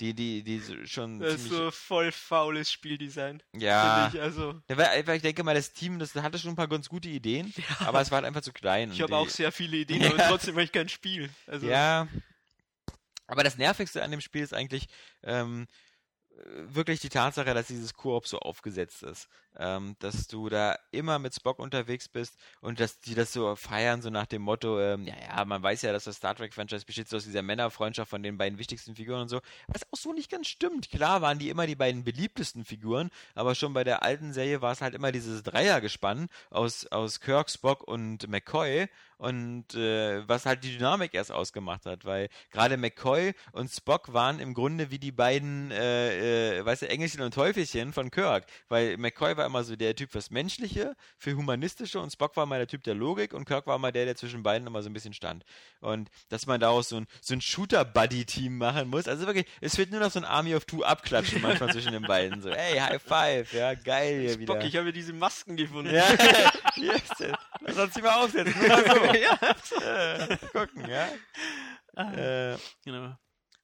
die, die, die schon Das ist so voll faules Spieldesign. ja. Ich. Also, Ja, weil einfach, ich denke mal, das Team, das hatte schon ein paar ganz gute Ideen, aber es war halt einfach zu klein. ich habe die- auch sehr viele Ideen, aber Ja. trotzdem habe ich kein Spiel. Also, Ja. Aber das Nervigste an dem Spiel ist eigentlich, ähm, wirklich die Tatsache, dass dieses Koop so aufgesetzt ist. Ähm, dass du da immer mit Spock unterwegs bist und dass die das so feiern, so nach dem Motto, ähm, ja, ja, man weiß ja, dass das Star Trek-Franchise besteht so aus dieser Männerfreundschaft von den beiden wichtigsten Figuren und so. Was auch so nicht ganz stimmt. Klar waren die immer die beiden beliebtesten Figuren, aber schon bei der alten Serie war es halt immer dieses Dreiergespann aus, aus Kirk, Spock und McCoy und äh, was halt die Dynamik erst ausgemacht hat, weil gerade McCoy und Spock waren im Grunde wie die beiden, äh, äh, weißt du, Engelchen und Teufelchen von Kirk, weil McCoy war immer so der Typ fürs Menschliche, für Humanistische und Spock war mal der Typ der Logik und Kirk war mal der, der zwischen beiden immer so ein bisschen stand. Und dass man daraus so ein, so ein Shooter-Buddy-Team machen muss, also wirklich, es wird nur noch so ein Army of Two abklatschen manchmal zwischen den beiden, so, hey, High Five, ja, geil hier wieder. Spock, ich habe diese Masken gefunden. Ja, yes, lass uns die mal aufsetzen, nur mal so. ja. Äh, gucken, ja. Äh, Genau.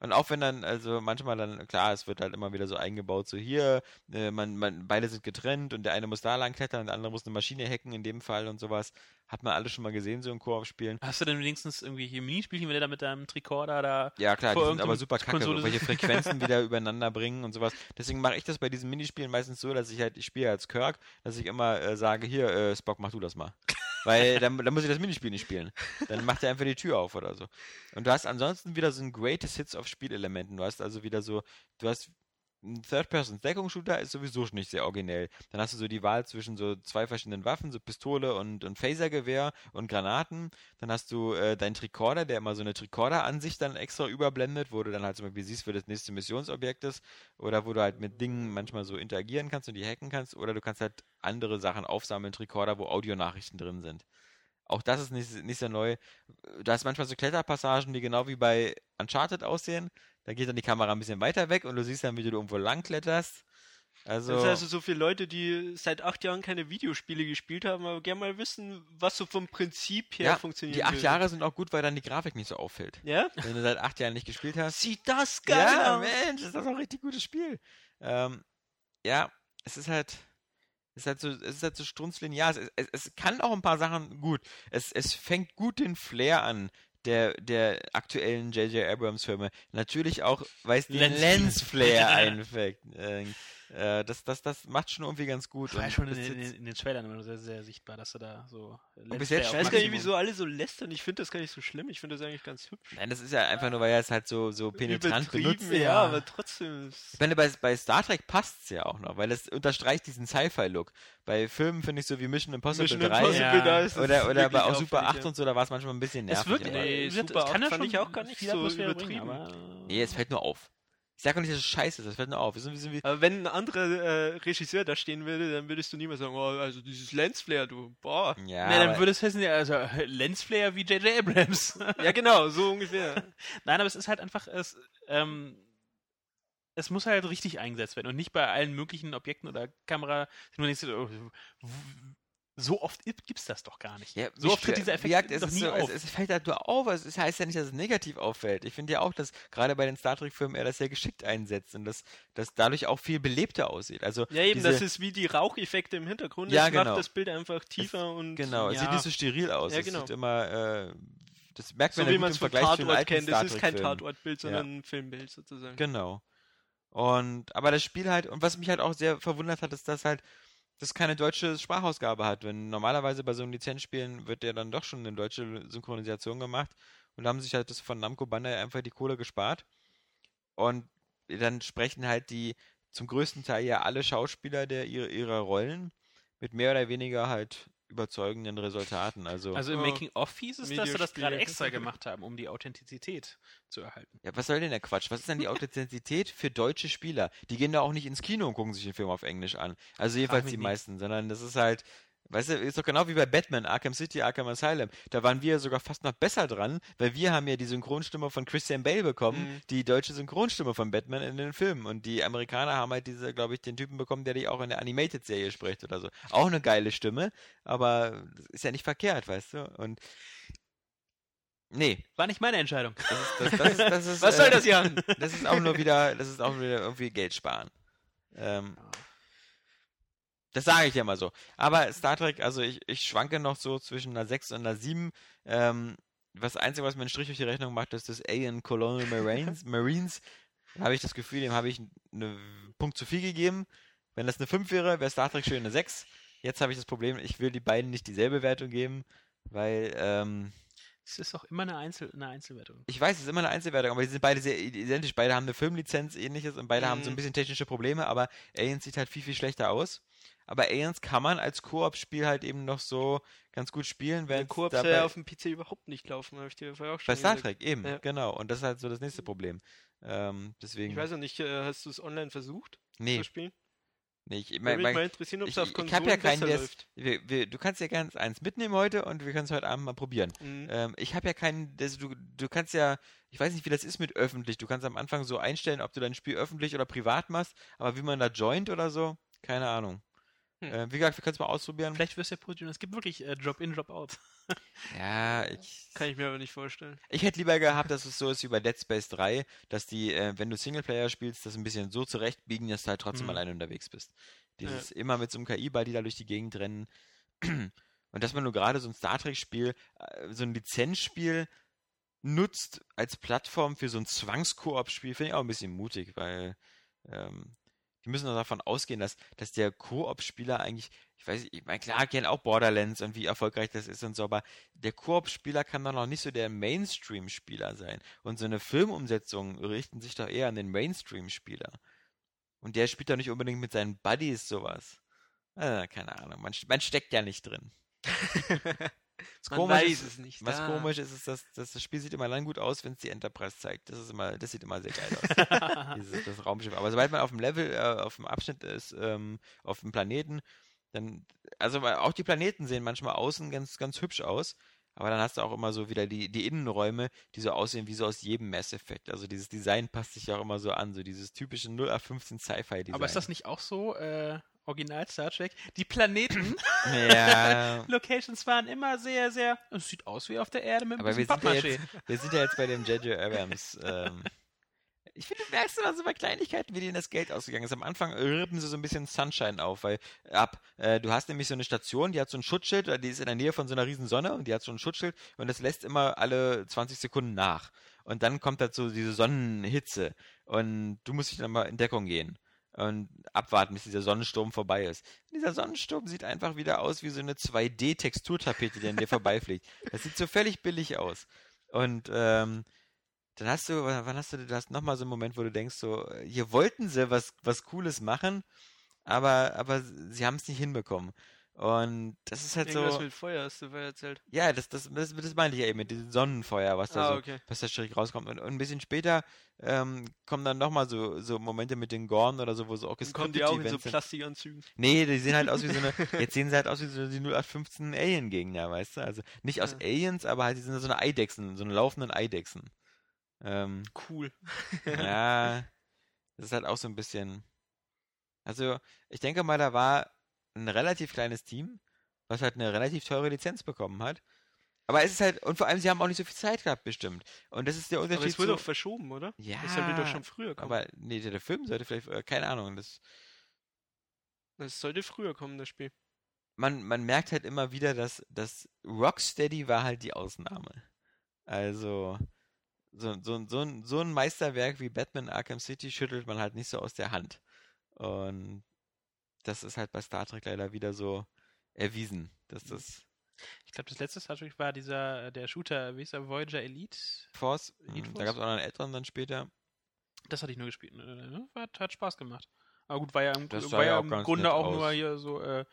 und auch wenn dann, also manchmal dann, klar, es wird halt immer wieder so eingebaut, so hier, äh, man, man, beide sind getrennt und der eine muss da lang klettern und der andere muss eine Maschine hacken in dem Fall und sowas. Hat man alles schon mal gesehen, so in Koop-Spielen. Hast du denn wenigstens irgendwie hier Minispielchen, wenn du da mit deinem Tricorder da. Ja, klar, die sind aber super kacke, so, Konsole- welche Frequenzen wieder übereinander bringen und sowas. Deswegen mache ich das bei diesen Minispielen meistens so, dass ich halt, ich spiele als Kirk, dass ich immer äh, sage, hier, äh, Spock, mach du das mal. Weil dann, dann muss ich das Minispiel nicht spielen. Dann macht er einfach die Tür auf oder so. Und du hast ansonsten wieder so ein Greatest Hits auf Spielelementen. Du hast also wieder so, du hast ein Third-Person-Deckungsshooter ist sowieso schon nicht sehr originell. Dann hast du so die Wahl zwischen so zwei verschiedenen Waffen, so Pistole und, und Phasergewehr und Granaten. Dann hast du äh, deinen Tricorder, der immer so eine Tricorder-Ansicht dann extra überblendet, wo du dann halt zum Beispiel siehst, wo das nächste Missionsobjekt ist. Oder wo du halt mit Dingen manchmal so interagieren kannst und die hacken kannst. Oder du kannst halt andere Sachen aufsammeln, Tricorder, wo Audionachrichten drin sind. Auch das ist nicht, nicht sehr neu. Da ist manchmal so Kletterpassagen, die genau wie bei Uncharted aussehen. Da geht dann die Kamera ein bisschen weiter weg und du siehst dann, wie du irgendwo lang kletterst. Also, Das sind also so viele Leute, die seit acht Jahren keine Videospiele gespielt haben, aber gerne mal wissen, was so vom Prinzip her ja, funktioniert. die acht Jahre sind auch gut, weil dann die Grafik nicht so auffällt. Ja? Wenn du seit acht Jahren nicht gespielt hast. Sieht das geil Ja, aus. Mensch, ist das auch ein richtig gutes Spiel. Ähm, ja, es ist halt, es ist halt so, es ist halt so strunzlinear. Es, es, es kann auch ein paar Sachen gut. Es, es fängt gut den Flair an. Der, der aktuellen J.J. Abrams Filme. Natürlich auch, weil es den Lens- Lens-Flair einfängt. Äh, äh, das, das, das macht schon irgendwie ganz gut. War ja Und schon in, das in, in den Trailern immer sehr, sehr sichtbar, dass du da so. bis jetzt Ich Lensflare auf weiß gar nicht, Maximum- wieso alle so lästern. Ich finde das gar nicht so schlimm. Ich finde das eigentlich ganz hübsch. Nein, das ist ja einfach nur, weil er es halt so, so penetrant Übertrieben, benutzt. ja, aber trotzdem. ist- Ich meine, bei, bei Star Trek passt es ja auch noch, weil es unterstreicht diesen Sci-Fi-Look. Bei Filmen finde ich so wie Mission Impossible Mission 3 Impossible, Ja. ist oder, oder bei auch Super auffällig, 8 und so, da war es manchmal ein bisschen nervig. Es aber- Nee, Super Super acht kann ja fand schon ich auch gar nicht so übertrieben. Bringen, aber, Nee, es fällt nur auf. Ich sag auch nicht, dass es scheiße ist, es fällt nur auf. Wir sind, wir sind wie, Aber wenn ein anderer äh, Regisseur da stehen würde, dann würdest du niemals sagen, oh, also dieses Lensflare, du, boah. ja, nee, dann aber- würde es heißen, ja, also Lensflare wie J.J. Abrams. Ja, genau, so ungefähr. Nein, aber es ist halt einfach, es, ähm, es muss halt richtig eingesetzt werden und nicht bei allen möglichen Objekten oder Kamera. Nur du, oh, w- so oft gibt es das doch gar nicht. Ja, so oft tritt dieser Effekt gesagt, es, doch nie so, auf. Es, es fällt halt nur auf, es, es heißt ja nicht, dass es negativ auffällt. Ich finde ja auch, dass gerade bei den Star Trek-Filmen er das sehr geschickt einsetzt und dass das dadurch auch viel belebter aussieht. Also Ja, eben, diese, das ist wie die Raucheffekte im Hintergrund. Ja, das genau. macht das Bild einfach tiefer und. Genau, es Ja. sieht nicht so steril aus. Ja, es genau. sieht immer, äh, das merkt So man ja wie man es von Vergleich Tatort kennt. Das ist kein. Tatortbild, sondern ein Filmbild sozusagen. Genau. Und, aber das Spiel halt, und was mich halt auch sehr verwundert hat, ist, dass halt, das keine deutsche Sprachausgabe hat. Wenn normalerweise bei so einem Lizenzspielen wird ja dann doch schon eine deutsche Synchronisation gemacht und haben sich halt das von Namco Bandai einfach die Kohle gespart. Und dann sprechen halt die zum größten Teil ja alle Schauspieler der ihre, ihrer Rollen mit mehr oder weniger halt überzeugenden Resultaten. Also, Also im Oh, Making-of hieß es, dass sie das gerade extra gemacht haben, um die Authentizität zu erhalten. ja, was soll denn der Quatsch? Was ist denn die Authentizität für deutsche Spieler? Die gehen da auch nicht ins Kino und gucken sich den Film auf Englisch an. Also jedenfalls die nicht. meisten, sondern das ist halt, weißt du, ist doch genau wie bei Batman, Arkham City, Arkham Asylum. Da waren wir sogar fast noch besser dran, weil wir haben ja die Synchronstimme von Christian Bale bekommen, Mhm. die deutsche Synchronstimme von Batman in den Filmen. Und die Amerikaner haben halt diese, glaube ich, den Typen bekommen, der die auch in der Animated-Serie spricht oder so. Auch eine geile Stimme, aber ist ja nicht verkehrt, weißt du? Und nee, War nicht meine Entscheidung. das ist, das, das ist, das ist Was soll äh, das, Jan? das ist auch nur wieder, das ist auch wieder irgendwie Geld sparen. Ähm, das sage ich ja mal so. Aber Star Trek, also ich, ich schwanke noch so zwischen einer 6 und einer 7. Ähm, was Einzige, was mir einen Strich durch die Rechnung macht, ist das Alien Colonial Marines. Marines. habe ich das Gefühl, dem habe ich einen Punkt zu viel gegeben. Wenn das eine 5 wäre, wäre Star Trek schön eine 6. Jetzt habe ich das Problem, ich will die beiden nicht dieselbe Wertung geben, weil ähm, Es ist auch immer eine, Einzel eine Einzelwertung. ich weiß, es ist immer eine Einzelwertung, aber die sind beide sehr identisch. Beide haben eine Filmlizenz, ähnliches, und beide haben so ein Mhm. bisschen technische Probleme, aber Aliens sieht halt viel, viel schlechter aus. Aber Aliens kann man als Koop-Spiel halt eben noch so ganz gut spielen, wenn Koop soll ja auf dem PC überhaupt nicht laufen, habe ich dir vorher auch schon bei Star gesagt. Trek eben, Ja. genau. Und das ist halt so das nächste Problem. Ähm, deswegen, Ich weiß auch nicht, äh, hast du es online versucht nee, zu spielen? nee, ich, Würde mein, mein, mal interessieren, ob es ich, auf ich Konsolen habe ja keinen, besser läuft. wir, wir, du kannst ja ganz eins mitnehmen heute und wir können es heute Abend mal probieren. Mhm. Ähm, ich habe ja keinen, das, du, du kannst ja, ich weiß nicht, wie das ist mit öffentlich. Du kannst am Anfang so einstellen, ob du dein Spiel öffentlich oder privat machst, aber wie man da joint oder so, keine Ahnung. Hm. Äh, wie gesagt, wir können es mal ausprobieren. Vielleicht wirst du ja positiv. Es gibt wirklich äh, Drop-in, Drop-out. Ja, ich, Kann ich mir aber nicht vorstellen. ich hätte lieber gehabt, dass es so ist wie bei Dead Space 3, dass die, äh, wenn du Singleplayer spielst, das ein bisschen so zurechtbiegen, dass du halt trotzdem Mhm. alleine unterwegs bist. Dieses immer mit so einem KI-Ball, die da durch die Gegend rennen. Und dass man nur gerade so ein Star Trek-Spiel, äh, so ein Lizenzspiel nutzt als Plattform für so ein Zwangskoop-Spiel, finde ich auch ein bisschen mutig, weil ähm, die müssen doch davon ausgehen, dass, dass der Koop-Spieler eigentlich, ich weiß nicht, ich meine, klar, kennen auch Borderlands und wie erfolgreich das ist und so, aber der Koop-Spieler kann doch noch nicht so der Mainstream-Spieler sein. Und so eine Filmumsetzung richten sich doch eher an den Mainstream-Spieler. Und der spielt doch nicht unbedingt mit seinen Buddies sowas. Äh, keine Ahnung, man, man steckt ja nicht drin. Was Man komisch weiß ist, es nicht. was Ah. komisch ist, ist, dass, dass das Spiel sieht immer dann gut aus, wenn es die Enterprise zeigt. Das ist immer, das sieht immer sehr geil aus. Dieses, das Raumschiff. Aber sobald man auf dem Level, äh, auf dem Abschnitt ist, ähm, auf dem Planeten, dann, also auch die Planeten sehen manchmal außen ganz, ganz hübsch aus. Aber dann hast du auch immer so wieder die, die Innenräume, die so aussehen wie so aus jedem Mass Effect. Also dieses Design passt sich ja auch immer so an, so dieses typische 0815 Sci-Fi-Design. Aber ist das nicht auch so, äh, Original Star Trek? Die Planeten, Ja, Locations waren immer sehr, sehr. Es sieht aus wie auf der Erde mit aber wir sind, ja jetzt, wir sind ja jetzt bei dem J.J. Abrams. Ähm, ich finde, du merkst immer so bei Kleinigkeiten, wie denen das Geld ausgegangen ist. Am Anfang rippen sie so ein bisschen Sunshine auf, weil ab, äh, du hast nämlich so eine Station, die hat so ein Schutzschild, die ist in der Nähe von so einer riesen Sonne und die hat so ein Schutzschild und das lässt immer alle 20 Sekunden nach. Und dann kommt dazu diese Sonnenhitze und du musst dich dann mal in Deckung gehen und abwarten, bis dieser Sonnensturm vorbei ist. Und dieser Sonnensturm sieht einfach wieder aus wie so eine 2D-Texturtapete, die an dir vorbeifliegt. Das sieht so völlig billig aus. Und ähm, dann hast du, wann hast du, du hast nochmal so einen Moment, wo du denkst, so, hier wollten sie was, was Cooles machen, aber, aber sie haben es nicht hinbekommen. Und das ist halt Irgendwas so, mit Feuer hast du vorher erzählt. ja, das, das, das, das meinte ich ja eben mit diesem Sonnenfeuer, was da Ah, so, okay. was da schräg rauskommt. Und, und ein bisschen später ähm, kommen dann nochmal so, so Momente mit den Gorn oder so, wo so auch Dann kommen die auch in so Events. Plastikanzügen. Nee, die sehen halt aus wie so eine, jetzt sehen sie halt aus wie so die 0815 Alien-Gegner, weißt du? Also nicht aus Ja. Aliens, aber halt, die sind so eine Eidechsen, so eine laufenden Eidechsen. Ähm, Cool. ja, das ist halt auch so ein bisschen. Also, ich denke mal, da war ein relativ kleines Team, was halt eine relativ teure Lizenz bekommen hat. Aber es ist halt, und vor allem, sie haben auch nicht so viel Zeit gehabt, bestimmt. Und das ist der Aber Unterschied es wurde doch verschoben, oder? ja, Das sollte doch schon früher kommen. aber nee, der Film sollte vielleicht, äh, keine Ahnung, das, Es sollte früher kommen, das Spiel. man, man merkt halt immer wieder, dass, dass Rocksteady war halt die Ausnahme. Also, so, so, so, ein, so ein Meisterwerk wie Batman Arkham City schüttelt man halt nicht so aus der Hand. Und das ist halt bei Star Trek leider wieder so erwiesen, dass das Ich glaube, das letzte Star Trek war dieser, äh, der Shooter, wie ist der, Voyager Elite? Force, Elite mh, da Force? gab es auch noch einen älteren dann später. Das hatte ich nur gespielt. ne? Hat, hat Spaß gemacht. Aber gut, war ja im, war ja ja auch im ganz Grunde auch aus. nur hier so äh,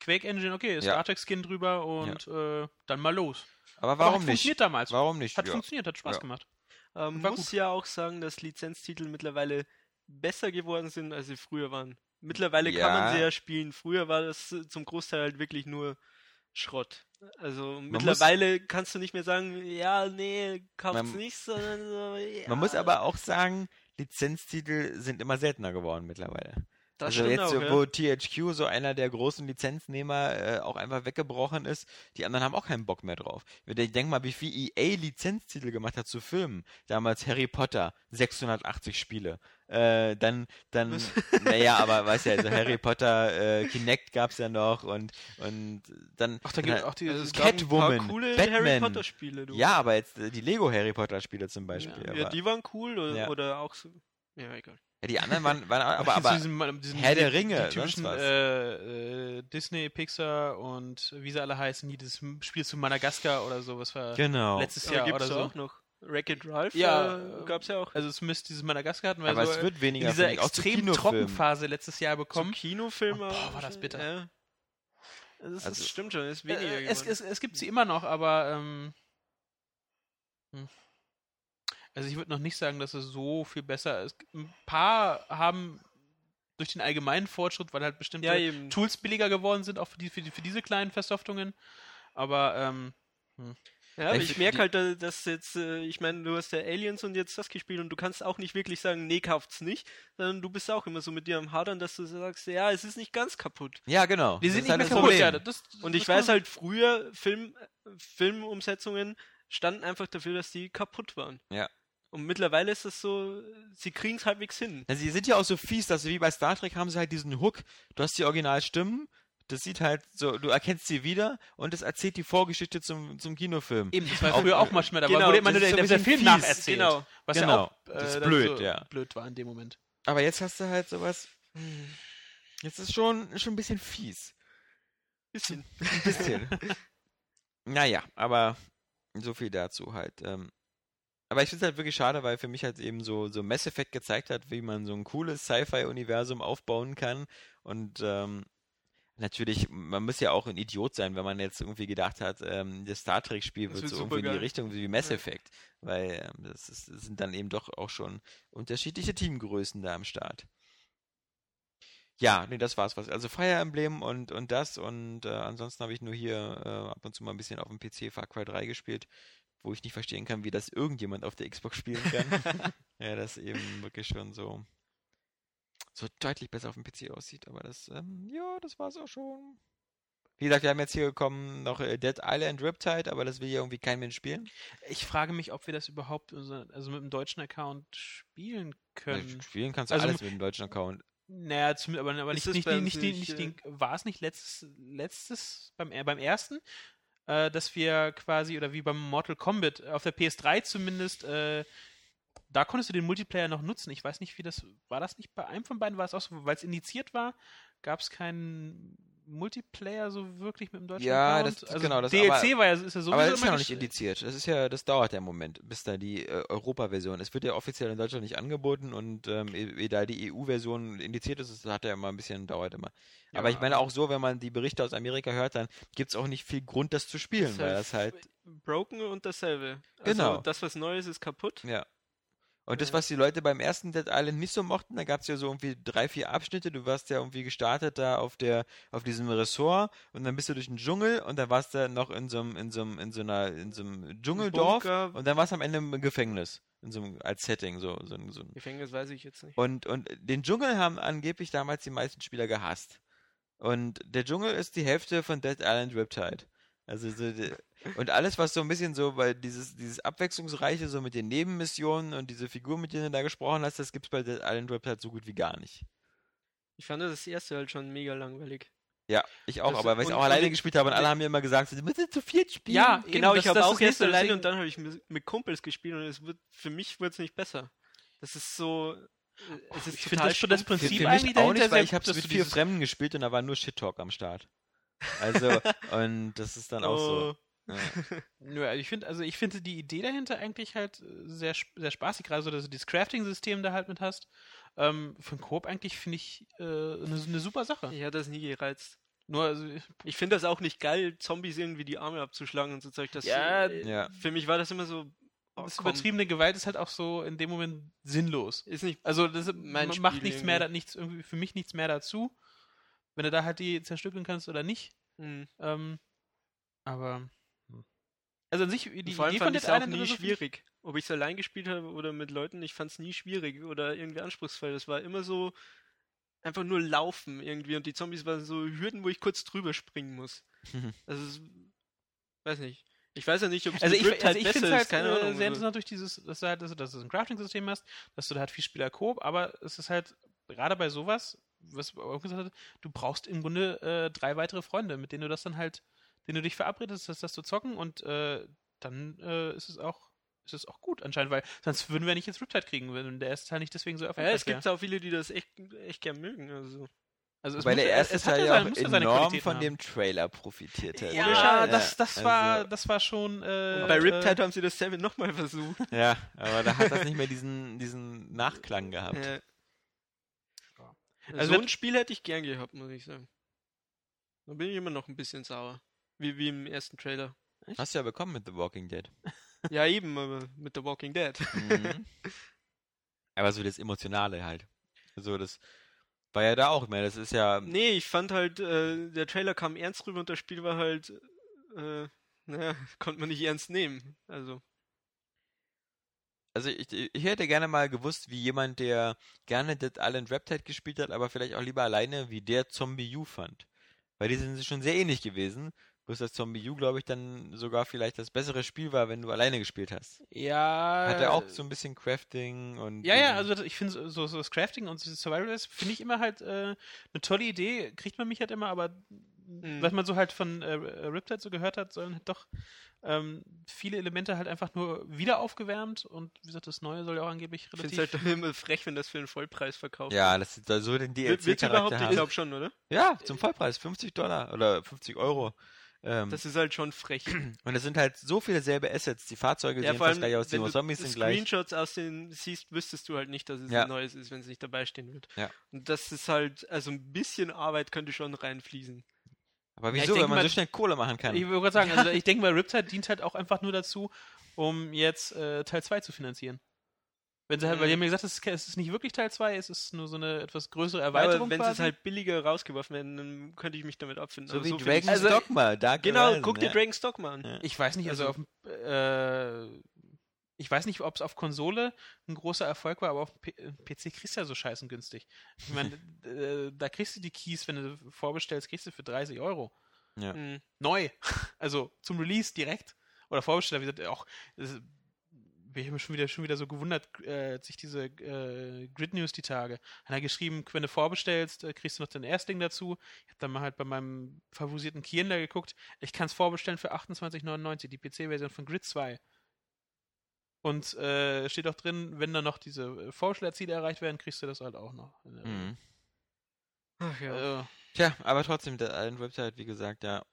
Quake Engine, okay, Ja. Star Trek Skin drüber und äh, dann mal los. Aber Aber warum hat nicht? funktioniert damals. Warum nicht? Hat Ja. funktioniert, hat Spaß Ja. gemacht. Ähm, muss gut. ja auch sagen, dass Lizenztitel mittlerweile besser geworden sind, als sie früher waren. Mittlerweile kann man Ja. sie ja spielen. Früher war das zum Großteil halt wirklich nur Schrott. Also muss- mittlerweile kannst du nicht mehr sagen, ja, nee, kauft's Man- nicht, sondern so, ja, Man muss aber auch sagen, Lizenztitel sind immer seltener geworden mittlerweile. Das also jetzt, auch, so, ja. wo THQ so einer der großen Lizenznehmer äh, auch einfach weggebrochen ist, die anderen haben auch keinen Bock mehr drauf. Ich denke mal, wie viel EA Lizenztitel gemacht hat zu Filmen. Damals Harry Potter, 680 Spiele. Äh, dann, dann, Was? naja, aber weißt ja, also Harry Potter, äh, Kinect gab's ja noch und, und dann. Ach, da dann gibt halt- auch die Also Catwoman, paar coole Batman. Harry Potter Spiele, du. Ja, aber jetzt äh, die Lego Harry Potter Spiele zum Beispiel. ja, aber, die waren cool oder, Ja. oder auch so. Ja, egal. Ja, die anderen waren, waren aber, Zu aber diesem, diesem, Herr der Ringe, die typischen äh, äh, Disney, Pixar und wie sie alle heißen, dieses Spiel zu Madagaskar oder so, was war genau. letztes Aber Jahr gibt's oder so. auch noch. Wreck-It Ralph Ja, äh, gab's ja auch. Also zumindest dieses Madagaskar hatten wir Aber so es wird weniger in dieser zu extremen. Trockenphase letztes Jahr bekommen. Kinofilm. Oh, boah, war das bitter. Ja. Das, Also- das stimmt schon, ist weniger Äh, es, es, es gibt sie immer noch, aber ähm, hm. Also ich würde noch nicht sagen, dass es so viel besser ist. Ein paar haben durch den allgemeinen Fortschritt, weil halt bestimmte ja. Tools billiger geworden sind, auch für, die, für, die, für diese kleinen Versoftungen. Aber ähm, Ja, aber Ich- ich merke halt, äh, dass jetzt, äh, ich meine, du hast ja Aliens und jetzt das gespielt und du kannst auch nicht wirklich sagen, nee, kauft's nicht, sondern du bist auch immer so mit dir am Hadern, dass du sagst, ja, es ist nicht ganz kaputt. Ja, genau. die Das sind ist nicht halt mehr das kaputt. Ja, das, Und das ich weiß halt, früher Film, äh, Filmumsetzungen standen einfach dafür, dass die kaputt waren. Ja. Und mittlerweile ist es so, sie kriegen's halbwegs hin. Also sie sind ja auch so fies, dass sie wie bei Star Trek haben sie halt diesen Hook. Du hast die Originalstimmen, das sieht halt so, du erkennst sie wieder und es erzählt die Vorgeschichte zum, zum Kinofilm. Eben, das war Auch- früher auch manchmal, da genau, wurde immer nur der, so der, Film fies. nacherzählt. Genau. Was Genau. ja auch Das ist blöd, so ja. blöd war in dem Moment. Aber jetzt hast du halt sowas. Jetzt ist schon, schon ein bisschen fies. Bisschen. Ein bisschen. naja, aber so viel dazu halt. Ähm, aber ich finde es halt wirklich schade, weil für mich halt eben so, so Mass Effect gezeigt hat, wie man so ein cooles Sci-Fi-Universum aufbauen kann. Und ähm, natürlich, man muss ja auch ein Idiot sein, wenn man jetzt irgendwie gedacht hat, ähm, das Star Trek-Spiel wird wird so irgendwie in die. Richtung wie Mass Ja. Effect. Weil ähm, das, ist, das sind dann eben doch auch schon unterschiedliche Teamgrößen da am Start. Ja, nee, das war's was. Also Fire Emblem und, und das und äh, ansonsten habe ich nur hier äh, ab und zu mal ein bisschen auf dem PC Far Cry 3 gespielt, wo ich nicht verstehen kann, wie das irgendjemand auf der Xbox spielen kann. ja, das eben wirklich schon so so deutlich besser auf dem PC aussieht, aber das, ähm, ja, das war's auch schon. Wie gesagt, wir haben jetzt hier gekommen noch äh, Dead Island Riptide, aber das will ja irgendwie kein Mensch spielen. Ich frage mich, ob wir das überhaupt also mit dem deutschen Account spielen können. Ja, spielen kannst du Also- alles mit dem deutschen Account. Naja, zum, aber, aber nicht, nicht, nicht, nicht, nicht, nicht, den, war es nicht letztes, letztes beim, äh, beim ersten, äh, dass wir quasi, oder wie beim Mortal Kombat, auf der PS3 zumindest, äh, da konntest du den Multiplayer noch nutzen. Ich weiß nicht, wie das, war das nicht bei einem von beiden, war es auch so, weil es indiziert war, gab es keinen Multiplayer so wirklich mit dem deutschen Ja, Account. das- also genau, das- DLC aber- war ja, ist ja sowieso Aber das ist ja immer noch nicht indiziert. Das ist ja, das dauert ja im Moment, bis da die äh, Europa-Version. Es wird ja offiziell in Deutschland nicht angeboten und ähm, eh- eh da die EU-Version indiziert ist, das hat ja immer ein bisschen, dauert immer. Aber Ja. ich meine auch so, wenn man die Berichte aus Amerika hört, dann gibt es auch nicht viel Grund, das zu spielen, Ist weil das halt, broken und dasselbe. Also Genau. das, was Neues ist kaputt. ja. Und das, was die Leute beim ersten Dead Island nicht so mochten, da gab es ja so irgendwie drei, vier Abschnitte. Du warst ja irgendwie gestartet da auf der, auf diesem Ressort und dann bist du durch den Dschungel und dann warst du noch in so einem, in so einem, in so einer, in so einem Dschungeldorf Bunker. und dann warst du am Ende im Gefängnis. In so einem, als Setting, so, so, so Gefängnis weiß ich jetzt nicht. Und, und den Dschungel haben angeblich damals die meisten Spieler gehasst. Und der Dschungel ist die Hälfte von Dead Island Riptide. Also so die, und alles, was so ein bisschen so, weil dieses, dieses Abwechslungsreiche, so mit den Nebenmissionen und diese Figur, mit denen du da gesprochen hast, das gibt's bei Dead Island Riptide so gut wie gar nicht. Ich fand das erste halt schon mega langweilig. Ja, ich auch, Das- aber weil ich und- auch alleine gespielt habe und alle haben mir immer gesagt, du musst zu viel spielen. Ja, Genau, Eben, ich das- habe das auch erst alleine deswegen- und dann habe ich mit, mit Kumpels gespielt und es wird für mich wird es nicht besser. Das ist so es ist Ich finde das schon das stumpf. Für, Prinzip für eigentlich auch dahinter nicht, weil ich habe dass mit vier Fremden gespielt und da war nur Shit-Talk am Start. Also, und das ist dann auch so. Oh, Ja. Nö, also ich finde, also ich finde die Idee dahinter eigentlich halt äh, sehr, sehr spaßig, gerade so, dass du dieses Crafting-System da halt mit hast. Ähm, für einen Coop eigentlich finde ich äh, eine eine super Sache. Ich hat das nie gereizt. Nur, also, Ich finde das auch nicht geil, Zombies irgendwie die Arme abzuschlagen und so Zeug. Das, Ja, äh, ja. Für mich war das immer so. oh, das komm, übertriebene Gewalt ist halt auch so in dem Moment sinnlos. Ist nicht. Also das Mein macht Spiel nichts mehr, irgendwie. da, nichts, irgendwie für mich nichts mehr dazu, wenn du da halt die zerstückeln kannst oder nicht. Hm. Ähm, aber hm. also an sich, die Und vor allem Idee von fand ich Dead es auch nie ich- schwierig. Ob ich es allein gespielt habe oder mit Leuten, ich fand es nie schwierig oder irgendwie anspruchsvoll. Das war immer so einfach nur laufen irgendwie und die Zombies waren so Hürden, wo ich kurz drüber springen muss. Also, es- weiß nicht. Ich weiß ja nicht, ob es Also ich, Riptide also ich besser finde es ist, halt keine äh, Ahnung. sehr also- interessant durch dieses, dass du halt, dass du, dass du ein Crafting-System hast, dass du da halt viel Spieler Koop, aber es ist halt gerade bei sowas, was gesagt hast, du brauchst im Grunde äh, drei weitere Freunde, mit denen du das dann halt, denen du dich verabredest, dass das zu zocken und äh, dann äh, ist es auch ist es auch gut anscheinend, weil sonst würden wir nicht jetzt Riptide kriegen, wenn der erste Teil nicht deswegen so Ja, erfolgreich es gibt auch viele, die das echt, echt gern mögen. Also. Also es Weil muss- der erste es hat Teil ja ja seine- auch ja enorm von haben. dem Trailer profitiert hat. Ja, Scheiß. das, das, Ja, war, also- das war schon. Äh, Bei äh, Riptide haben sie dasselbe nochmal versucht. Ja, aber da hat das nicht mehr diesen, diesen Nachklang gehabt. Äh, Also so wird- ein Spiel hätte ich gern gehabt, muss ich sagen. Da bin ich immer noch ein bisschen sauer. Wie, wie im ersten Trailer. Hast du ja bekommen mit The Walking Dead. Ja, eben, aber mit The Walking Dead. Mhm. aber so das Emotionale halt. So, das war ja da auch. Meine, das ist ja. Nee, ich fand halt, äh, der Trailer kam ernst rüber und das Spiel war halt, äh, naja, konnte man nicht ernst nehmen. Also, Also ich, ich hätte gerne mal gewusst, wie jemand, der gerne Dead Island Reptide gespielt hat, aber vielleicht auch lieber alleine, wie der Zombie U fand. Weil die sind schon sehr ähnlich gewesen. Bloß dass Zombie U, glaube ich, dann sogar vielleicht das bessere Spiel war, wenn du alleine gespielt hast. ja. Hat er auch so ein bisschen Crafting und. Ja, ja, also das- ich finde so, so das Crafting und Survival ist, finde ich immer halt äh, eine tolle Idee, kriegt man mich halt immer, aber Mhm. was man so halt von äh, Riptide so gehört hat, sollen halt doch ähm, viele Elemente halt einfach nur wieder aufgewärmt und wie gesagt, das Neue soll ja auch angeblich ich finde relativ... es halt immer frech, wenn das für einen Vollpreis verkauft Ja, das ist so den wird. Wird überhaupt, DLC-Charakter ich haben. glaube schon, oder? Ja, zum Vollpreis, 50 Dollar oder 50 Euro. Ähm, Das ist halt schon frech. und es sind halt so viele selbe Assets. Die Fahrzeuge Ja, sehen fast gleich aus, die wenn du Zombies sind gleich. Screenshots aus den siehst, wüsstest du halt nicht, dass es Ja. ein neues ist, wenn es nicht dabei stehen wird. Ja. Und das ist halt, also ein bisschen Arbeit könnte schon reinfließen. Aber Ja, wieso, denke wenn man mal- so schnell Kohle machen kann? Ich würde gerade sagen, also ich denke mal, Riptide dient halt auch einfach nur dazu, um jetzt äh, Teil 2 zu finanzieren. Wenn sie halt, weil die haben mir gesagt, es ist, es ist nicht wirklich Teil 2, es ist nur so eine etwas größere Erweiterung Aber wenn quasi. es halt billiger rausgeworfen werden, dann könnte ich mich damit abfinden. so Aber wie viel ist- Dragon's Also, Dogma, Dark Genau, Horizon, guck dir ja. Dragon's Dogma an. Ja. Ich weiß nicht, also, Also- auf dem, äh, ich weiß nicht, ob es auf Konsole ein großer Erfolg war, aber auf dem P äh, PC kriegst du ja so scheißen günstig. Ich meine, äh, da kriegst du die Keys, wenn du vorbestellst, kriegst du für 30 Euro. Ja. Mhm. Neu. Also zum Release direkt. Oder Vorbesteller, wie gesagt, auch. Das, ist- wir haben schon wieder, schon wieder so gewundert, äh, sich diese äh, Grid News die Tage. Hat er geschrieben, wenn du vorbestellst, äh, kriegst du noch dein Erstling dazu. Ich habe dann mal halt bei meinem favorisierten Kiender geguckt. Ich kann es vorbestellen für 28,99, die PC-Version von Grid 2. Und äh, steht auch drin, wenn dann noch diese äh, Vorstellerziele erreicht werden, kriegst du das halt auch noch. Mhm. Ach ja. Äh, Tja, aber trotzdem, der Island Website, wie gesagt, ja.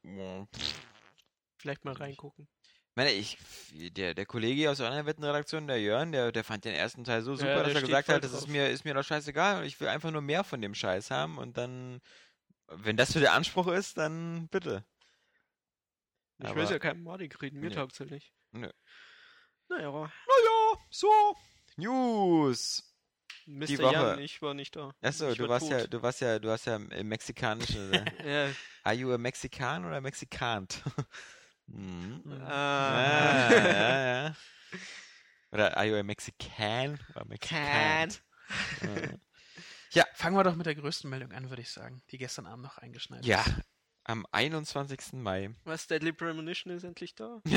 Vielleicht mal reingucken. Ich meine, ich, der, der Kollege aus der anderen Wettenredaktion, der Jörn, der, der fand den ersten Teil so super, der dass er gesagt hat, das ist mir, ist mir doch scheißegal und ich will einfach nur mehr von dem Scheiß haben und dann, wenn das so der Anspruch ist, dann bitte. Ich Aber- will ja keinen Madig reden, mir Nö. taugt's halt nicht. Nö. Naja, Naja, so. News. Mr. Die Woche. Jan, ich war nicht da. Achso, ich du war warst tot. ja, du warst ja, du hast ja im mexikanischen. Ja, Are you a Mexican oder Mexikant? hm. ah. Ah, ja, ja. Oder are you a Mexican oder Mexikant? Ja. fangen wir doch mit der größten Meldung an, würde ich sagen, die gestern Abend noch eingeschneit Ja, am 21. Mai. Was, Deadly Premonition ist endlich da?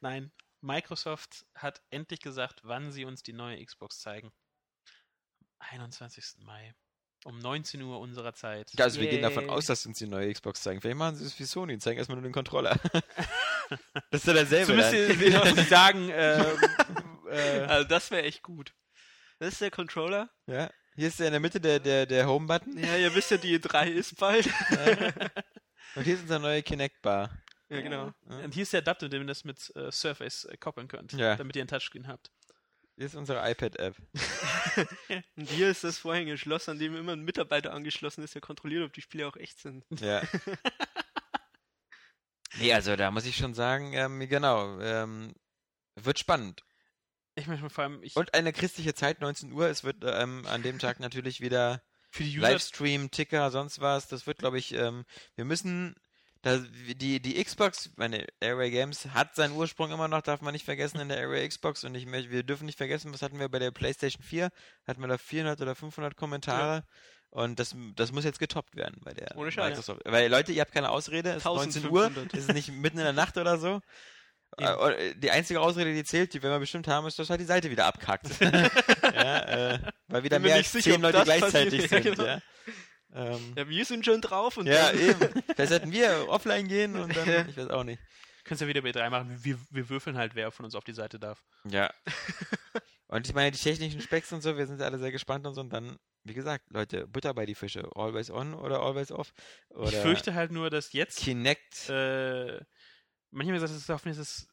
Nein, Microsoft hat endlich gesagt, wann sie uns die neue Xbox zeigen. Am 21. Mai. Um 19 Uhr unserer Zeit. Ja, also wir gehen davon Yay. aus, dass sie uns die neue Xbox zeigen. Vielleicht machen sie es wie Sony und zeigen erstmal nur den Controller. das ist ja derselbe. Zumindest dann. sie, dass sie sagen, ähm, äh, Also das wäre echt gut. Das ist der Controller. Ja. Hier ist ja in der Mitte der, der, der Home-Button. Ja, ihr wisst ja, die E3 ist bald. Und hier ist unser neue Kinect-Bar. Ja, genau. und hier ist der Adapter, mit dem ihr das mit äh, Surface äh, koppeln könnt, Ja. damit ihr ein Touchscreen habt. Hier ist unsere iPad-App. Und hier ist das Vorhängeschloss, an dem immer ein Mitarbeiter angeschlossen ist, der kontrolliert, ob die Spiele auch echt sind. Ja. nee, also da muss ich schon sagen, ähm, genau, ähm, wird spannend. Ich möchte vor allem, ich, Und eine christliche Zeit, 19 Uhr. Es wird ähm, an dem Tag natürlich wieder für die User, Livestream, Ticker, sonst was. Das wird, glaube ich, ähm, wir müssen, die, die Xbox, meine Airway Games hat seinen Ursprung immer noch, darf man nicht vergessen in der Airway Xbox. Und ich, möchte- wir dürfen nicht vergessen, was hatten wir bei der PlayStation 4? Hatten wir da 400 oder 500 Kommentare. Und das, das muss jetzt getoppt werden bei der Ohne Scheiß. Microsoft. Weil Leute, ihr habt keine Ausrede, es ist 19 Uhr, 1500. es ist nicht mitten in der Nacht oder so. Eben. Äh, äh, Die einzige Ausrede, die zählt, die wir bestimmt haben, ist, dass halt die Seite wieder abkackt. ja, äh, weil wieder mehr als sicher, zehn Leute gleichzeitig passiert. sind. Ja, Ja, ähm, Ja, wir sind schon drauf und ja dann- eben. Vielleicht sollten wir offline gehen und dann, ich weiß auch nicht. Kannst ja wieder bei 3 machen. Wir, wir würfeln halt, wer von uns auf die Seite darf. Ja. und ich meine, die technischen Specks und so, wir sind alle sehr gespannt und so. Und dann, wie gesagt, Leute, Butter bei die Fische. Always on oder always off. Oder Ich fürchte halt nur, dass jetzt Kinect. äh, manchmal gesagt, es hoffen, dass es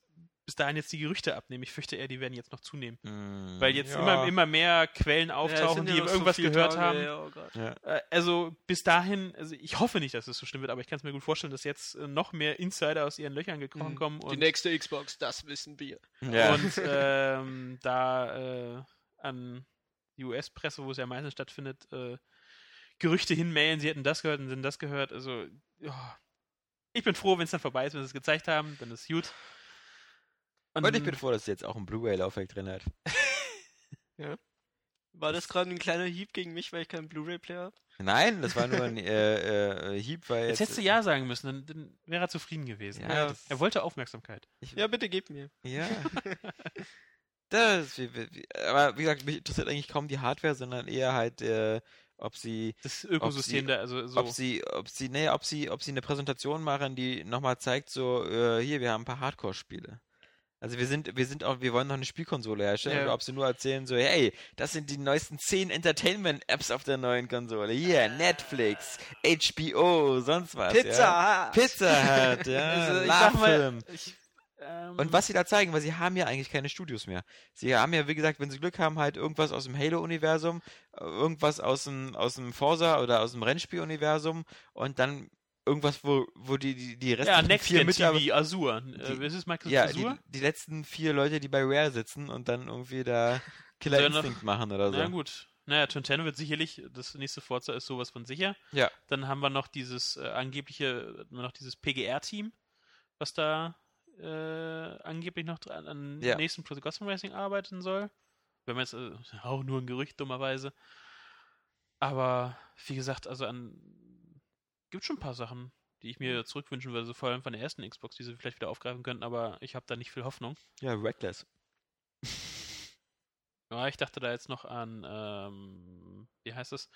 bis dahin jetzt die Gerüchte abnehmen. Ich fürchte eher, die werden jetzt noch zunehmen. Mm, Weil jetzt ja. immer, immer mehr Quellen es auftauchen, sind ja die so irgendwas viele gehört Tage, haben. ja, oh Gott. Ja. Äh, Also bis dahin, also ich hoffe nicht, dass es so schlimm wird, aber ich kann es mir gut vorstellen, dass jetzt äh, noch mehr Insider aus ihren Löchern gekrochen Mhm. kommen Die nächste Xbox, das wissen wir. Ja. und ähm, da äh, an die US-Presse, wo es ja meistens stattfindet, äh, Gerüchte hinmailen, sie hätten das gehört und hätten das gehört. Also ja. ich bin froh, wenn es dann vorbei ist, wenn sie es gezeigt haben, dann ist gut. Und ich bin froh, dass sie jetzt auch ein Blu-ray-Laufwerk drin hat. War das gerade ein kleiner Hieb gegen mich, weil ich keinen Blu-ray-Player habe? Nein, das war nur ein äh, äh, Hieb, weil Jetzt jetzt. hättest du Ja sagen müssen, dann, dann wäre er zufrieden gewesen. Ja, Er wollte Aufmerksamkeit. ich, Ja, bitte gib mir. Ja. Das, wie, wie, wie- aber wie gesagt, mich interessiert eigentlich kaum die Hardware, sondern eher halt, äh, ob sie, Das Ökosystem sie- da, also so. ob sie, ob sie, nee, ob sie, ob sie eine Präsentation machen, die nochmal zeigt, so, äh, hier, wir haben ein paar Hardcore-Spiele. Also wir sind, wir sind auch, wir wollen noch eine Spielkonsole herstellen, Ja. oder ob sie nur erzählen, so, hey, das sind die neuesten 10 Entertainment-Apps auf der neuen Konsole. Hier, Netflix, HBO, sonst was. Ja. Hut. Pizza Hut, ja, Also, ich sag mal, ich, ähm, Und was sie da zeigen, weil sie haben ja eigentlich keine Studios mehr. Sie haben ja, wie gesagt, wenn sie Glück haben, halt irgendwas aus dem Halo-Universum, äh, irgendwas aus dem, aus dem Forza oder aus dem Rennspiel-Universum und dann irgendwas, wo, wo die, die, die ja, restlichen Next vier Mitarbeiter, TV, Azure. Die- äh, ist es Microsoft ja, die, Azure? die letzten vier Leute, die bei Rare sitzen und dann irgendwie da Killer Instinct machen oder so. Na gut. Naja, Twin wird sicherlich, das nächste Forza ist sowas von sicher. Ja. Dann haben wir noch dieses äh, angebliche, noch dieses PGR-Team, was da äh, angeblich noch dran, an Ja. nächsten Pro Gotham Racing arbeiten soll. Wenn man jetzt, äh, auch nur ein Gerücht, dummerweise. Aber wie gesagt, also an gibt schon ein paar Sachen, die ich mir zurückwünschen würde, so vor allem von der ersten Xbox, die sie vielleicht wieder aufgreifen könnten, aber ich habe da nicht viel Hoffnung. Ja, Reckless. Ja, ich dachte da jetzt noch an, ähm, wie heißt es?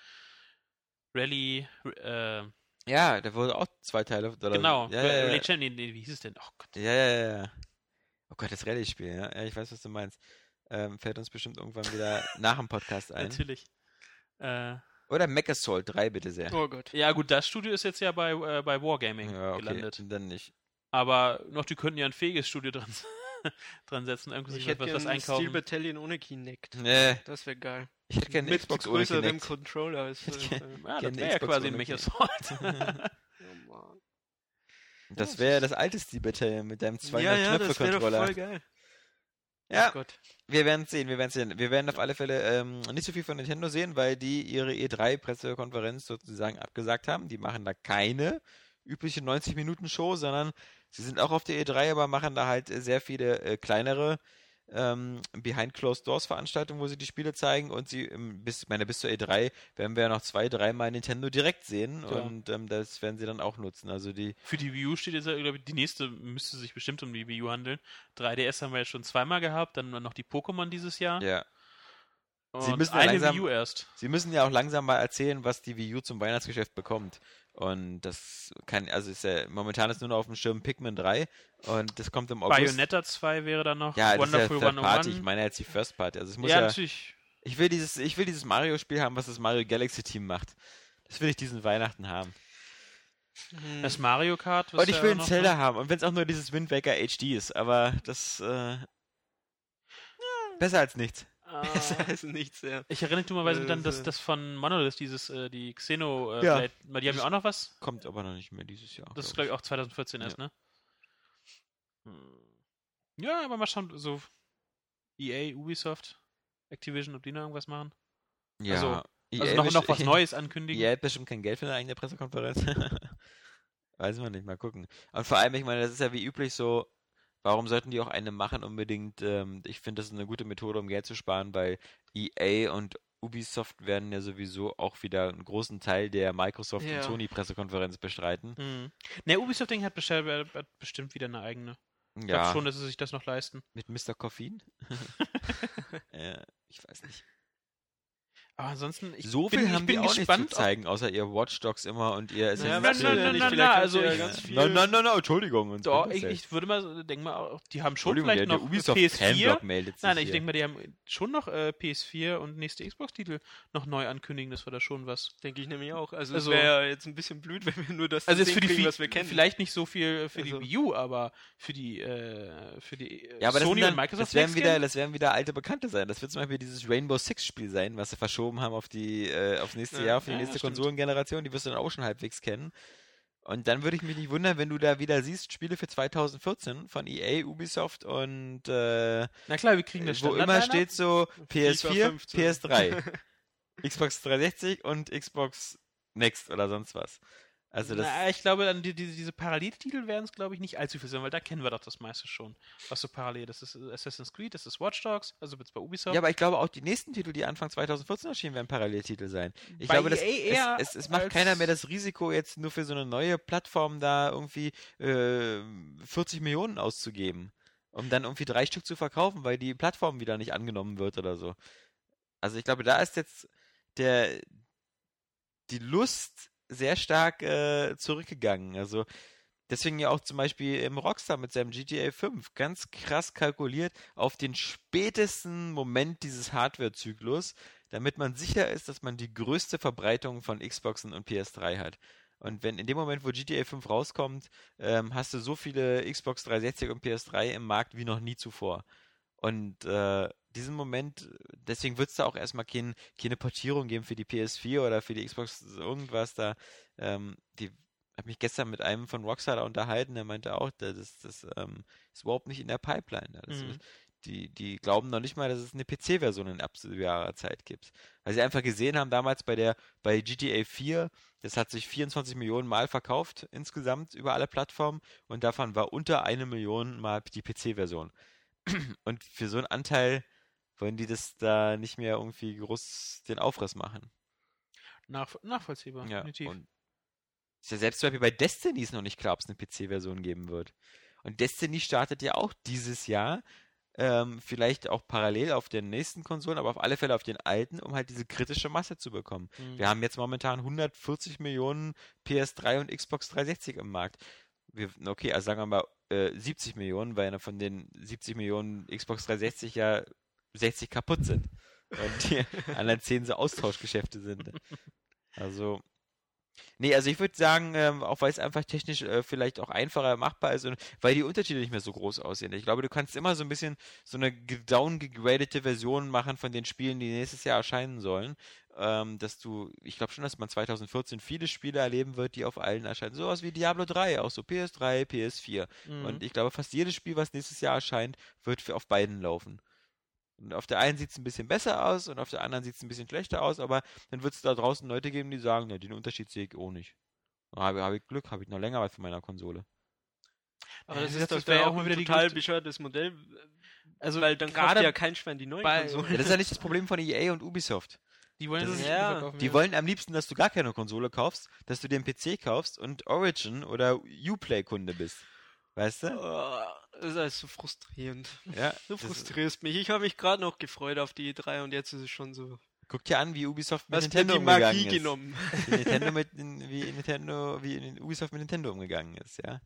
Rally, äh, Ja, da wurde auch zwei Teile. Oder genau, Ja, ja, ja. Rally Champion, nee, nee, wie hieß es denn? Oh Gott. Ja, ja, ja, ja. Oh Gott, das Rallye-Spiel, ja. ja. Ich weiß, was du meinst. Ähm, fällt uns bestimmt irgendwann wieder nach dem Podcast ein. Natürlich. Äh, Oder Mechasoul 3, bitte sehr. Oh Gott. ja, gut, das Studio ist jetzt ja bei, äh, bei Wargaming Ja, okay, gelandet. dann nicht. Aber noch, die könnten ja ein fähiges Studio dran, dran setzen, irgendwie Ich hätte was, gerne was ein Steel einkaufen. Battalion ohne Kinect. Nee, Das wäre geil. ich hätte gerne eine Mit Xbox ohne Kinect. Controller. Als, Ich hätte äh, gerne- Ja, das wäre ja Xbox quasi ein ohne Mechasort. oh Mann. Das wäre das alte Steel Battalion mit deinem 200 Ja, ja, das wäre doch Knöpfe-Controller. voll geil. Ja, Oh wir werden sehen, wir werden sehen. Wir werden auf alle Fälle ähm, nicht so viel von Nintendo sehen, weil die ihre E3-Pressekonferenz sozusagen abgesagt haben. Die machen da keine übliche 90-Minuten-Show, sondern sie sind auch auf der E3, aber machen da halt äh, sehr viele äh, kleinere ähm, Behind-Closed-Doors-Veranstaltungen, wo sie die Spiele zeigen und sie ähm, bis, meine, bis zur E3 werden wir ja noch zwei, dreimal Nintendo direkt sehen Ja. und ähm, das werden sie dann auch nutzen. Also die, Für die Wii U steht jetzt, glaube ich, die nächste müsste sich bestimmt um die Wii U handeln. 3DS haben wir ja schon zweimal gehabt, dann noch die Pokémon dieses Jahr. ja. Sie müssen ja langsam-. Sie müssen ja auch langsam mal erzählen, was die Wii U zum Weihnachtsgeschäft bekommt. Und das kann, also ist ja, momentan ist nur noch auf dem Schirm Pikmin 3 und das kommt im August. Bayonetta 2 wäre dann noch. ja, das ist ja Wonderful Third Party, ich 101. meine jetzt die First Party. Also es muss ja, ja, natürlich. ich will dieses, ich will dieses Mario-Spiel haben, was das Mario Galaxy Team macht. Das will ich diesen Weihnachten haben. Hm. Das Mario Kart. was Und ich ja will ein noch- Zelda haben. Und wenn es auch nur dieses Wind Waker HD ist, aber das, äh, besser als nichts. Besser Ah. als nichts, ja. Ich erinnere mich dummerweise Äh, dann, dass äh. das von Monolith, dieses, äh, die Xeno, äh, Ja. Blade, weil die haben ja auch noch was. Kommt aber noch nicht mehr dieses Jahr. Das ist, glaub glaube ich, auch 2014 erst, Ja. ne? Hm. Ja, aber mal schauen, so EA, Ubisoft, Activision, ob die noch irgendwas machen. Ja. also- EA Also noch, noch was Neues ankündigen. EA hat bestimmt kein Geld für eine eigene Pressekonferenz. Weiß man nicht, mal gucken. Und vor allem, ich meine, das ist ja wie üblich so, warum sollten die auch eine machen unbedingt? Ähm, ich finde, das ist eine gute Methode, um Geld zu sparen, weil EA und Ubisoft werden ja sowieso auch wieder einen großen Teil der Microsoft Ja. und Sony Pressekonferenz bestreiten. Hm. Ne, Ubisoft-Ding hat, bestimmt- hat bestimmt wieder eine eigene. Ich Ja, glaube schon, dass sie sich das noch leisten. mit Mr. Koffein? ja, ich weiß nicht. Aber ansonsten, ich so bin, viel ich haben bin die auch gespannt. nicht zu zeigen, außer ihr Watch Dogs immer und ihr Ja, Assassin's du nein, nein, nein, nein, also ja ich- ganz viel. Nein, nein, nein, nein, Entschuldigung. Und Doch, so ich, ich würde mal denken mal, auch, die haben schon vielleicht der, noch der Ubisoft PS4. Fanblock meldet sich Nein, ich denke mal, die haben schon noch äh, PS4 und nächste Xbox-Titel noch neu ankündigen. Das war da schon was. Denke ich nämlich auch. Also, Also- es wäre ja jetzt ein bisschen blöd, wenn wir nur das Also jetzt für die kriegen, was wir kennen. vielleicht nicht so viel für Also- die Wii U, aber für die äh, für die äh, Ja, aber das, Sony und Microsoft das, werden wieder, das werden wieder alte Bekannte sein. Das wird zum Beispiel dieses Rainbow Six Spiel sein, was sie verschoben haben auf die, äh, aufs nächste Ja, Jahr, auf die ja, nächste. Konsolengeneration. Die wirst du dann auch schon halbwegs kennen. Und dann würde ich mich nicht wundern, wenn du da wieder siehst, Spiele für 2014 von EA, Ubisoft und äh, Na klar, wir kriegen das wo immer steht so PS4, 15. PS3, Xbox 360 und Xbox Next oder sonst was. Also das, Na, ich glaube, dann die, die, diese Paralleltitel werden es, glaube ich, nicht allzu viel sein, weil da kennen wir doch das meiste schon. Was so parallel, das ist Assassin's Creed, das ist Watch Dogs, also jetzt bei Ubisoft. Ja, aber ich glaube auch die nächsten Titel, die Anfang 2014 erschienen, werden Paralleltitel sein. Ich Bei glaube, das, eher es, es, es macht keiner mehr das Risiko, jetzt nur für so eine neue Plattform da irgendwie äh, 40 Millionen auszugeben, um dann irgendwie drei Stück zu verkaufen, weil die Plattform wieder nicht angenommen wird oder so. Also ich glaube, da ist jetzt der die Lust sehr stark äh, zurückgegangen. Also deswegen ja auch zum Beispiel im Rockstar mit seinem GTA 5 ganz krass kalkuliert auf den spätesten Moment dieses Hardware-Zyklus, damit man sicher ist, dass man die größte Verbreitung von Xboxen und PS3 hat. Und wenn in dem Moment, wo GTA 5 rauskommt, ähm, hast du so viele Xbox 360 und PS3 im Markt wie noch nie zuvor. Und äh, diesen Moment, deswegen wird es da auch erstmal kein, keine Portierung geben für die PS4 oder für die Xbox irgendwas da. Ähm, die habe mich gestern mit einem von Rockstar unterhalten, der meinte auch, das, das, ähm, ist überhaupt nicht in der Pipeline. Da. Das, Mhm. die, die glauben noch nicht mal, dass es eine PC-Version in absehbarer Zeit gibt. Weil sie einfach gesehen haben, damals bei der bei GTA 4, das hat sich 24 Millionen Mal verkauft insgesamt über alle Plattformen und davon war unter eine Million Mal die PC-Version. Und für so einen Anteil wollen die das da nicht mehr irgendwie groß den Aufriss machen. Nach, nachvollziehbar, Ja, definitiv. und ist ja selbst zum Beispiel bei Destiny ist noch nicht klar, ob es eine PC-Version geben wird. Und Destiny startet ja auch dieses Jahr, ähm, vielleicht auch parallel auf den nächsten Konsolen, aber auf alle Fälle auf den alten, um halt diese kritische Masse zu bekommen. Mhm. Wir haben jetzt momentan 140 Millionen PS3 und Xbox 360 im Markt. Wir, okay, also sagen wir mal äh, 70 Millionen, weil von den 70 Millionen Xbox 360 ja 60 kaputt sind. Und die anderen 10 so Austauschgeschäfte sind. Also, nee, also ich würde sagen, ähm, auch weil es einfach technisch äh, vielleicht auch einfacher machbar ist und weil die Unterschiede nicht mehr so groß aussehen. Ich glaube, du kannst immer so ein bisschen so eine ge- downgegradete Version machen von den Spielen, die nächstes Jahr erscheinen sollen. Ähm, dass du, ich glaube schon, dass man 2014 viele Spiele erleben wird, die auf allen erscheinen. Sowas wie Diablo 3, auch so PS3, PS4. Mhm. Und ich glaube, fast jedes Spiel, was nächstes Jahr erscheint, wird für auf beiden laufen. Und auf der einen sieht es ein bisschen besser aus und auf der anderen sieht es ein bisschen schlechter aus, aber dann wird es da draußen Leute geben, die sagen, ne, den Unterschied sehe ich auch nicht. Habe habe ich Glück, habe ich noch länger was von meiner Konsole. Aber Ja, das das ist doch wäre dann auch mal ein wieder die total bescheuertes Modell. Also weil dann kauft gerade ja kein Schwein die neuen Konsolen. Ja, das ist ja nicht das Problem von EA und Ubisoft. Die wollen das das ist- nicht ja, verkaufen. Die wollen am liebsten, dass du gar keine Konsole kaufst, dass du den PC kaufst und Origin oder Uplay-Kunde bist. Weißt du? Oh, das ist alles so frustrierend. Ja. Du frustrierst mich. Ich habe mich gerade noch gefreut auf die E3 und jetzt ist es schon so. Guck dir an, wie Ubisoft mit Was Nintendo die Magie umgegangen ist. genommen? wie Nintendo mit wie Nintendo wie Ubisoft mit Nintendo umgegangen ist, ja.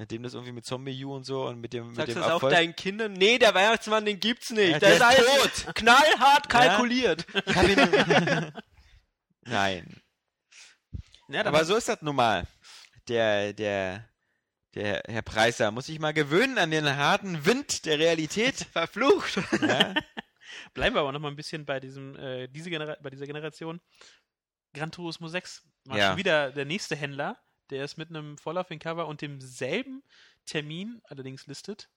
Nachdem das irgendwie mit Zombie U und so und mit dem mit Sagst dem du das auch Erfolg. deinen Kindern? Nee, der Weihnachtsmann, den gibt's nicht. Ja, der, der ist alles knallhart kalkuliert. Hab ihn Nein. Ja, Aber so ist das nun mal. Der der der Herr Preiser muss sich mal gewöhnen an den harten Wind der Realität. Verflucht. Ja? Bleiben wir aber noch mal ein bisschen bei diesem, äh, diese Genera bei dieser Generation. Gran Turismo 6 war Ja. schon wieder der nächste Händler, der es mit einem Vorlauf-Cover und demselben Termin allerdings listet.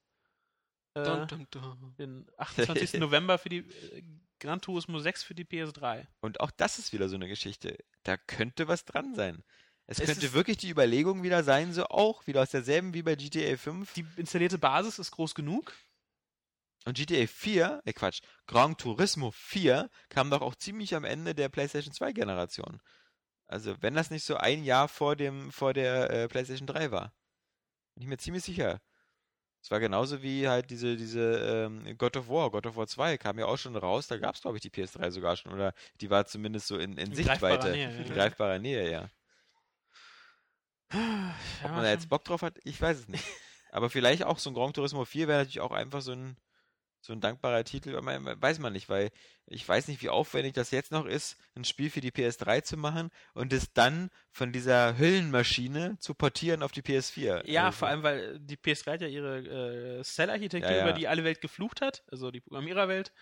Äh, Dun, dun, dun. den 28. November für die äh, Gran Turismo 6 für die PS3. Und auch das ist wieder so eine Geschichte. Da könnte was dran sein. Es, Es könnte ist- wirklich die Überlegung wieder sein, so auch wieder aus derselben wie bei GTA 5 Die installierte Basis ist groß genug. und GTA 4, äh Quatsch, Gran Turismo 4 kam doch auch ziemlich am Ende der PlayStation 2 Generation. Also, wenn das nicht so ein Jahr vor dem vor der äh, PlayStation 3 war. Bin ich mir ziemlich sicher. Es war genauso wie halt diese, diese ähm, God of War, God of War 2 kam ja auch schon raus, da gab es glaube ich die PS3 sogar schon, oder die war zumindest so in, in, In Sichtweite, greifbarer Nähe, in ja. greifbarer Nähe, ja. Ob man da jetzt Bock drauf hat, ich weiß es nicht. Aber vielleicht auch so ein Gran Turismo 4 wäre natürlich auch einfach so ein, so ein dankbarer Titel, man- weiß man nicht, weil ich weiß nicht, wie aufwendig das jetzt noch ist, ein Spiel für die PS3 zu machen und es dann von dieser Hüllenmaschine zu portieren auf die PS4. Ja, Also, vor allem, weil die PS3 hat ja ihre äh, Cell-Architektur, Ja, ja. über die alle Welt geflucht hat, also die Programmiererwelt.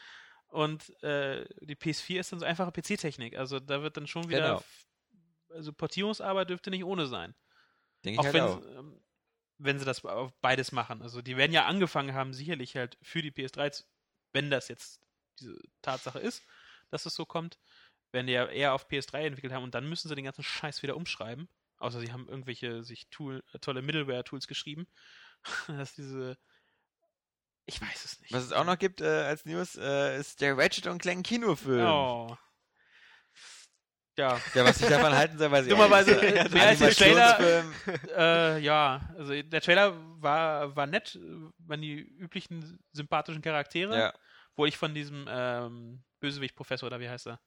Und äh, die PS4 ist dann so einfache PC-Technik. Also da wird dann schon wieder. Genau. Also Portierungsarbeit dürfte nicht ohne sein. Denke ich Auch halt auch. Wenn sie das auf beides machen. Also die werden ja angefangen haben, sicherlich halt für die PS3, zu- wenn das jetzt diese Tatsache ist, dass es so kommt, werden die ja eher auf PS3 entwickelt haben und dann müssen sie den ganzen Scheiß wieder umschreiben. Außer sie haben irgendwelche sich Tool, äh, tolle Middleware-Tools geschrieben. dass diese. Ich weiß es nicht. Was es auch noch gibt äh, als News, äh, ist der Ratchet und Clank Kinofilm. Oh. Ja, Ja, was ich davon halten soll, weiß ich Dummerweise, äh, mehr als der Trailer- äh, ja, also der Trailer war, war nett, waren die üblichen sympathischen Charaktere, Ja, wo ich von diesem ähm, Bösewicht-Professor oder wie heißt er?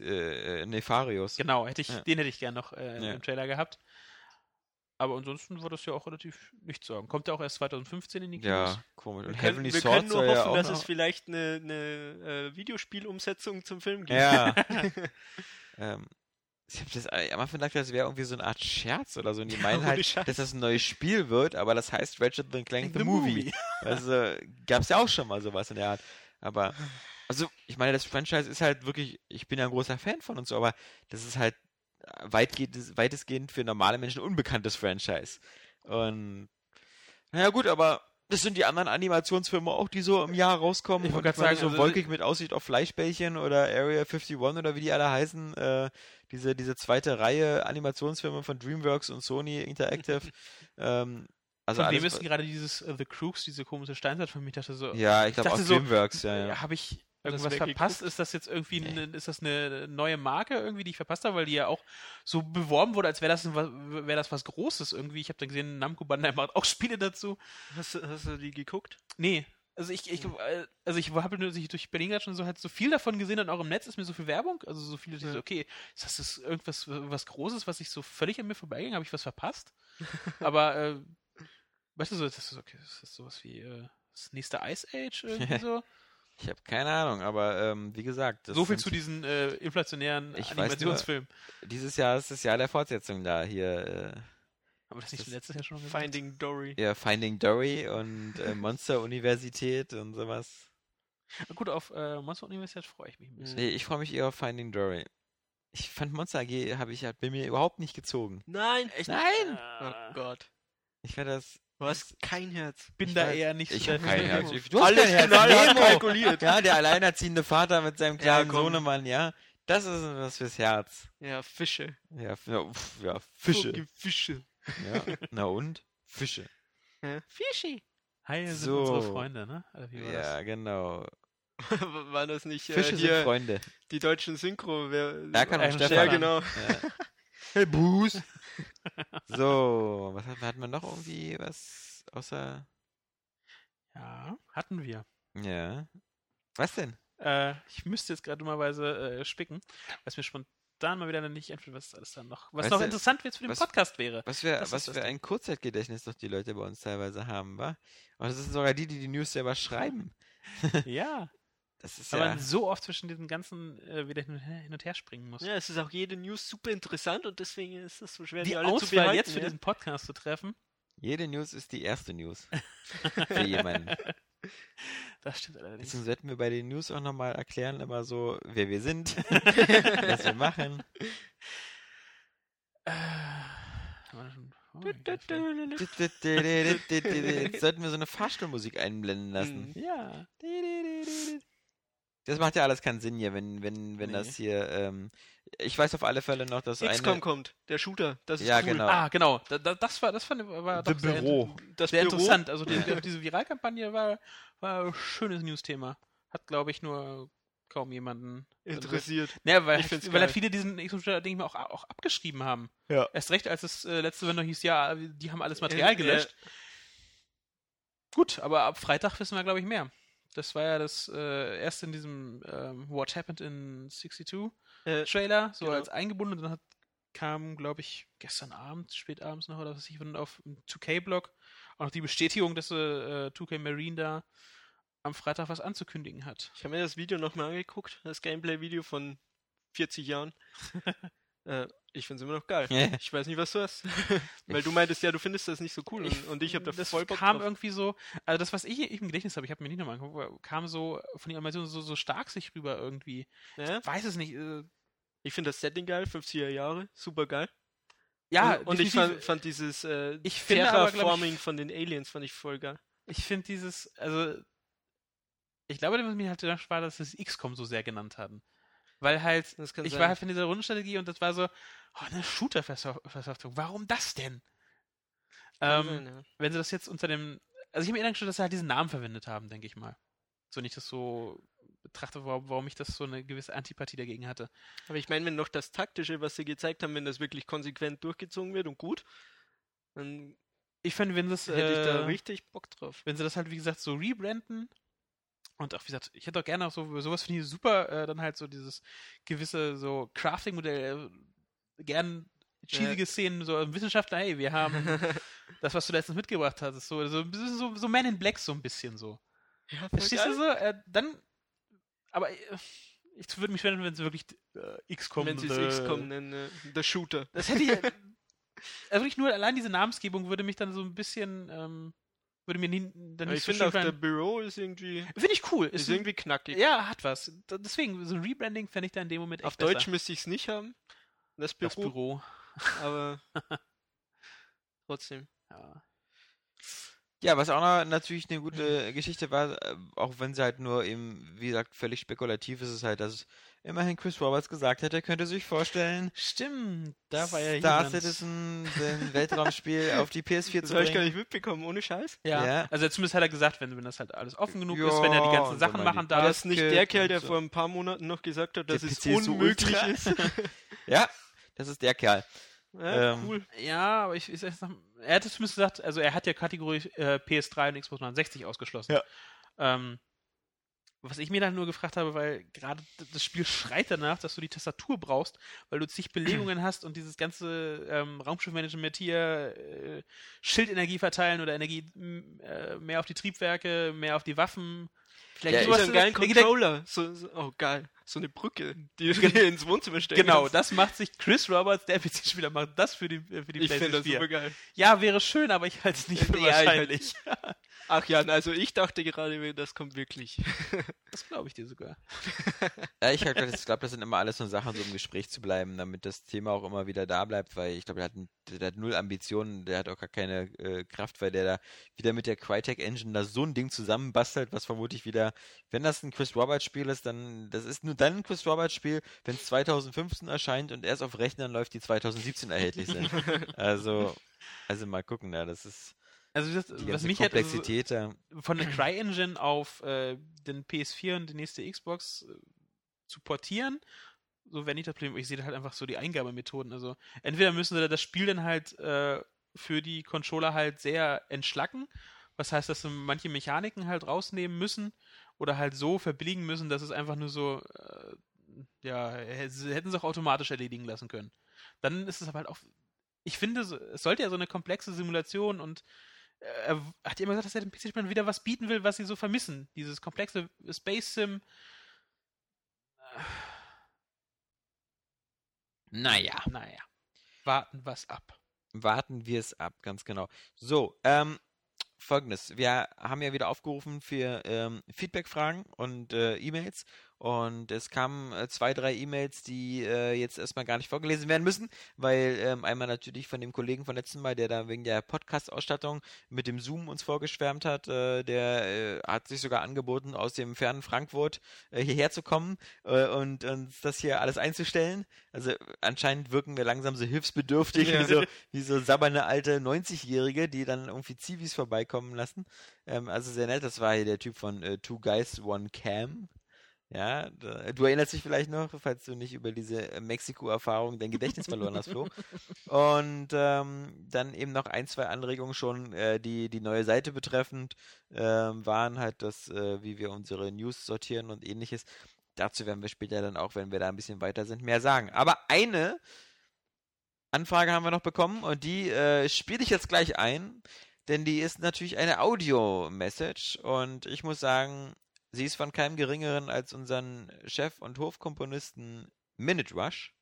äh, äh, Nefarius. Genau, hätte ich, Ja. den hätte ich gern noch äh, Ja. im Trailer gehabt. Aber ansonsten war das ja auch relativ nichts sagen. Kommt ja auch erst 2015 in die Kinos. Ja, komisch. Und Wir Heavenly können, wir Sword können nur ja hoffen, dass es vielleicht eine, eine äh, Videospielumsetzung zum Film gibt. Ja. ähm, ich habe das äh, am Anfang gedacht, das wäre irgendwie so eine Art Scherz oder so. Und die meinen halt, Scheiß. dass das ein neues Spiel wird, aber das heißt Ratchet the Clank the, The Movie. Movie. Also gab's ja auch schon mal sowas in der Art. Aber, also, ich meine, das Franchise ist halt wirklich, ich bin ja ein großer Fan von und so, aber das ist halt weitgehend, weitestgehend für normale Menschen unbekanntes Franchise. Und, naja, gut, aber das sind die anderen Animationsfilme auch, die so im Jahr rauskommen. Ich Und wollte gerade sagen, so also- wolkig mit Aussicht auf Fleischbällchen oder Area 51 oder wie die alle heißen, äh, diese, diese zweite Reihe Animationsfilme von DreamWorks und Sony Interactive. ähm, also Von wem alles, ist gerade dieses äh, The Crooks, diese komische Steinzeit von mir? Ich dachte so, ja, ich glaube aus so, DreamWorks, ja, ja. habe ich irgendwas weggeguckt? verpasst? Ist das jetzt irgendwie, Nee. eine, ist das eine neue Marke irgendwie, die ich verpasst habe, weil die ja auch so beworben wurde, als wäre das, ein was- wäre das was Großes irgendwie. Ich habe dann gesehen, Namco Bandai macht auch Spiele dazu. Hast, du- hast du die geguckt? Nee. Also ich, ich äh, also ich habe durch Berlin gerade schon so halt so viel davon gesehen und auch im Netz ist mir so viel Werbung, also so viele, die so, okay, ist das jetzt irgendwas was Großes, was ich so völlig an mir vorbeiging, habe ich was verpasst? Aber äh, weißt du so, das ist okay, das ist sowas wie äh, das nächste Ice Age irgendwie so. Ich habe keine Ahnung, aber ähm, wie gesagt, das so viel sind- zu diesen äh, inflationären Ich nur- Animationsfilmen. dieses Jahr ist das Jahr der Fortsetzung da. Hier Aber das nicht das- letztes Jahr schon gesagt? Finding Dory. äh, ja, Finding Dory und äh, Monster-Universität und sowas. Ah, Gut, auf äh, Monster Universität freue ich mich ein bisschen. Nee, ich freue mich eher auf Finding Dory. Ich fand Monster AG habe ich halt bei mir überhaupt nicht gezogen. Nein, echt? Nein! Oh Gott. Ich werde das. Du hast kein Herz. bin ich da weiß- eher nicht Ich so habe der kein. Herz. Ich- Du hast Alles kein Herz. Nemo. kalkuliert. Ja, der alleinerziehende Vater mit seinem Ja, kleinen komm. Sohnemann, ja. Das ist was fürs Herz. Ja, Fische. Ja, ja, pf, ja Fische. Fucking Fische. Ja. Na und? Fische. Ja. Fischi. Hi, sind So. unsere Freunde, ne? Oder wie war das? Ja, genau. War das nicht äh, Fische sind hier Freunde. die deutschen Synchro? Wer, Erkan und Äh, Stefan. Ja, genau. Ja. Hey, Bruce. So, was hat, hat man noch irgendwie was außer. Ja, hatten wir. Ja. Was denn? Äh, ich müsste jetzt gerade dummerweise äh, spicken, was mir spontan mal wieder nicht einfällt, was alles dann noch, was Weißt noch du, interessant jetzt für den was- Podcast wäre. Was für, Das was Ding. ein Kurzzeitgedächtnis doch die Leute bei uns teilweise haben, wa? Und das sind sogar die, die die News selber schreiben. ja, Das ist weil ja. man so oft zwischen diesen ganzen äh, wieder hin und, her, hin und her springen muss. Ja, es ist auch jede News super interessant und deswegen ist es so schwer, die, die alle zu Auswahl behalten. jetzt für ja? diesen Podcast zu treffen, Jede News ist die erste News. für jemanden. das stimmt allerdings. Deswegen sollten wir bei den News auch nochmal erklären, immer so, wer wir sind, was wir machen. Äh, oh, Jetzt sollten wir so eine Fahrstuhlmusik einblenden lassen. Mhm. ja, Das macht ja alles keinen Sinn hier, wenn, wenn, wenn Nee. das hier, ähm, ich weiß auf alle Fälle noch, dass XCOM eine, kommt, der Shooter. Das ist Ja, cool. genau. Ah, genau. Da, da, das war, das fand, war The doch sehr, Büro. Das sehr Büro. interessant. Also die, diese Viralkampagne war, war ein schönes News-Thema. Hat, glaube ich, nur kaum jemanden Interessiert. Ja, weil, Ich find's weil halt viele diesen Xbox Ding auch, auch abgeschrieben haben. Ja. Erst recht, als es äh, letzte Woche noch hieß, ja, die haben alles Material Äh, gelöscht. Gut, aber ab Freitag wissen wir, glaube ich, mehr. Das war ja das äh, erste in diesem ähm, What Happened in 62 Äh, Trailer, so genau. als eingebunden. Und dann hat, kam, glaube ich, gestern Abend, spät abends noch oder was weiß ich, auf dem 2K-Blog auch noch die Bestätigung, dass äh, 2K Marine da am Freitag was anzukündigen hat. Ich habe mir das Video nochmal angeguckt, das Gameplay-Video von 40 Jahren. äh, ich finde es immer noch geil. Ja. Ich weiß nicht, was du hast. Weil du meintest ja, du findest das nicht so cool. Und, und ich habe da das voll Bock kam drauf. irgendwie so, also das, was ich, ich im Gedächtnis habe, ich habe mir nicht nochmal angeguckt, kam so von den Animationen so, so stark sich rüber irgendwie. Ja? Ich weiß es nicht. Äh, Ich finde das Setting geil, 50er Jahre, super geil. ja, und, und ich fand, fand dieses äh, Ich ich- Terraforming von den Aliens fand ich voll geil. Ich finde dieses, also ich glaube, was mir halt überrascht war, dass sie das XCOM so sehr genannt haben. Weil halt, ich sein. war halt von dieser Rundenstrategie und das war so, oh, eine Shooter-Versoftung. Warum das denn? Ähm, sein, ja. wenn sie das jetzt unter dem, also ich habe mir gedacht, dass sie halt diesen Namen verwendet haben, denke ich mal. So nicht das so betrachte, warum, ich das so eine gewisse Antipathie dagegen hatte. Aber ich meine, wenn noch das Taktische, was sie gezeigt haben, wenn das wirklich konsequent durchgezogen wird und gut, dann Ich finde, wenn das, hätte ich da äh, richtig Bock drauf. wenn sie das halt, wie gesagt, so rebranden und auch, wie gesagt, ich hätte auch gerne auch so, sowas finde ich super, äh, dann halt so dieses gewisse so Crafting-Modell, äh, gern cheesige Szenen, so Wissenschaftler, hey, wir haben das, was du letztens mitgebracht hast, so, so, ein bisschen so, so Man in Black so ein bisschen so. ja, Verstehst du so? Äh, dann, aber äh, ich würde mich wundern, wenn es wirklich äh, XCOM Wenn sie the- es XCOM nennen, äh, der Shooter. Das hätte ich, also wirklich nur allein diese Namensgebung würde mich dann so ein bisschen, ähm, würde mir nie, dann nicht ich so finde schön auch der. Büro ist irgendwie, Finde ich cool. ist Ist irgendwie knackig. Ja, hat was. Deswegen, so ein Rebranding fände ich da in dem Moment echt Auf besser. Deutsch müsste ich es nicht haben, das Büro, das Büro. aber trotzdem. Ja. Ja, was auch noch natürlich eine gute Geschichte war, äh, auch wenn sie halt nur eben, wie gesagt, völlig spekulativ ist, ist halt, dass immerhin Chris Roberts gesagt hat, er könnte sich vorstellen, Stimmt, da war ja Star jemand. Citizen, den Weltraumspiel auf die PS4 Das zu habe ich gar bringen. nicht mitbekommen, ohne Scheiß. Ja. Ja. also zumindest hat er gesagt, wenn, wenn das halt alles offen genug Ja, ist, wenn er die ganzen Sachen machen darf. das nicht Basket der Kerl, der so. vor ein paar Monaten noch gesagt hat, dass Der es ist unmöglich ist? Ja, das ist der Kerl. ja, Ähm, cool. Ja, aber ich, ich sag noch, er hat es zumindest gesagt, also er hat ja Kategorie äh, PS3 und Xbox 360 ausgeschlossen. Ja. Ähm, was ich mir dann nur gefragt habe, weil gerade das Spiel schreit danach, dass du die Tastatur brauchst, weil du zig Belegungen hast und dieses ganze ähm, Raumschiffmanagement hier, äh, Schildenergie verteilen oder Energie äh, mehr auf die Triebwerke, mehr auf die Waffen. Vielleicht Ja, Ja, sowas- so einen geilen Controller. So, so, oh, geil. So eine Brücke, die du ins Wohnzimmer stecken Genau, kannst. das macht sich Chris Roberts, der PC-Spieler, macht das für die, äh, für die Ich finde PlayStation das 4. super geil. Ja, wäre schön, aber ich halte es nicht für Ja, ich halt wahrscheinlich. Ach ja, also ich dachte gerade, das kommt wirklich. Das glaube ich dir sogar. Ja, ich glaube, glaub, das sind immer alles so Sachen, so im Gespräch zu bleiben, damit das Thema auch immer wieder da bleibt, weil ich glaube, der, der hat null Ambitionen, der hat auch gar keine äh, Kraft, weil der da wieder mit der Crytek Engine da so ein Ding zusammenbastelt, was vermutlich wieder, wenn das ein Chris Roberts Spiel ist, dann, das ist nur dann ein Chris Roberts Spiel, wenn es 2015 erscheint und erst auf Rechnern läuft, die 2017 erhältlich sind. also, also mal gucken, da, das ist Also das, die was mich halt also Komplexität da. von der CryEngine auf äh, den PS4 und die nächste Xbox äh, zu portieren, so wenn ich das Problem, ich sehe da halt einfach so die Eingabemethoden. Also entweder müssen sie das Spiel dann halt äh, für die Controller halt sehr entschlacken, was heißt, dass sie manche Mechaniken halt rausnehmen müssen oder halt so verbilligen müssen, dass es einfach nur so, äh, ja, hätten sie auch automatisch erledigen lassen können. Dann ist es aber halt auch, ich finde, es sollte ja so eine komplexe Simulation und äh, er hat ja immer gesagt, dass er dem PC-Spielern wieder was bieten will, was sie so vermissen. Dieses komplexe Space Sim. Naja. Naja. Warten was ab. warten wir es ab, ganz genau. So, ähm, folgendes. Wir haben ja wieder aufgerufen für ähm, Feedback-Fragen und äh, E-Mails. Und es kamen äh, zwei, drei E-Mails, die äh, jetzt erstmal gar nicht vorgelesen werden müssen, weil ähm, einmal natürlich von dem Kollegen von letzten Mal, der da wegen der Podcast-Ausstattung mit dem Zoom uns vorgeschwärmt hat, äh, der äh, hat sich sogar angeboten, aus dem fernen Frankfurt äh, hierher zu kommen äh, und uns das hier alles einzustellen. Also anscheinend wirken wir langsam so hilfsbedürftig, Ja. wie, so, wie so sabbernde alte 90-Jährige, die dann irgendwie Zivis vorbeikommen lassen. Ähm, also sehr nett, das war hier der Typ von Two Guys, One Cam. Ja, da, du erinnerst dich vielleicht noch, falls du nicht über diese äh, Mexiko-Erfahrung dein Gedächtnis verloren hast, Flo. Und ähm, dann eben noch ein, zwei Anregungen schon, äh, die die neue Seite betreffend ähm, waren, halt das, äh, wie wir unsere News sortieren und ähnliches. Dazu werden wir später dann auch, wenn wir da ein bisschen weiter sind, mehr sagen. Aber eine Anfrage haben wir noch bekommen und die äh, spiele ich jetzt gleich ein, denn die ist natürlich eine Audio-Message und ich muss sagen, sie ist von keinem geringeren als unseren Chef und Hofkomponisten Minute Rush,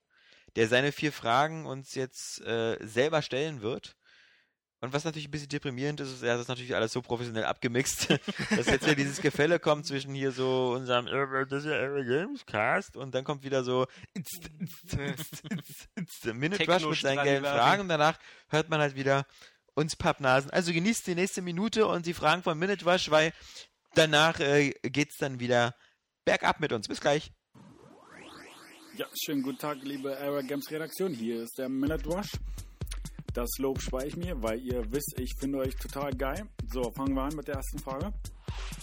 der seine vier Fragen uns jetzt äh, selber stellen wird. Und was natürlich ein bisschen deprimierend ist, ist, er hat das natürlich alles so professionell abgemixt, dass jetzt ja dieses Gefälle kommt zwischen hier so unserem äh, das ist ja Era Games Cast und dann kommt wieder so Minute Rush mit seinen gelben Fragen und danach hört man halt wieder uns Pappnasen. Also genießt die nächste Minute und die Fragen von Minute Rush, weil danach äh, geht's dann wieder bergab mit uns. Bis gleich. Ja, schönen guten Tag, liebe Era Games Redaktion. Hier ist der Minute Rush. Das Lob spare ich mir, weil ihr wisst, ich finde euch total geil. So, fangen wir an mit der ersten Frage.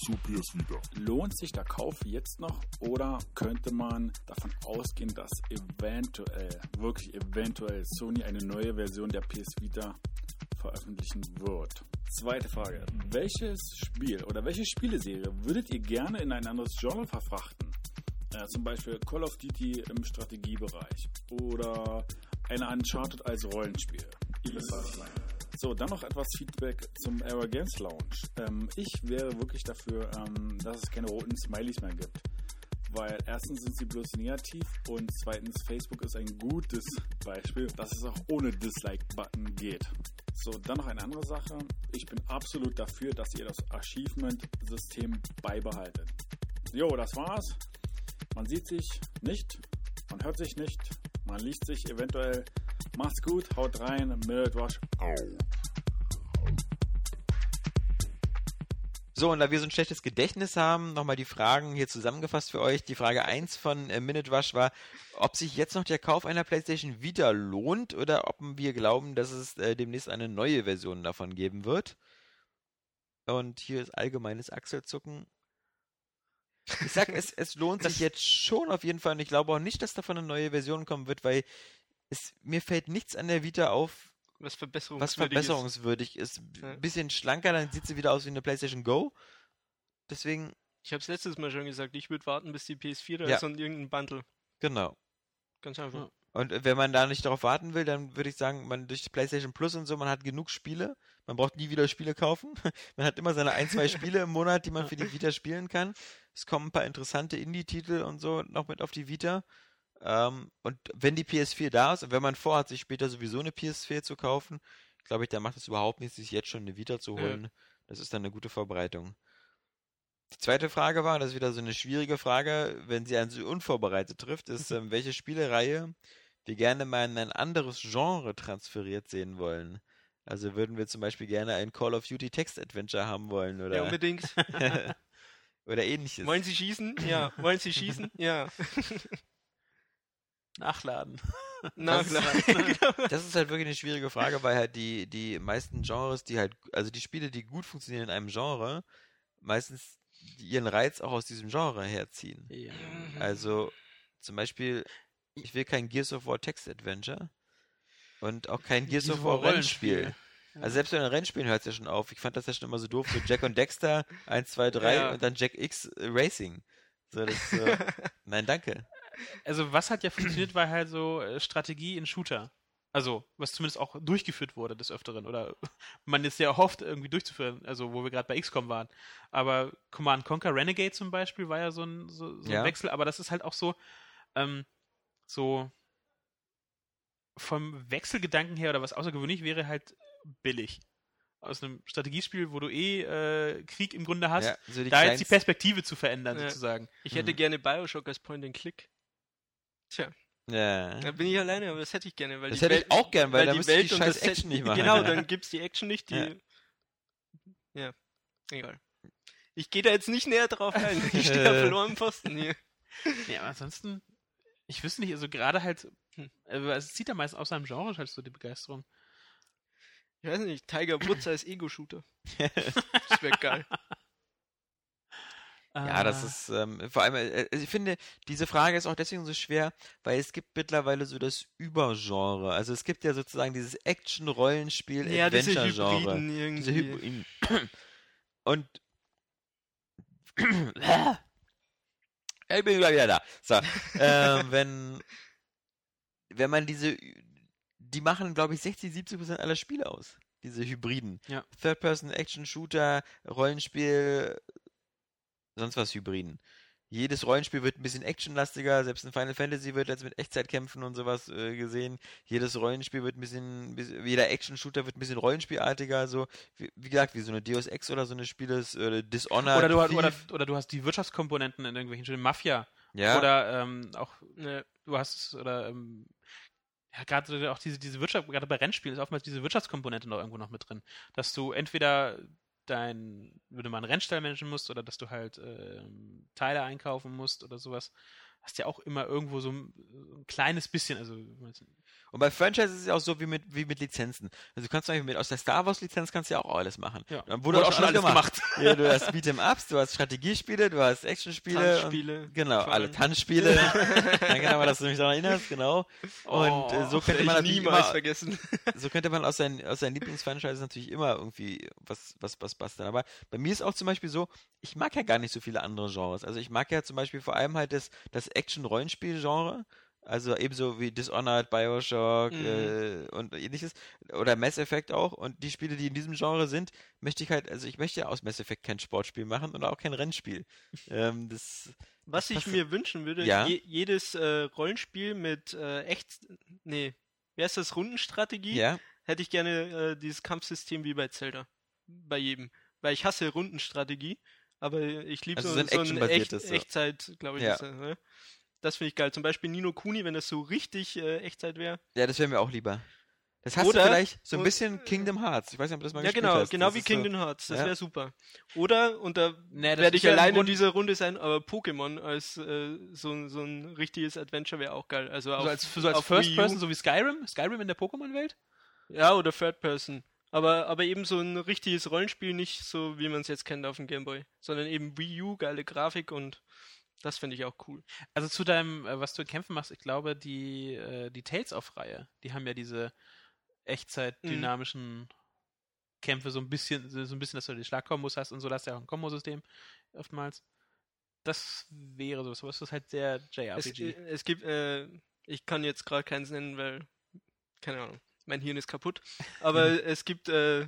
Zu PS Vita. Lohnt sich der Kauf jetzt noch oder könnte man davon ausgehen, dass eventuell, wirklich eventuell Sony eine neue Version der PS Vita veröffentlichen wird? Zweite Frage. Welches Spiel oder welche Spieleserie würdet ihr gerne in ein anderes Genre verfrachten? Äh, zum Beispiel Call of Duty im Strategiebereich oder eine Uncharted als Rollenspiel. So, dann noch etwas Feedback zum Era Games Lounge. Ähm, ich wäre wirklich dafür, ähm, dass es keine roten Smileys mehr gibt. Weil erstens sind sie bloß negativ und zweitens Facebook ist ein gutes Beispiel, dass es auch ohne Dislike-Button geht. So, dann noch eine andere Sache. Ich bin absolut dafür, dass ihr das Achievement-System beibehaltet. Jo, das war's. Man sieht sich nicht, man hört sich nicht, man liest sich eventuell. Macht's gut, haut rein, Minute Rush. So, und da wir so ein schlechtes Gedächtnis haben, nochmal die Fragen hier zusammengefasst für euch. Die Frage 1 von äh, Minute Rush war, ob sich jetzt noch der Kauf einer PlayStation Vita lohnt oder ob wir glauben, dass es äh, demnächst eine neue Version davon geben wird. Und hier ist allgemeines Achselzucken. Ich sag, es, es lohnt sich jetzt schon auf jeden Fall und ich glaube auch nicht, dass davon eine neue Version kommen wird, weil es, mir fällt nichts an der Vita auf, Was verbesserungswürdig was verbesserungswürdig ist. Ja. Ein bisschen schlanker, dann sieht sie wieder aus wie eine PlayStation Go. Deswegen, ist. Ich habe es letztes Mal schon gesagt, ich würde warten, bis die PS4 da Ja. ist und irgendein Bundle. genau. Ganz einfach. Und äh, wenn man da nicht darauf warten will, dann würde ich sagen, man durch PlayStation Plus und so, man hat genug Spiele. Man braucht nie wieder Spiele kaufen. Man hat immer seine ein, zwei Spiele im Monat, die man für die Vita spielen kann. Es kommen ein paar interessante Indie-Titel und so noch mit auf die Vita. Ähm, und wenn die PS4 da ist und wenn man vorhat, sich später sowieso eine PS4 zu kaufen, glaube ich, dann macht es überhaupt nichts, sich jetzt schon eine Vita zu Ja. holen. Das ist dann eine gute Verbreitung. Die zweite Frage war, das ist wieder so eine schwierige Frage, wenn sie einen so unvorbereitet trifft, ist, ähm, welche Spielereihe wir gerne mal in ein anderes Genre transferiert sehen wollen. Also würden wir zum Beispiel gerne ein Call of Duty Text Adventure haben wollen Ja, oder, unbedingt. oder ähnliches. Wollen Sie schießen? Ja. Wollen Sie schießen? Ja. Nachladen. Na Das ist-. Das ist halt wirklich eine schwierige Frage, weil halt die, die meisten Genres, die halt, also die Spiele, die gut funktionieren in einem Genre, meistens ihren Reiz auch aus diesem Genre herziehen. Ja. Also zum Beispiel, ich will kein Gears of War Text Adventure und auch kein Gears of War Rennspiel. Also selbst bei den Rennspielen hört es ja schon auf. Ich fand das ja schon immer so doof für Jack und Dexter 1, 2, 3 Ja. und dann Jack X Racing. So, das, so, nein, danke. Also was hat ja funktioniert, war halt so äh, Strategie in Shooter. Also, was zumindest auch durchgeführt wurde des Öfteren. Oder man es ja erhofft, irgendwie durchzuführen, also wo wir gerade bei XCOM waren. Aber Command Conquer Renegade zum Beispiel war ja so ein, so, so Ja. ein Wechsel, aber das ist halt auch so, ähm, so vom Wechselgedanken her oder was außergewöhnlich wäre halt billig. Aus einem Strategiespiel, wo du eh äh, Krieg im Grunde hast, Ja, so die da jetzt die Perspektive zu verändern, Ja. sozusagen. Ich hätte Mhm. gerne Bioshock als Point-and-Click. Tja, ja. da bin ich alleine, aber das hätte ich gerne. Weil Das die hätte ich Welt- auch gern, weil da die müsste ich die Welt und scheiß Action nicht machen. Genau, dann gibt's die Action nicht, die. Ja. Ja, egal. Ich gehe da jetzt nicht näher drauf ein. Ich stehe auf verloren Posten hier. Ja, aber ansonsten, ich wüsste nicht, also gerade halt, Hm. also es zieht ja meist aus seinem Genre halt so die Begeisterung. Ich weiß nicht, Tiger Woods als Ego-Shooter. Das wäre geil. Ja, das Äh, ist ähm, vor allem, äh, ich finde, diese Frage ist auch deswegen so schwer, weil es gibt mittlerweile so das Übergenre. Also es gibt ja sozusagen dieses Action-Rollenspiel, Ja, diese Adventure-Genre. Hybriden Diese irgendwie. Hybriden. Und ich bin wieder da. So, ähm, wenn wenn man diese, die machen, glaube ich, 60, 70 Prozent aller Spiele aus. Diese Hybriden. Ja. Third-Person-Action-Shooter, Rollenspiel, sonst was Hybriden. Jedes Rollenspiel wird ein bisschen actionlastiger, selbst in Final Fantasy wird jetzt mit Echtzeitkämpfen und sowas äh, gesehen. Jedes Rollenspiel wird ein bisschen, bis- jeder Action-Shooter wird ein bisschen rollenspielartiger, so wie, wie gesagt, wie so eine Deus Ex oder so eine Spiele, äh, Dishonored. oder, du, hast- Thief. oder, oder du hast die Wirtschaftskomponenten in irgendwelchen Spielen, Mafia. ja, Oder ähm, auch, Ne, du hast, oder ähm, ja, gerade auch diese, diese Wirtschaft, gerade bei Rennspielen ist oftmals diese Wirtschaftskomponente noch irgendwo noch mit drin. Dass du entweder dein, wenn du mal einen Rennstall managen musst oder dass du halt ähm, Teile einkaufen musst oder sowas, hast ja auch immer irgendwo so ein, ein kleines bisschen, also Und bei Franchises ist es ja auch so wie mit, wie mit Lizenzen. Also du kannst zum Beispiel mit, aus der Star Wars Lizenz kannst du ja auch alles machen. Ja. Dann wurde auch schon alles gemacht. ja, du hast Beat'em Ups, du hast Strategiespiele, du hast Actionspiele. und- Tanzspiele. Genau, vor alle. Tanzspiele. ja, genau, dass du mich daran erinnerst, genau. Und äh, so könnte man natürlich niemals immer, vergessen. so könnte man aus seinen, aus seinen Lieblingsfranchises natürlich immer irgendwie was, was, was basteln. Aber bei mir ist auch zum Beispiel so, ich mag ja gar nicht so viele andere Genres. Also ich mag ja zum Beispiel vor allem halt das, das Action-Rollenspiel-Genre. Also ebenso wie Dishonored, Bioshock Mhm. äh, und ähnliches. Oder Mass Effect auch. Und die Spiele, die in diesem Genre sind, möchte ich halt, also ich möchte ja aus Mass Effect kein Sportspiel machen und auch kein Rennspiel. ähm, das, Was ich passt- mir wünschen würde, Ja. je, jedes äh, Rollenspiel mit äh, echt, nee, wie heißt das, Rundenstrategie, ja, hätte ich gerne äh, dieses Kampfsystem wie bei Zelda. Bei jedem. Weil ich hasse Rundenstrategie, aber ich liebe Also so, so ein. Echtzeit, glaube ich. Ja. das, ne? Das finde ich geil. Zum Beispiel Nino Kuni, wenn das so richtig äh, Echtzeit wäre. ja, das wäre mir auch lieber. Das hast Oder- du vielleicht so ein und- bisschen Kingdom Hearts. Ich weiß nicht, ob du das mal Ja, gespielt genau, hast. genau Das wie ist so- Kingdom Hearts. Das Ja. wäre super. Oder, und da Nee, das werde ich ja allein in dieser Runde sein, aber Pokémon als äh, so, ein- so ein richtiges Adventure wäre auch geil. Also so auf, als, so als First. Person, so wie Skyrim, Skyrim in der Pokémon-Welt. Ja, oder Third Person. Aber, aber eben so ein richtiges Rollenspiel, nicht so wie man es jetzt kennt auf dem Gameboy, sondern eben Wii U, geile Grafik und das finde ich auch cool. Also zu deinem, äh, was du in Kämpfen machst, ich glaube, die, äh, die Tales-of-Reihe, die haben ja diese Echtzeit-dynamischen Kämpfe so ein bisschen, so ein bisschen, dass du die Schlagkombos hast und so, hast du ja auch ein Kombosystem oftmals. Das wäre sowas, aber es ist halt sehr Es, JRPG. äh, es gibt, äh, ich kann jetzt gerade keins nennen, weil, keine Ahnung, mein Hirn ist kaputt. Aber es gibt äh,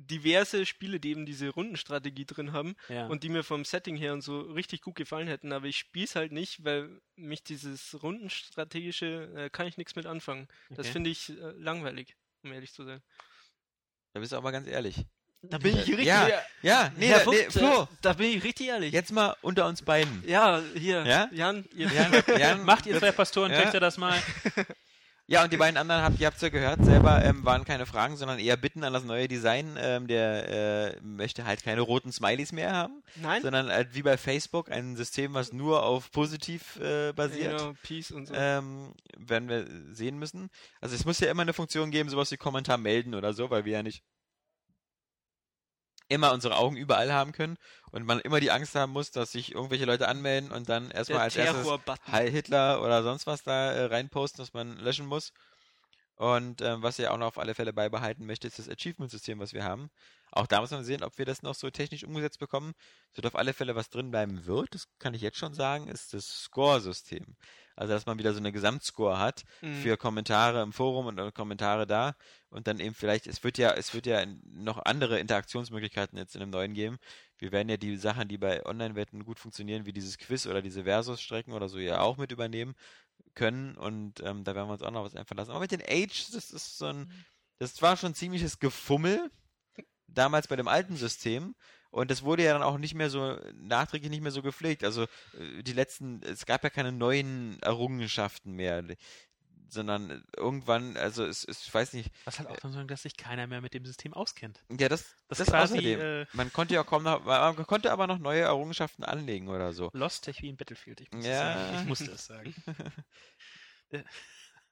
diverse Spiele, die eben diese Rundenstrategie drin haben ja. und die mir vom Setting her und so richtig gut gefallen hätten, aber ich spiele es halt nicht, weil mich dieses Rundenstrategische, äh, kann ich nichts mit anfangen. Das Okay. finde ich äh, langweilig, um ehrlich zu sein. Da bist du aber ganz ehrlich. Da bin ich richtig, Ja, ja, nee, Herr da, nee Vogt, Flo, äh, da bin ich richtig ehrlich. jetzt mal unter uns beiden. Ja, hier, Ja? Jan, ihr, Jan, Jan, Macht ihr zwei Pastoren, Ja. kriegt ihr das mal? Ja, und die beiden anderen, habt, ihr habt es ja gehört, selber ähm, waren keine Fragen, sondern eher Bitten an das neue Design. Ähm, der äh, möchte halt keine roten Smileys mehr haben, nein, sondern halt wie bei Facebook ein System, was nur auf positiv äh, basiert. Genau, Peace und so. Ähm, werden wir sehen müssen. Also es muss ja immer eine Funktion geben, sowas wie Kommentar melden oder so, weil wir ja nicht immer unsere Augen überall haben können und man immer die Angst haben muss, dass sich irgendwelche Leute anmelden und dann erstmal als erstes. Heil Hitler oder sonst was da äh, reinposten, was man löschen muss. Und ähm, was er auch noch auf alle Fälle beibehalten möchte, ist das Achievement-System, was wir haben. Auch da muss man sehen, ob wir das noch so technisch umgesetzt bekommen. Es wird auf alle Fälle was drin bleiben wird, das kann ich jetzt schon sagen, ist das Score-System. Also, dass man wieder so eine Gesamtscore hat Mhm. für Kommentare im Forum und äh, Kommentare da. Und dann eben vielleicht, es wird ja, es wird ja noch andere Interaktionsmöglichkeiten jetzt in dem neuen geben. Wir werden ja die Sachen, die bei Online-Wetten gut funktionieren, wie dieses Quiz oder diese Versus-Strecken oder so, ja auch mit übernehmen können. Und ähm, da werden wir uns auch noch was einfallen lassen. Aber mit den Age, das ist so ein, das war schon ziemliches Gefummel damals bei dem alten System. Und das wurde ja dann auch nicht mehr so, nachträglich nicht mehr so gepflegt. Also äh, die letzten, es gab ja keine neuen Errungenschaften mehr. Sondern irgendwann, also es, es ich weiß nicht, Was halt auch dann sagen, dass sich keiner mehr mit dem System auskennt. ja, das, Das, das, quasi außerdem. äh, Man konnte ja kaum noch, man konnte aber noch neue Errungenschaften anlegen oder so. Lost Tech wie in Battlefield. Ich, muss Ja. sagen. ich musste es sagen.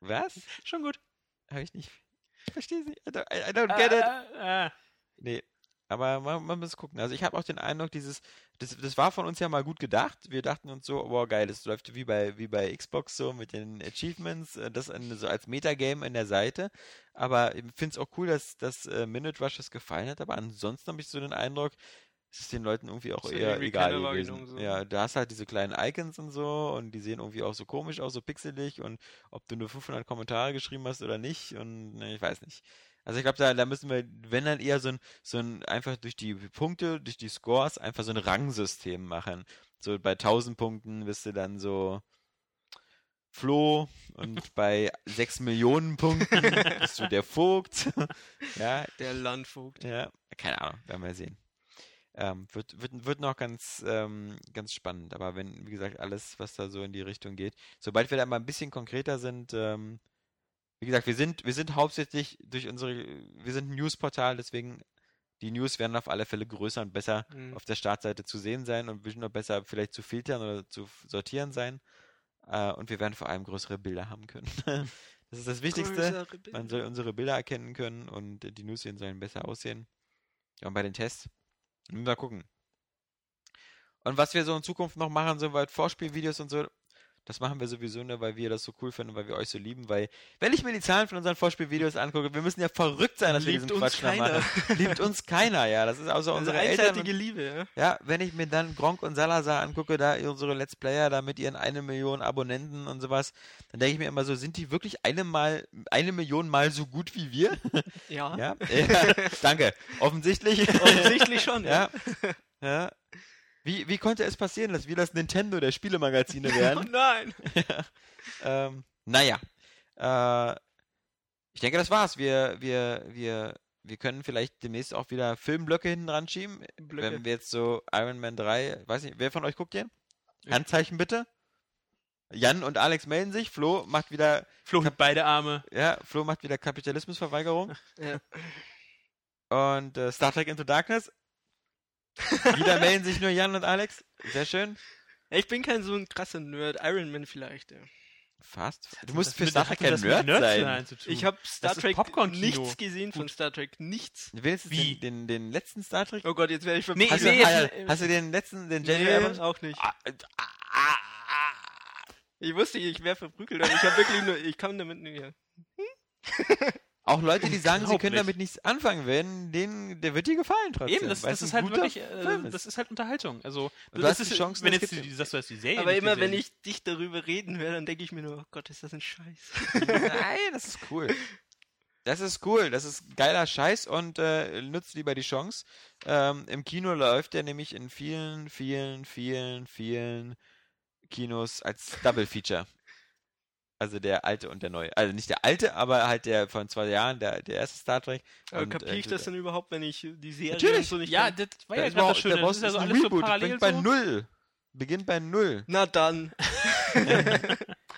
Was? Schon gut. Habe ich nicht. Ich verstehe es nicht. I don't, I don't get it. Ah, ah, Nee. Aber man, man muss gucken. Also ich habe auch den Eindruck, dieses, das, das war von uns ja mal gut gedacht. Wir dachten uns so, wow, geil, das läuft wie bei, wie bei Xbox so mit den Achievements, äh, das in, so als Metagame in der Seite. Aber ich finde es auch cool, dass, dass äh, Minute Rush das gefallen hat. Aber ansonsten habe ich so den Eindruck, es ist den Leuten irgendwie auch eher irgendwie egal gewesen. so. Ja, da hast halt diese kleinen Icons und so und die sehen irgendwie auch so komisch aus, so pixelig und ob du nur 500 Kommentare geschrieben hast oder nicht und ne, ich weiß nicht. Also ich glaube, da, da müssen wir, wenn dann eher so ein, so ein, einfach durch die Punkte, durch die Scores, einfach so ein Rangsystem machen. So bei 1000 Punkten bist du dann so Flo und bei 6 Millionen Punkten bist du der Vogt. ja, Der Landvogt. ja, keine Ahnung, werden wir sehen. Ähm, wird, wird, wird noch ganz, ähm, ganz spannend, aber wenn, wie gesagt, alles, was da so in die Richtung geht, sobald wir da mal ein bisschen konkreter sind, ähm, wie gesagt, wir sind, wir sind hauptsächlich durch unsere, wir sind ein Newsportal, deswegen die News werden auf alle Fälle größer und besser Mhm. auf der Startseite zu sehen sein und noch besser vielleicht zu filtern oder zu sortieren sein. Äh, und wir werden vor allem größere Bilder haben können. das ist das Wichtigste. Man soll unsere Bilder erkennen können und die Newsien sollen besser aussehen. Ja, und bei den Tests. Mal gucken. Und was wir so in Zukunft noch machen, so weit Vorspielvideos und so, das machen wir sowieso nur, weil wir das so cool finden, weil wir euch so lieben, weil, wenn ich mir die Zahlen von unseren Vorspielvideos angucke, wir müssen ja verrückt sein, dass wir Liebt diesen uns Quatsch machen. Liebt uns keiner, ja. Das ist außer Also unsere Eltern. Und, Liebe, ja. ja, wenn ich mir dann Gronk und Salazar angucke, da unsere Let's Player da mit ihren eine Million Abonnenten und sowas, dann denke ich mir immer so, sind die wirklich eine mal, eine Million mal so gut wie wir? Ja, Ja, ja danke. Offensichtlich. offensichtlich schon. ja. ja. Wie, wie konnte es passieren, dass wir das Nintendo der Spielemagazine Oh wären? nein. ähm, naja. Äh, ich denke, das war's. Wir, wir, wir, wir können vielleicht demnächst auch wieder Filmblöcke hinten dran schieben. Blöcke. Wenn wir jetzt so Iron Man 3, weiß nicht, wer von euch guckt den? Handzeichen bitte. Jan und Alex melden sich. Flo macht wieder, Flo hebt beide Arme. ja, Flo macht wieder Kapitalismusverweigerung. Ja. Und äh, Star Trek Into Darkness. Wieder melden sich nur Jan und Alex. Sehr schön. Ich bin kein so ein krasser Nerd. Iron Man vielleicht, ja. Fast. Du musst für Star Trek kein Nerd Nerds sein. allein zu tun? Ich habe Star Trek nichts gesehen von Star Trek. Nichts. Willst du Wie? den, den, den letzten Star Trek? Oh Gott, jetzt werde ich Nee, Hast, verpasst. du, nee, hast, hast du den letzten, den J.J. Nee, Abrams? auch nicht. Ah, ah, ah, ah. Ich wusste, ich wäre verprügelt, aber ich habe wirklich nur, ich kann damit nicht mehr. Auch Leute, die sagen, sie können damit nichts anfangen werden, denen, der wird dir gefallen trotzdem. Eben, das, das ist halt wirklich, äh, das ist halt Unterhaltung. Also, du das hast ist, die Chance, wenn jetzt die, sagst du hast die Serie Aber immer, wenn ich dich darüber reden höre, dann denke ich mir nur, oh Gott, ist das ein Scheiß. Nein, das ist cool. Das ist cool, das ist geiler Scheiß und äh, nutzt lieber die Chance. Ähm, Im Kino läuft der nämlich in vielen, vielen, vielen, vielen Kinos als Double Feature. Also der alte und der neue. Also nicht der alte, aber halt der von zwei Jahren, der, der erste Star Trek. Aber Und, kapiere ich äh, das denn überhaupt, wenn ich die Serie Natürlich. so nicht Ja, das war Da ja ist gerade das Schöne. da Das ist ja so alles so Reboot, das parallel beginnt bei so. Null. Beginnt bei Null. Na dann,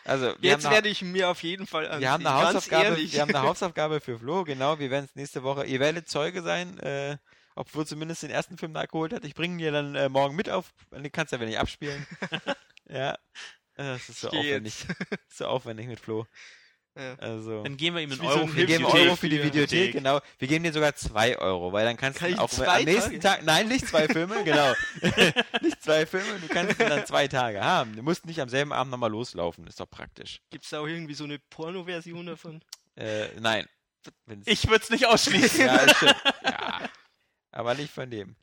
Also, wir jetzt werde ich mir auf jeden Fall ansehen. wir haben eine Hausaufgabe, wir haben eine Hausaufgabe für Flo, genau, wir werden es nächste Woche, ihr werdet Zeuge sein, äh, ob Flo zumindest den ersten Film nachgeholt hat. Ich bringe ihn dir dann äh, morgen mit auf, den kannst du ja nicht abspielen. ja, das ist so aufwendig. so aufwendig mit Flo. Ja. Also, Dann geben wir ihm einen wie so Euro ein für geben Videothek. Euro für die Videothek, genau. Wir geben dir sogar zwei Euro, weil dann kannst Kann du auch am nächsten? Tag, nein, nicht zwei Filme, genau. nicht zwei Filme, du kannst ihn dann zwei Tage haben. Du musst nicht am selben Abend nochmal loslaufen, ist doch praktisch. Gibt's da auch irgendwie so eine Porno-Version davon? Äh, nein. Wenn's- Ich würde es nicht ausschließen. Ja. Ja. Aber nicht von dem.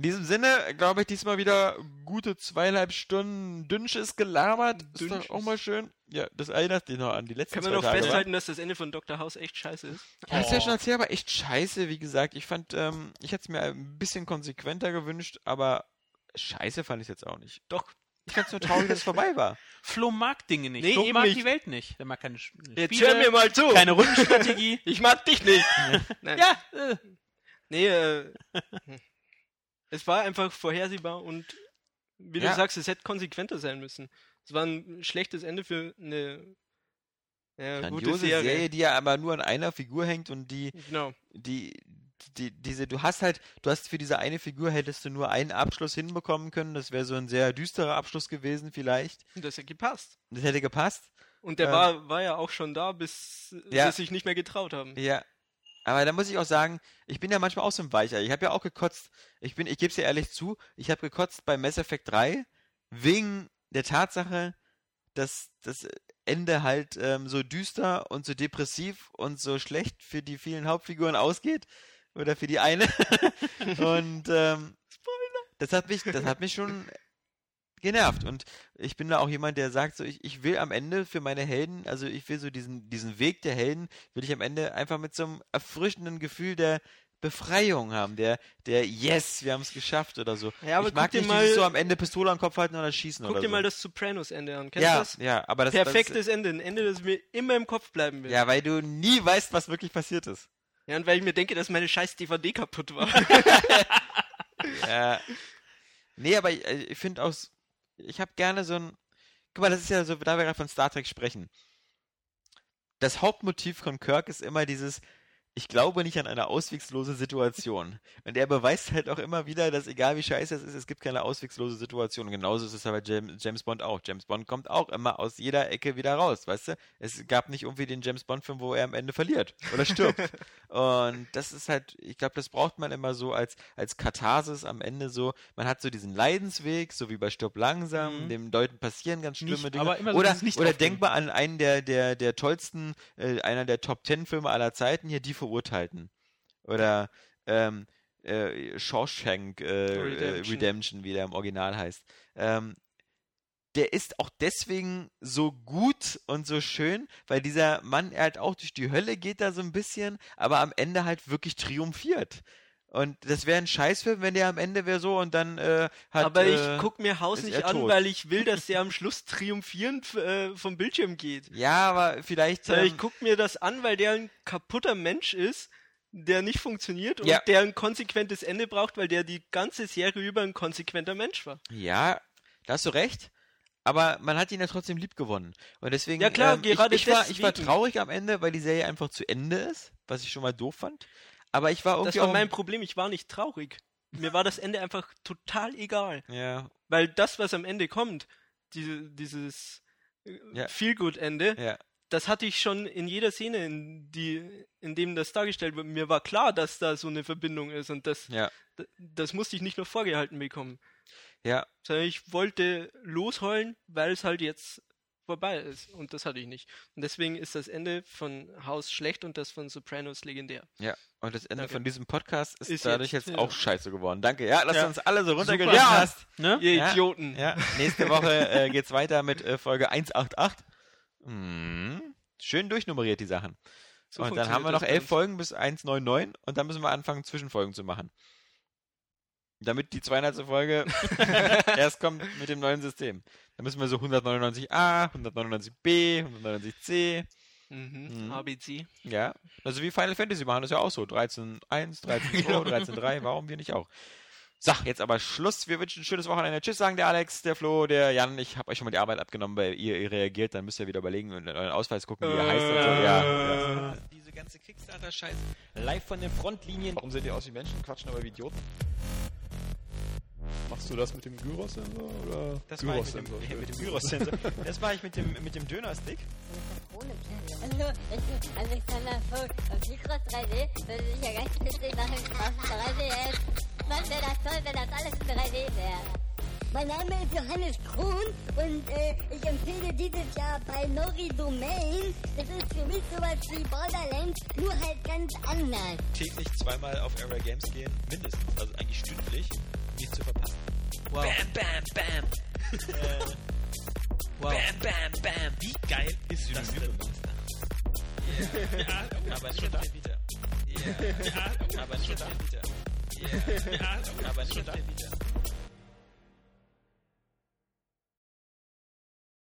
In diesem Sinne, glaube ich, diesmal wieder gute zweieinhalb Stunden Dünnsches gelabert. Ist doch Dünnsches. auch mal schön. Ja, das erinnert dich noch an die letzten Kann man noch Tage. festhalten, dass das Ende von Dr. House echt scheiße ist? Ja, hast du ja schon erzählt, aber echt scheiße, wie gesagt. Ich fand, ähm, ich hätte es mir ein bisschen konsequenter gewünscht, aber scheiße fand ich es jetzt auch nicht. Doch. Ich fand es nur traurig, dass es vorbei war. Flo mag Dinge nicht. Nee, Flo mag nicht. die Welt nicht. Der mag keine Jetzt Spiele, hör mir mal zu! keine Rundenstrategie. Ich mag dich nicht! Nein. ja, äh, Nee, äh, es war einfach vorhersehbar und wie Ja. du sagst, es hätte konsequenter sein müssen. Es war ein schlechtes Ende für eine ja, gute Serie. Serie, die ja aber nur an einer Figur hängt und die, Genau. die, die, diese, du hast halt, du hast für diese eine Figur hättest du nur einen Abschluss hinbekommen können. Das wäre so ein sehr düsterer Abschluss gewesen, vielleicht. Und das hat gepasst. Das hätte gepasst. Und der Ähm, war, war ja auch schon da, bis ja. sie sich nicht mehr getraut haben. Ja. Aber da muss ich auch sagen, ich bin ja manchmal auch so ein Weicher. Ich habe ja auch gekotzt. Ich bin, ich gebe es dir ehrlich zu, ich habe gekotzt bei Mass Effect 3 wegen der Tatsache, dass das Ende halt ähm, so düster und so depressiv und so schlecht für die vielen Hauptfiguren ausgeht. Oder für die eine. und ähm, das hat mich, das hat mich schon genervt. Und ich bin da auch jemand, der sagt, so ich, ich will am Ende für meine Helden, also ich will so diesen, diesen Weg der Helden, will ich am Ende einfach mit so einem erfrischenden Gefühl der Befreiung haben, der, der Yes, wir haben es geschafft oder so. Ja, aber ich mag guck nicht mal- so am Ende Pistole am Kopf halten oder schießen Guck oder dir so. mal das Sopranos-Ende an. Kennst du ja, das? ja, aber das Perfektes Ende, ein Ende, das mir immer im Kopf bleiben Das, wird. ja, weil du nie weißt, was wirklich passiert ist. Ja, und weil ich mir denke, dass meine scheiß DVD kaputt war. Ja. Nee, aber ich, äh, ich finde aus. Ich habe gerne so ein. Guck mal, das ist ja so, da wir gerade von Star Trek sprechen. Das Hauptmotiv von Kirk ist immer dieses. Ich glaube nicht an eine auswegslose Situation. Und er beweist halt auch immer wieder, dass egal wie scheiße es ist, es gibt keine auswegslose Situation. Und genauso ist es aber James, James Bond auch. James Bond kommt auch immer aus jeder Ecke wieder raus, weißt du? Es gab nicht irgendwie den James Bond-Film, wo er am Ende verliert oder stirbt. Und das ist halt, ich glaube, das braucht man immer so als, als Katharsis am Ende so. Man hat so diesen Leidensweg, so wie bei Stirb langsam, Mhm. dem Leuten passieren ganz schlimme Nicht- Dinge. aber immer so oder Nicht oder denk mal an einen der, der, der tollsten, äh, einer der Top Ten Filme aller Zeiten, hier Die Verurteilten. Oder ähm, äh, Shawshank äh, Redemption. Redemption. Wie der im Original heißt. Ähm, der ist auch deswegen so gut und so schön, weil dieser Mann er halt auch durch die Hölle geht da so ein bisschen, aber am Ende halt wirklich triumphiert. Und das wäre ein Scheißfilm, wenn der am Ende wäre so und dann äh, hat. Aber ich äh, guck mir Haus nicht an, tot. weil ich will, dass der am Schluss triumphierend äh, vom Bildschirm geht. Ja, aber vielleicht. Sondern Ähm, ich guck mir das an, weil der ein kaputter Mensch ist, der nicht funktioniert und Ja. der ein konsequentes Ende braucht, weil der die ganze Serie über ein konsequenter Mensch war. Ja, da hast du recht. Aber man hat ihn ja trotzdem lieb gewonnen. Und deswegen. Ja, klar, ähm, gerade ich, ich, war, ich war traurig am Ende, weil die Serie einfach zu Ende ist, was ich schon mal doof fand. Aber ich war irgendwie Das war mein Problem, ich war nicht traurig. Mir war das Ende einfach total egal. ja, Weil das, was am Ende kommt, diese, dieses äh, Ja. Feel-Good-Ende, ja. das hatte ich schon in jeder Szene, in, die, in dem das dargestellt wird. Mir war klar, dass da so eine Verbindung ist und das, Ja. das musste ich nicht nur vorgehalten bekommen. Ja, Sondern ich wollte losheulen, weil es halt jetzt vorbei ist. Und das hatte ich nicht. Und deswegen ist das Ende von House schlecht und das von Sopranos legendär. ja. Und das Ende Danke. von diesem Podcast ist, Ist dadurch jetzt- jetzt, ja. auch scheiße geworden. Danke. Ja, dass Ja. du uns alle so runtergejagt Super. hast. Ne? Ihr Ja. Idioten! Ja, nächste Woche äh, geht's weiter mit äh, Folge 188. Hm, schön durchnummeriert die Sachen. So und dann haben wir noch elf Folgen bis 199 und dann müssen wir anfangen, Zwischenfolgen zu machen. Damit die 200. Folge erst kommt mit dem neuen System. Dann müssen wir so 199a, 199b, 199c. uns. Mhm. Mhm. ABC. Ja, also wie Final Fantasy machen das ja auch so. 13.1, 13.2, Genau. 13.3, warum wir nicht auch? So, jetzt aber Schluss. Wir wünschen ein schönes Wochenende. Tschüss, sagen der Alex, der Flo, der Jan. Ich habe euch schon mal die Arbeit abgenommen, weil ihr, ihr reagiert. Dann müsst ihr wieder überlegen und in euren Ausweis gucken, wie ihr heißt. Und so. ja, ja. Diese ganze Kickstarter-Scheiß live von den Frontlinien. Warum sehen die aus wie Menschen, quatschen aber wie Idioten? Machst du das mit dem Gyros-Sensor oder Das war ich mit dem, mit dem Gyros-Sensor. Das war ich mit dem, mit dem Dönerstick. Hallo, ich bin Alexander Vogt und Mikros 3D würde sich ja ganz witzig machen auf 3DS. Mann, wäre das toll, wenn das alles in 3D wäre. Mein Name ist Johannes Krohn und äh, ich empfehle dieses Jahr bei Nori Domain. Das ist für mich sowas wie Borderlands, nur halt ganz anders. Täglich zweimal auf Area Games gehen, mindestens. Also eigentlich stündlich, nicht zu verpassen. Wow. Bam, bam, bam. äh, wow. Bam, bam, bam. Wie geil ist das denn? Ja, aber nicht auf der Vita. Ja, aber nicht auf der Vita. Ja, aber nicht auf der Vita.